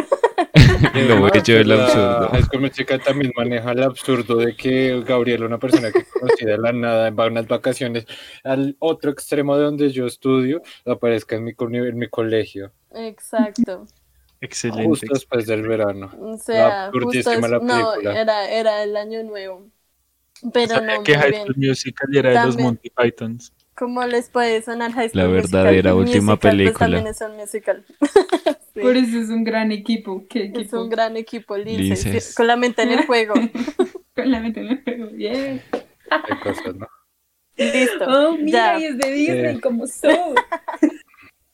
D: Lo del
A: La
D: absurdo.
A: High School Musical también maneja el absurdo de que Gabriel, una persona que conocí de la nada, va a unas vacaciones al otro extremo de donde yo estudio, aparezca en mi, co- en mi colegio,
C: Exacto.
B: Excelente.
A: justo después del verano.
C: O sea, justo
A: absurdísima
C: es-
A: la
C: no, era, era el año nuevo. Pero
B: Sabía
C: no,
B: que High
C: bien.
B: School Musical era de los. Monty Pythons.
C: ¿Cómo les puede sonar High School
D: La
C: Musical?
D: verdadera
C: El
D: última
C: musical, pues,
D: película.
C: también es un musical. Sí.
F: Por eso es un gran equipo. ¿Qué
C: Es un gran equipo, Lince, sí, con la mente en el juego.
F: Con la mente en el juego. Bien.
A: Hay cosas, ¿no?
C: Listo.
F: Oh, mira,
C: ya.
F: y es de Disney,
A: Eh.
F: como son.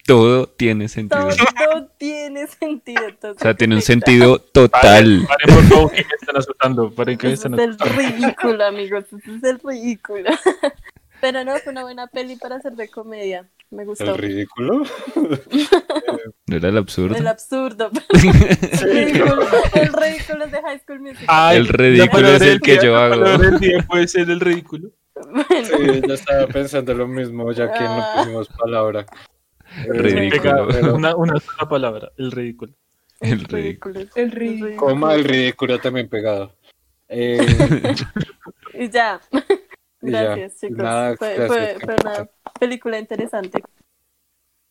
D: Todo tiene sentido.
C: Todo tiene sentido.
D: O sea, tiene un sentido total.
B: Paren, por favor, que me están. Paren que me están
C: es el ridículo, amigos. Es el ridículo. Pero no, fue una buena peli para hacer de comedia. Me gustó.
A: ¿El ridículo?
D: ¿No era el absurdo?
C: El absurdo. el, ridículo, el ridículo es de High School Musical.
B: Ay,
D: El ridículo es el que
B: palabra
D: yo hago.
B: día- del día puede ser el ridículo.
C: Bueno,
A: Sí, yo estaba pensando lo mismo, ya que no
C: Ah.
A: pusimos palabra.
D: Ridículo.
B: Una, una sola palabra, el ridículo.
D: El ridículo.
F: El ridículo.
A: Coma el ridículo también pegado. Eh,
C: Y ya.
A: Y ya.
C: Gracias, chicos.
A: Nada,
C: fue,
A: gracias,
C: fue- fue una película interesante.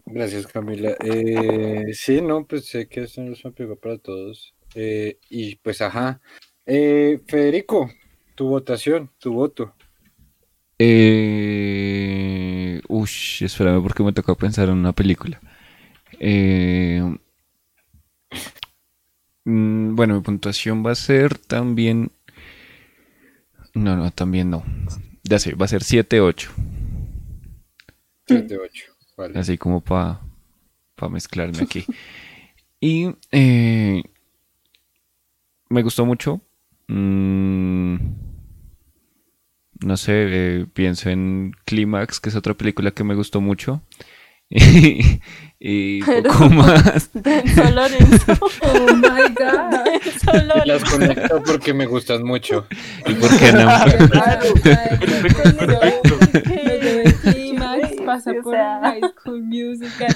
A: gracias, Camila. Eh, sí, no, pues sé que esto no es un pegó para todos. Eh, y pues, ajá. Eh, Federico, tu votación, tu voto.
D: Eh... Ush, espérame porque me tocó pensar en una película. Eh, mm, Bueno, mi puntuación va a ser también... No, no, también no. Ya sé, va a ser 7-8.
A: 7, 8. Vale.
D: Así como para mezclarme aquí. Y eh, me gustó mucho. Mm, no sé, eh, pienso en Clímax, que es otra película que me gustó mucho. Y, y
C: Pero-
D: poco más.
C: Denso Lorenzo.
F: Oh my god.
C: Denso
A: Las conecto porque me gustan mucho.
D: ¿Y por qué no?
F: Pasa por
C: sea.
F: High School Musical.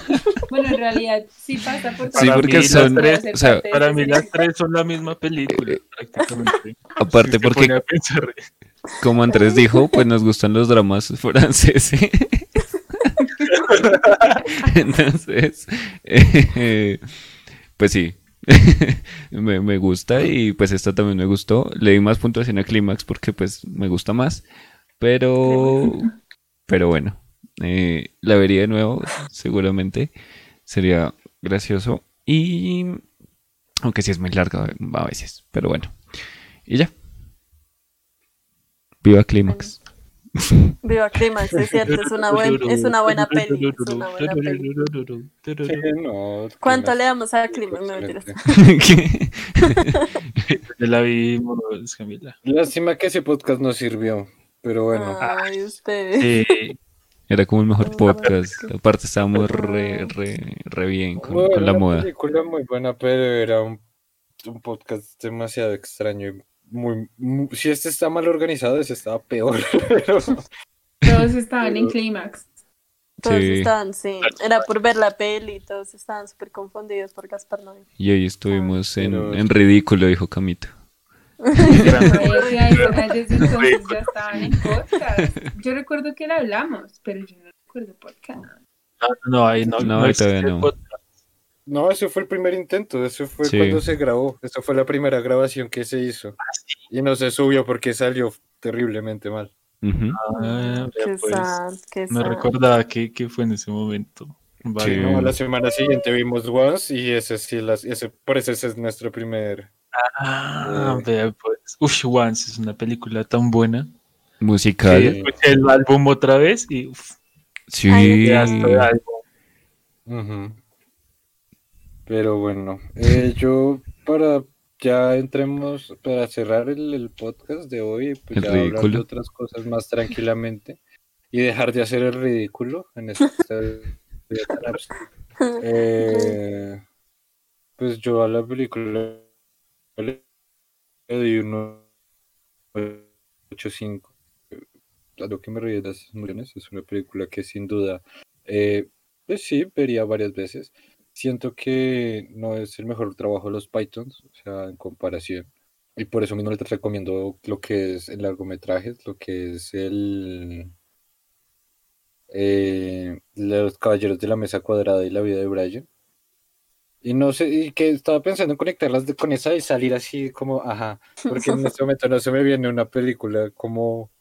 F: Bueno, en realidad sí pasa por
D: Sí,
B: Para
D: porque
B: mí las
D: son,
B: tres-
D: o sea,
B: Para mí las tres son la misma película, prácticamente.
D: aparte porque. Como Andrés dijo, pues nos gustan los dramas franceses. Entonces, eh, pues sí, me, gusta y pues esta también me gustó. Le di más puntuación a Clímax porque pues me gusta más, pero, pero bueno, eh, la vería de nuevo seguramente, sería gracioso y aunque sí es muy larga a veces, pero bueno, y ya. Viva Clímax.
C: Viva Climax, es cierto, es una, buen, es una buena peli. Es una buena peli.
A: Sí, no,
C: ¿Cuánto le damos a Climax? No mentiras.
B: La vimos, Camila.
A: Lástima que ese podcast no sirvió, pero bueno.
C: Ay, ustedes.
B: Sí,
D: Era como el mejor podcast. Aparte estábamos re, re, re bien con,
A: Bueno,
D: con la
A: una
D: moda.
A: película muy buena, pero era un, un podcast demasiado extraño. y Muy, muy- si este está mal organizado, ese estaba peor. pero-
F: Todos estaban en Clímax.
C: Todos
D: Sí.
C: estaban, sí. Era por ver la peli, todos estaban súper confundidos por Gaspar Noé.
D: Y hoy estuvimos en,
A: Pero-
D: en ridículo, dijo Camito.
F: en. Yo recuerdo que la hablamos, pero yo no recuerdo podcast.
B: No, no, ahí no,
D: No,
B: no
D: ahí
B: existe
D: todavía no.
B: podcast.
A: No, ese fue el primer intento, eso fue
D: Sí.
A: cuando se grabó, esa fue la primera grabación que se hizo. Y no se subió porque salió terriblemente mal.
B: Ah,
C: Qué
B: pues,
C: sad, qué
B: no
C: sad.
B: recordaba que, que fue en ese momento. Vale.
D: Sí.
A: No, la semana siguiente vimos Once y ese sí, las, ese, por eso ese es nuestro primer.
B: Ah,
A: Eh.
B: vea, pues. Ush, Once es una película tan buena.
D: Musical.
B: escuché el álbum otra vez y uf,
D: Sí.
C: Ay,
B: pedazo de álbum.
A: Ujú. Pero bueno, eh, yo para ya entremos, para cerrar el, el podcast de hoy, pues
D: El
A: ya hablar de otras cosas más tranquilamente y dejar de hacer el ridículo en absurda. Eh, pues yo a la película le doy uno 8.5. A lo que me ríe de las emociones es una película que sin duda, eh, pues sí, vería varias veces. Siento que no es el mejor trabajo de los Pythons, o sea, en comparación. Y por eso mismo les recomiendo lo que es el largometraje, lo que es el eh, Los Caballeros de la Mesa Cuadrada y la vida de Brian. Y no sé, y que estaba pensando en conectarlas de- con esa y salir así como, ajá, porque en este momento no se me viene una película como,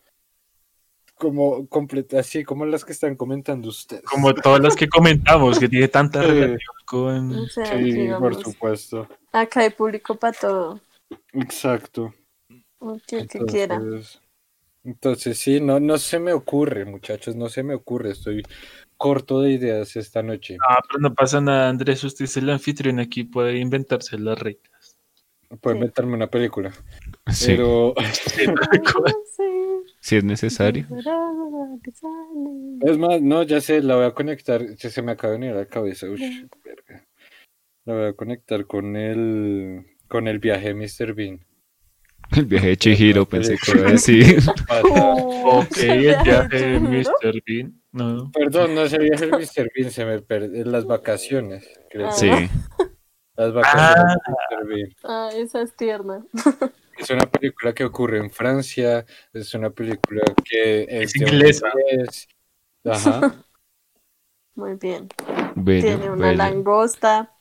A: como completa, así como las que están comentando ustedes.
B: Como todas las que comentamos, que tiene tanta
A: Sí.
B: relación con.
C: O sea,
A: Sí, por supuesto.
C: acá hay público para todo.
A: Exacto.
C: Tío que quiera.
A: Entonces, entonces sí, no, no se me ocurre, muchachos, no se me ocurre. Estoy corto de ideas esta noche.
B: Ah, pero no pasa nada, Andrés. Usted es el anfitrión aquí, puede inventarse las reglas.
A: Puedo
C: Sí.
A: inventarme una película.
D: Sí,
A: Pero
D: si es necesario.
A: es más, no, ya sé, la voy a conectar. ya Se me acaba de venir a la cabeza. ush, verga. La voy a conectar con el con el viaje de Mr. Bean.
D: El viaje de Chihiro, pensé que iba a decir.
A: Pasa-
B: Ok, el viaje de Mr. Bean. No.
A: Perdón, no es el viaje de Mr. Bean, se me perdió. Las vacaciones, creo.
C: Ah.
A: que
D: Sí,
A: Las vacaciones de Mr. Bean.
C: Ah, esa es tierna.
A: Es una película que ocurre en Francia, es una película que es,
B: Es
A: de
B: inglesa.
A: inglés. Ajá.
C: Muy bien.
D: bello,
C: Tiene una
D: bello.
C: langosta.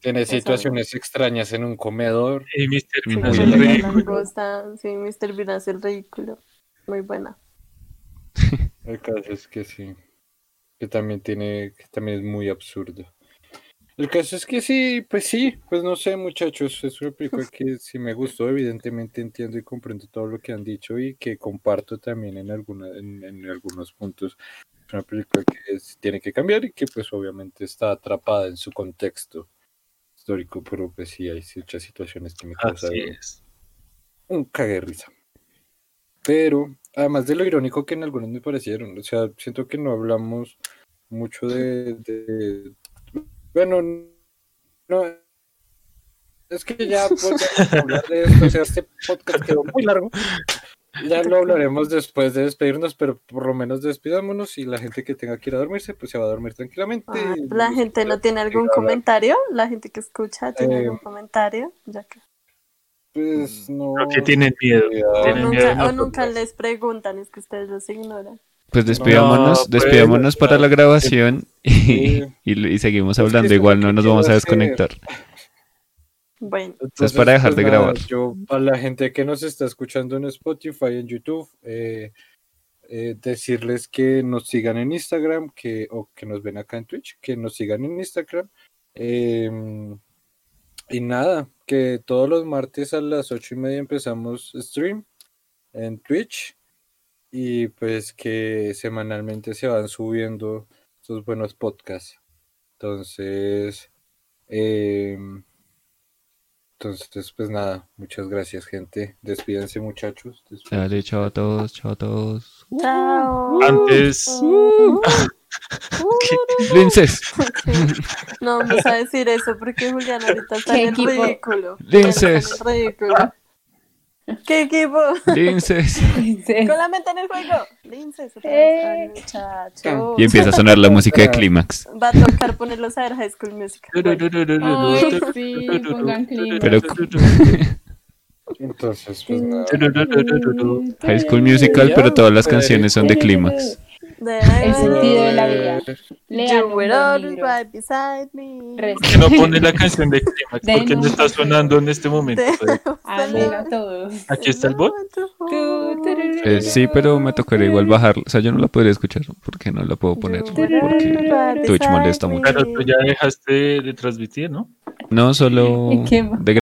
A: Tiene situaciones extrañas en un comedor.
B: Y Mr.
C: Sí,
B: Bean
D: Muy
B: hace el ridículo.
C: langosta. Sí, Mr. Bean hace el ridículo. Muy buena.
A: El caso es que sí. Que también tiene, que también es muy absurdo. El caso es que sí, pues sí, pues no sé, muchachos, es una película que sí me gustó, evidentemente entiendo y comprendo todo lo que han dicho y que comparto también en, alguna, en, en algunos puntos. Es una película que es- tiene que cambiar y que pues obviamente está atrapada en su contexto histórico, pero pues sí hay muchas situaciones que me causan un cague risa. Pero, además de lo irónico que en algunos me parecieron, o sea, siento que no hablamos mucho de. de- bueno, no. Es que ya podemos hablar de esto, o sea, este podcast quedó muy largo. Ya lo hablaremos después de despedirnos, pero por lo menos despidámonos y la gente que tenga que ir a dormirse, pues se va a dormir tranquilamente.
C: Ah, la gente no tiene algún comentario. La gente que escucha tiene
A: Eh,
C: algún comentario. Ya que...
A: Pues no.
B: Creo que tienen miedo.
C: O
B: Tienen miedo
C: nunca, o nunca les preguntan, es que ustedes los ignoran.
D: Pues despidámonos,
B: pues,
D: despidámonos para la grabación y,
A: Sí.
D: y, y seguimos
A: Es que
D: hablando.
A: es
D: Igual no nos vamos a
A: hacer.
D: desconectar.
C: Bueno,
A: Entonces,
D: para dejar
A: pues
D: de
A: nada,
D: grabar.
A: Yo, a la gente que nos está escuchando en Spotify, en YouTube, eh, eh, decirles que nos sigan en Instagram, que, o que nos ven acá en Twitch, que nos sigan en Instagram. em, y nada, que todos los martes a las ocho y media empezamos stream en Twitch. Y pues que semanalmente se van subiendo estos buenos podcasts. Entonces, em, entonces, pues nada, muchas gracias, gente. Despídense, muchachos. Despídense.
D: Dale, chao a todos, chao a todos.
C: chao.
B: Antes,
C: Uh,
D: Linces,
C: sí. No vamos a decir eso porque Julián ahorita está
E: ¿Qué
C: en el ridículo.
D: Linces.
C: Está en el ridículo. ¿Qué equipo?
D: linces.
E: Sí.
C: Con la mente en el juego. Linces,
E: Eh.
C: vez. Ay, muchacho.
D: Y empieza a sonar la música de Clímax.
C: Va a tocar ponerlos a ver High School Musical. Bueno,
E: Ay, sí, pongan clima.
D: Pero-
A: Entonces, pues nada.
D: High School Musical, pero todas las canciones son de Clímax.
E: El sentido de la vida. Lean
C: You
E: un
C: were
E: buen
C: always
E: libro.
C: right beside me.
E: Respeto.
B: que no pone la canción de Clímax
E: De
B: porque no está sonando en este momento.
E: Háganlo todos.
B: Aquí está el bot.
D: Eh, sí, pero me tocaría igual bajarla. O sea, yo no la podría escuchar porque no la puedo poner. Porque Twitch molesta mucho.
B: Claro, tú ya dejaste de transmitir, ¿no?
D: no solo
E: ¿Y qué?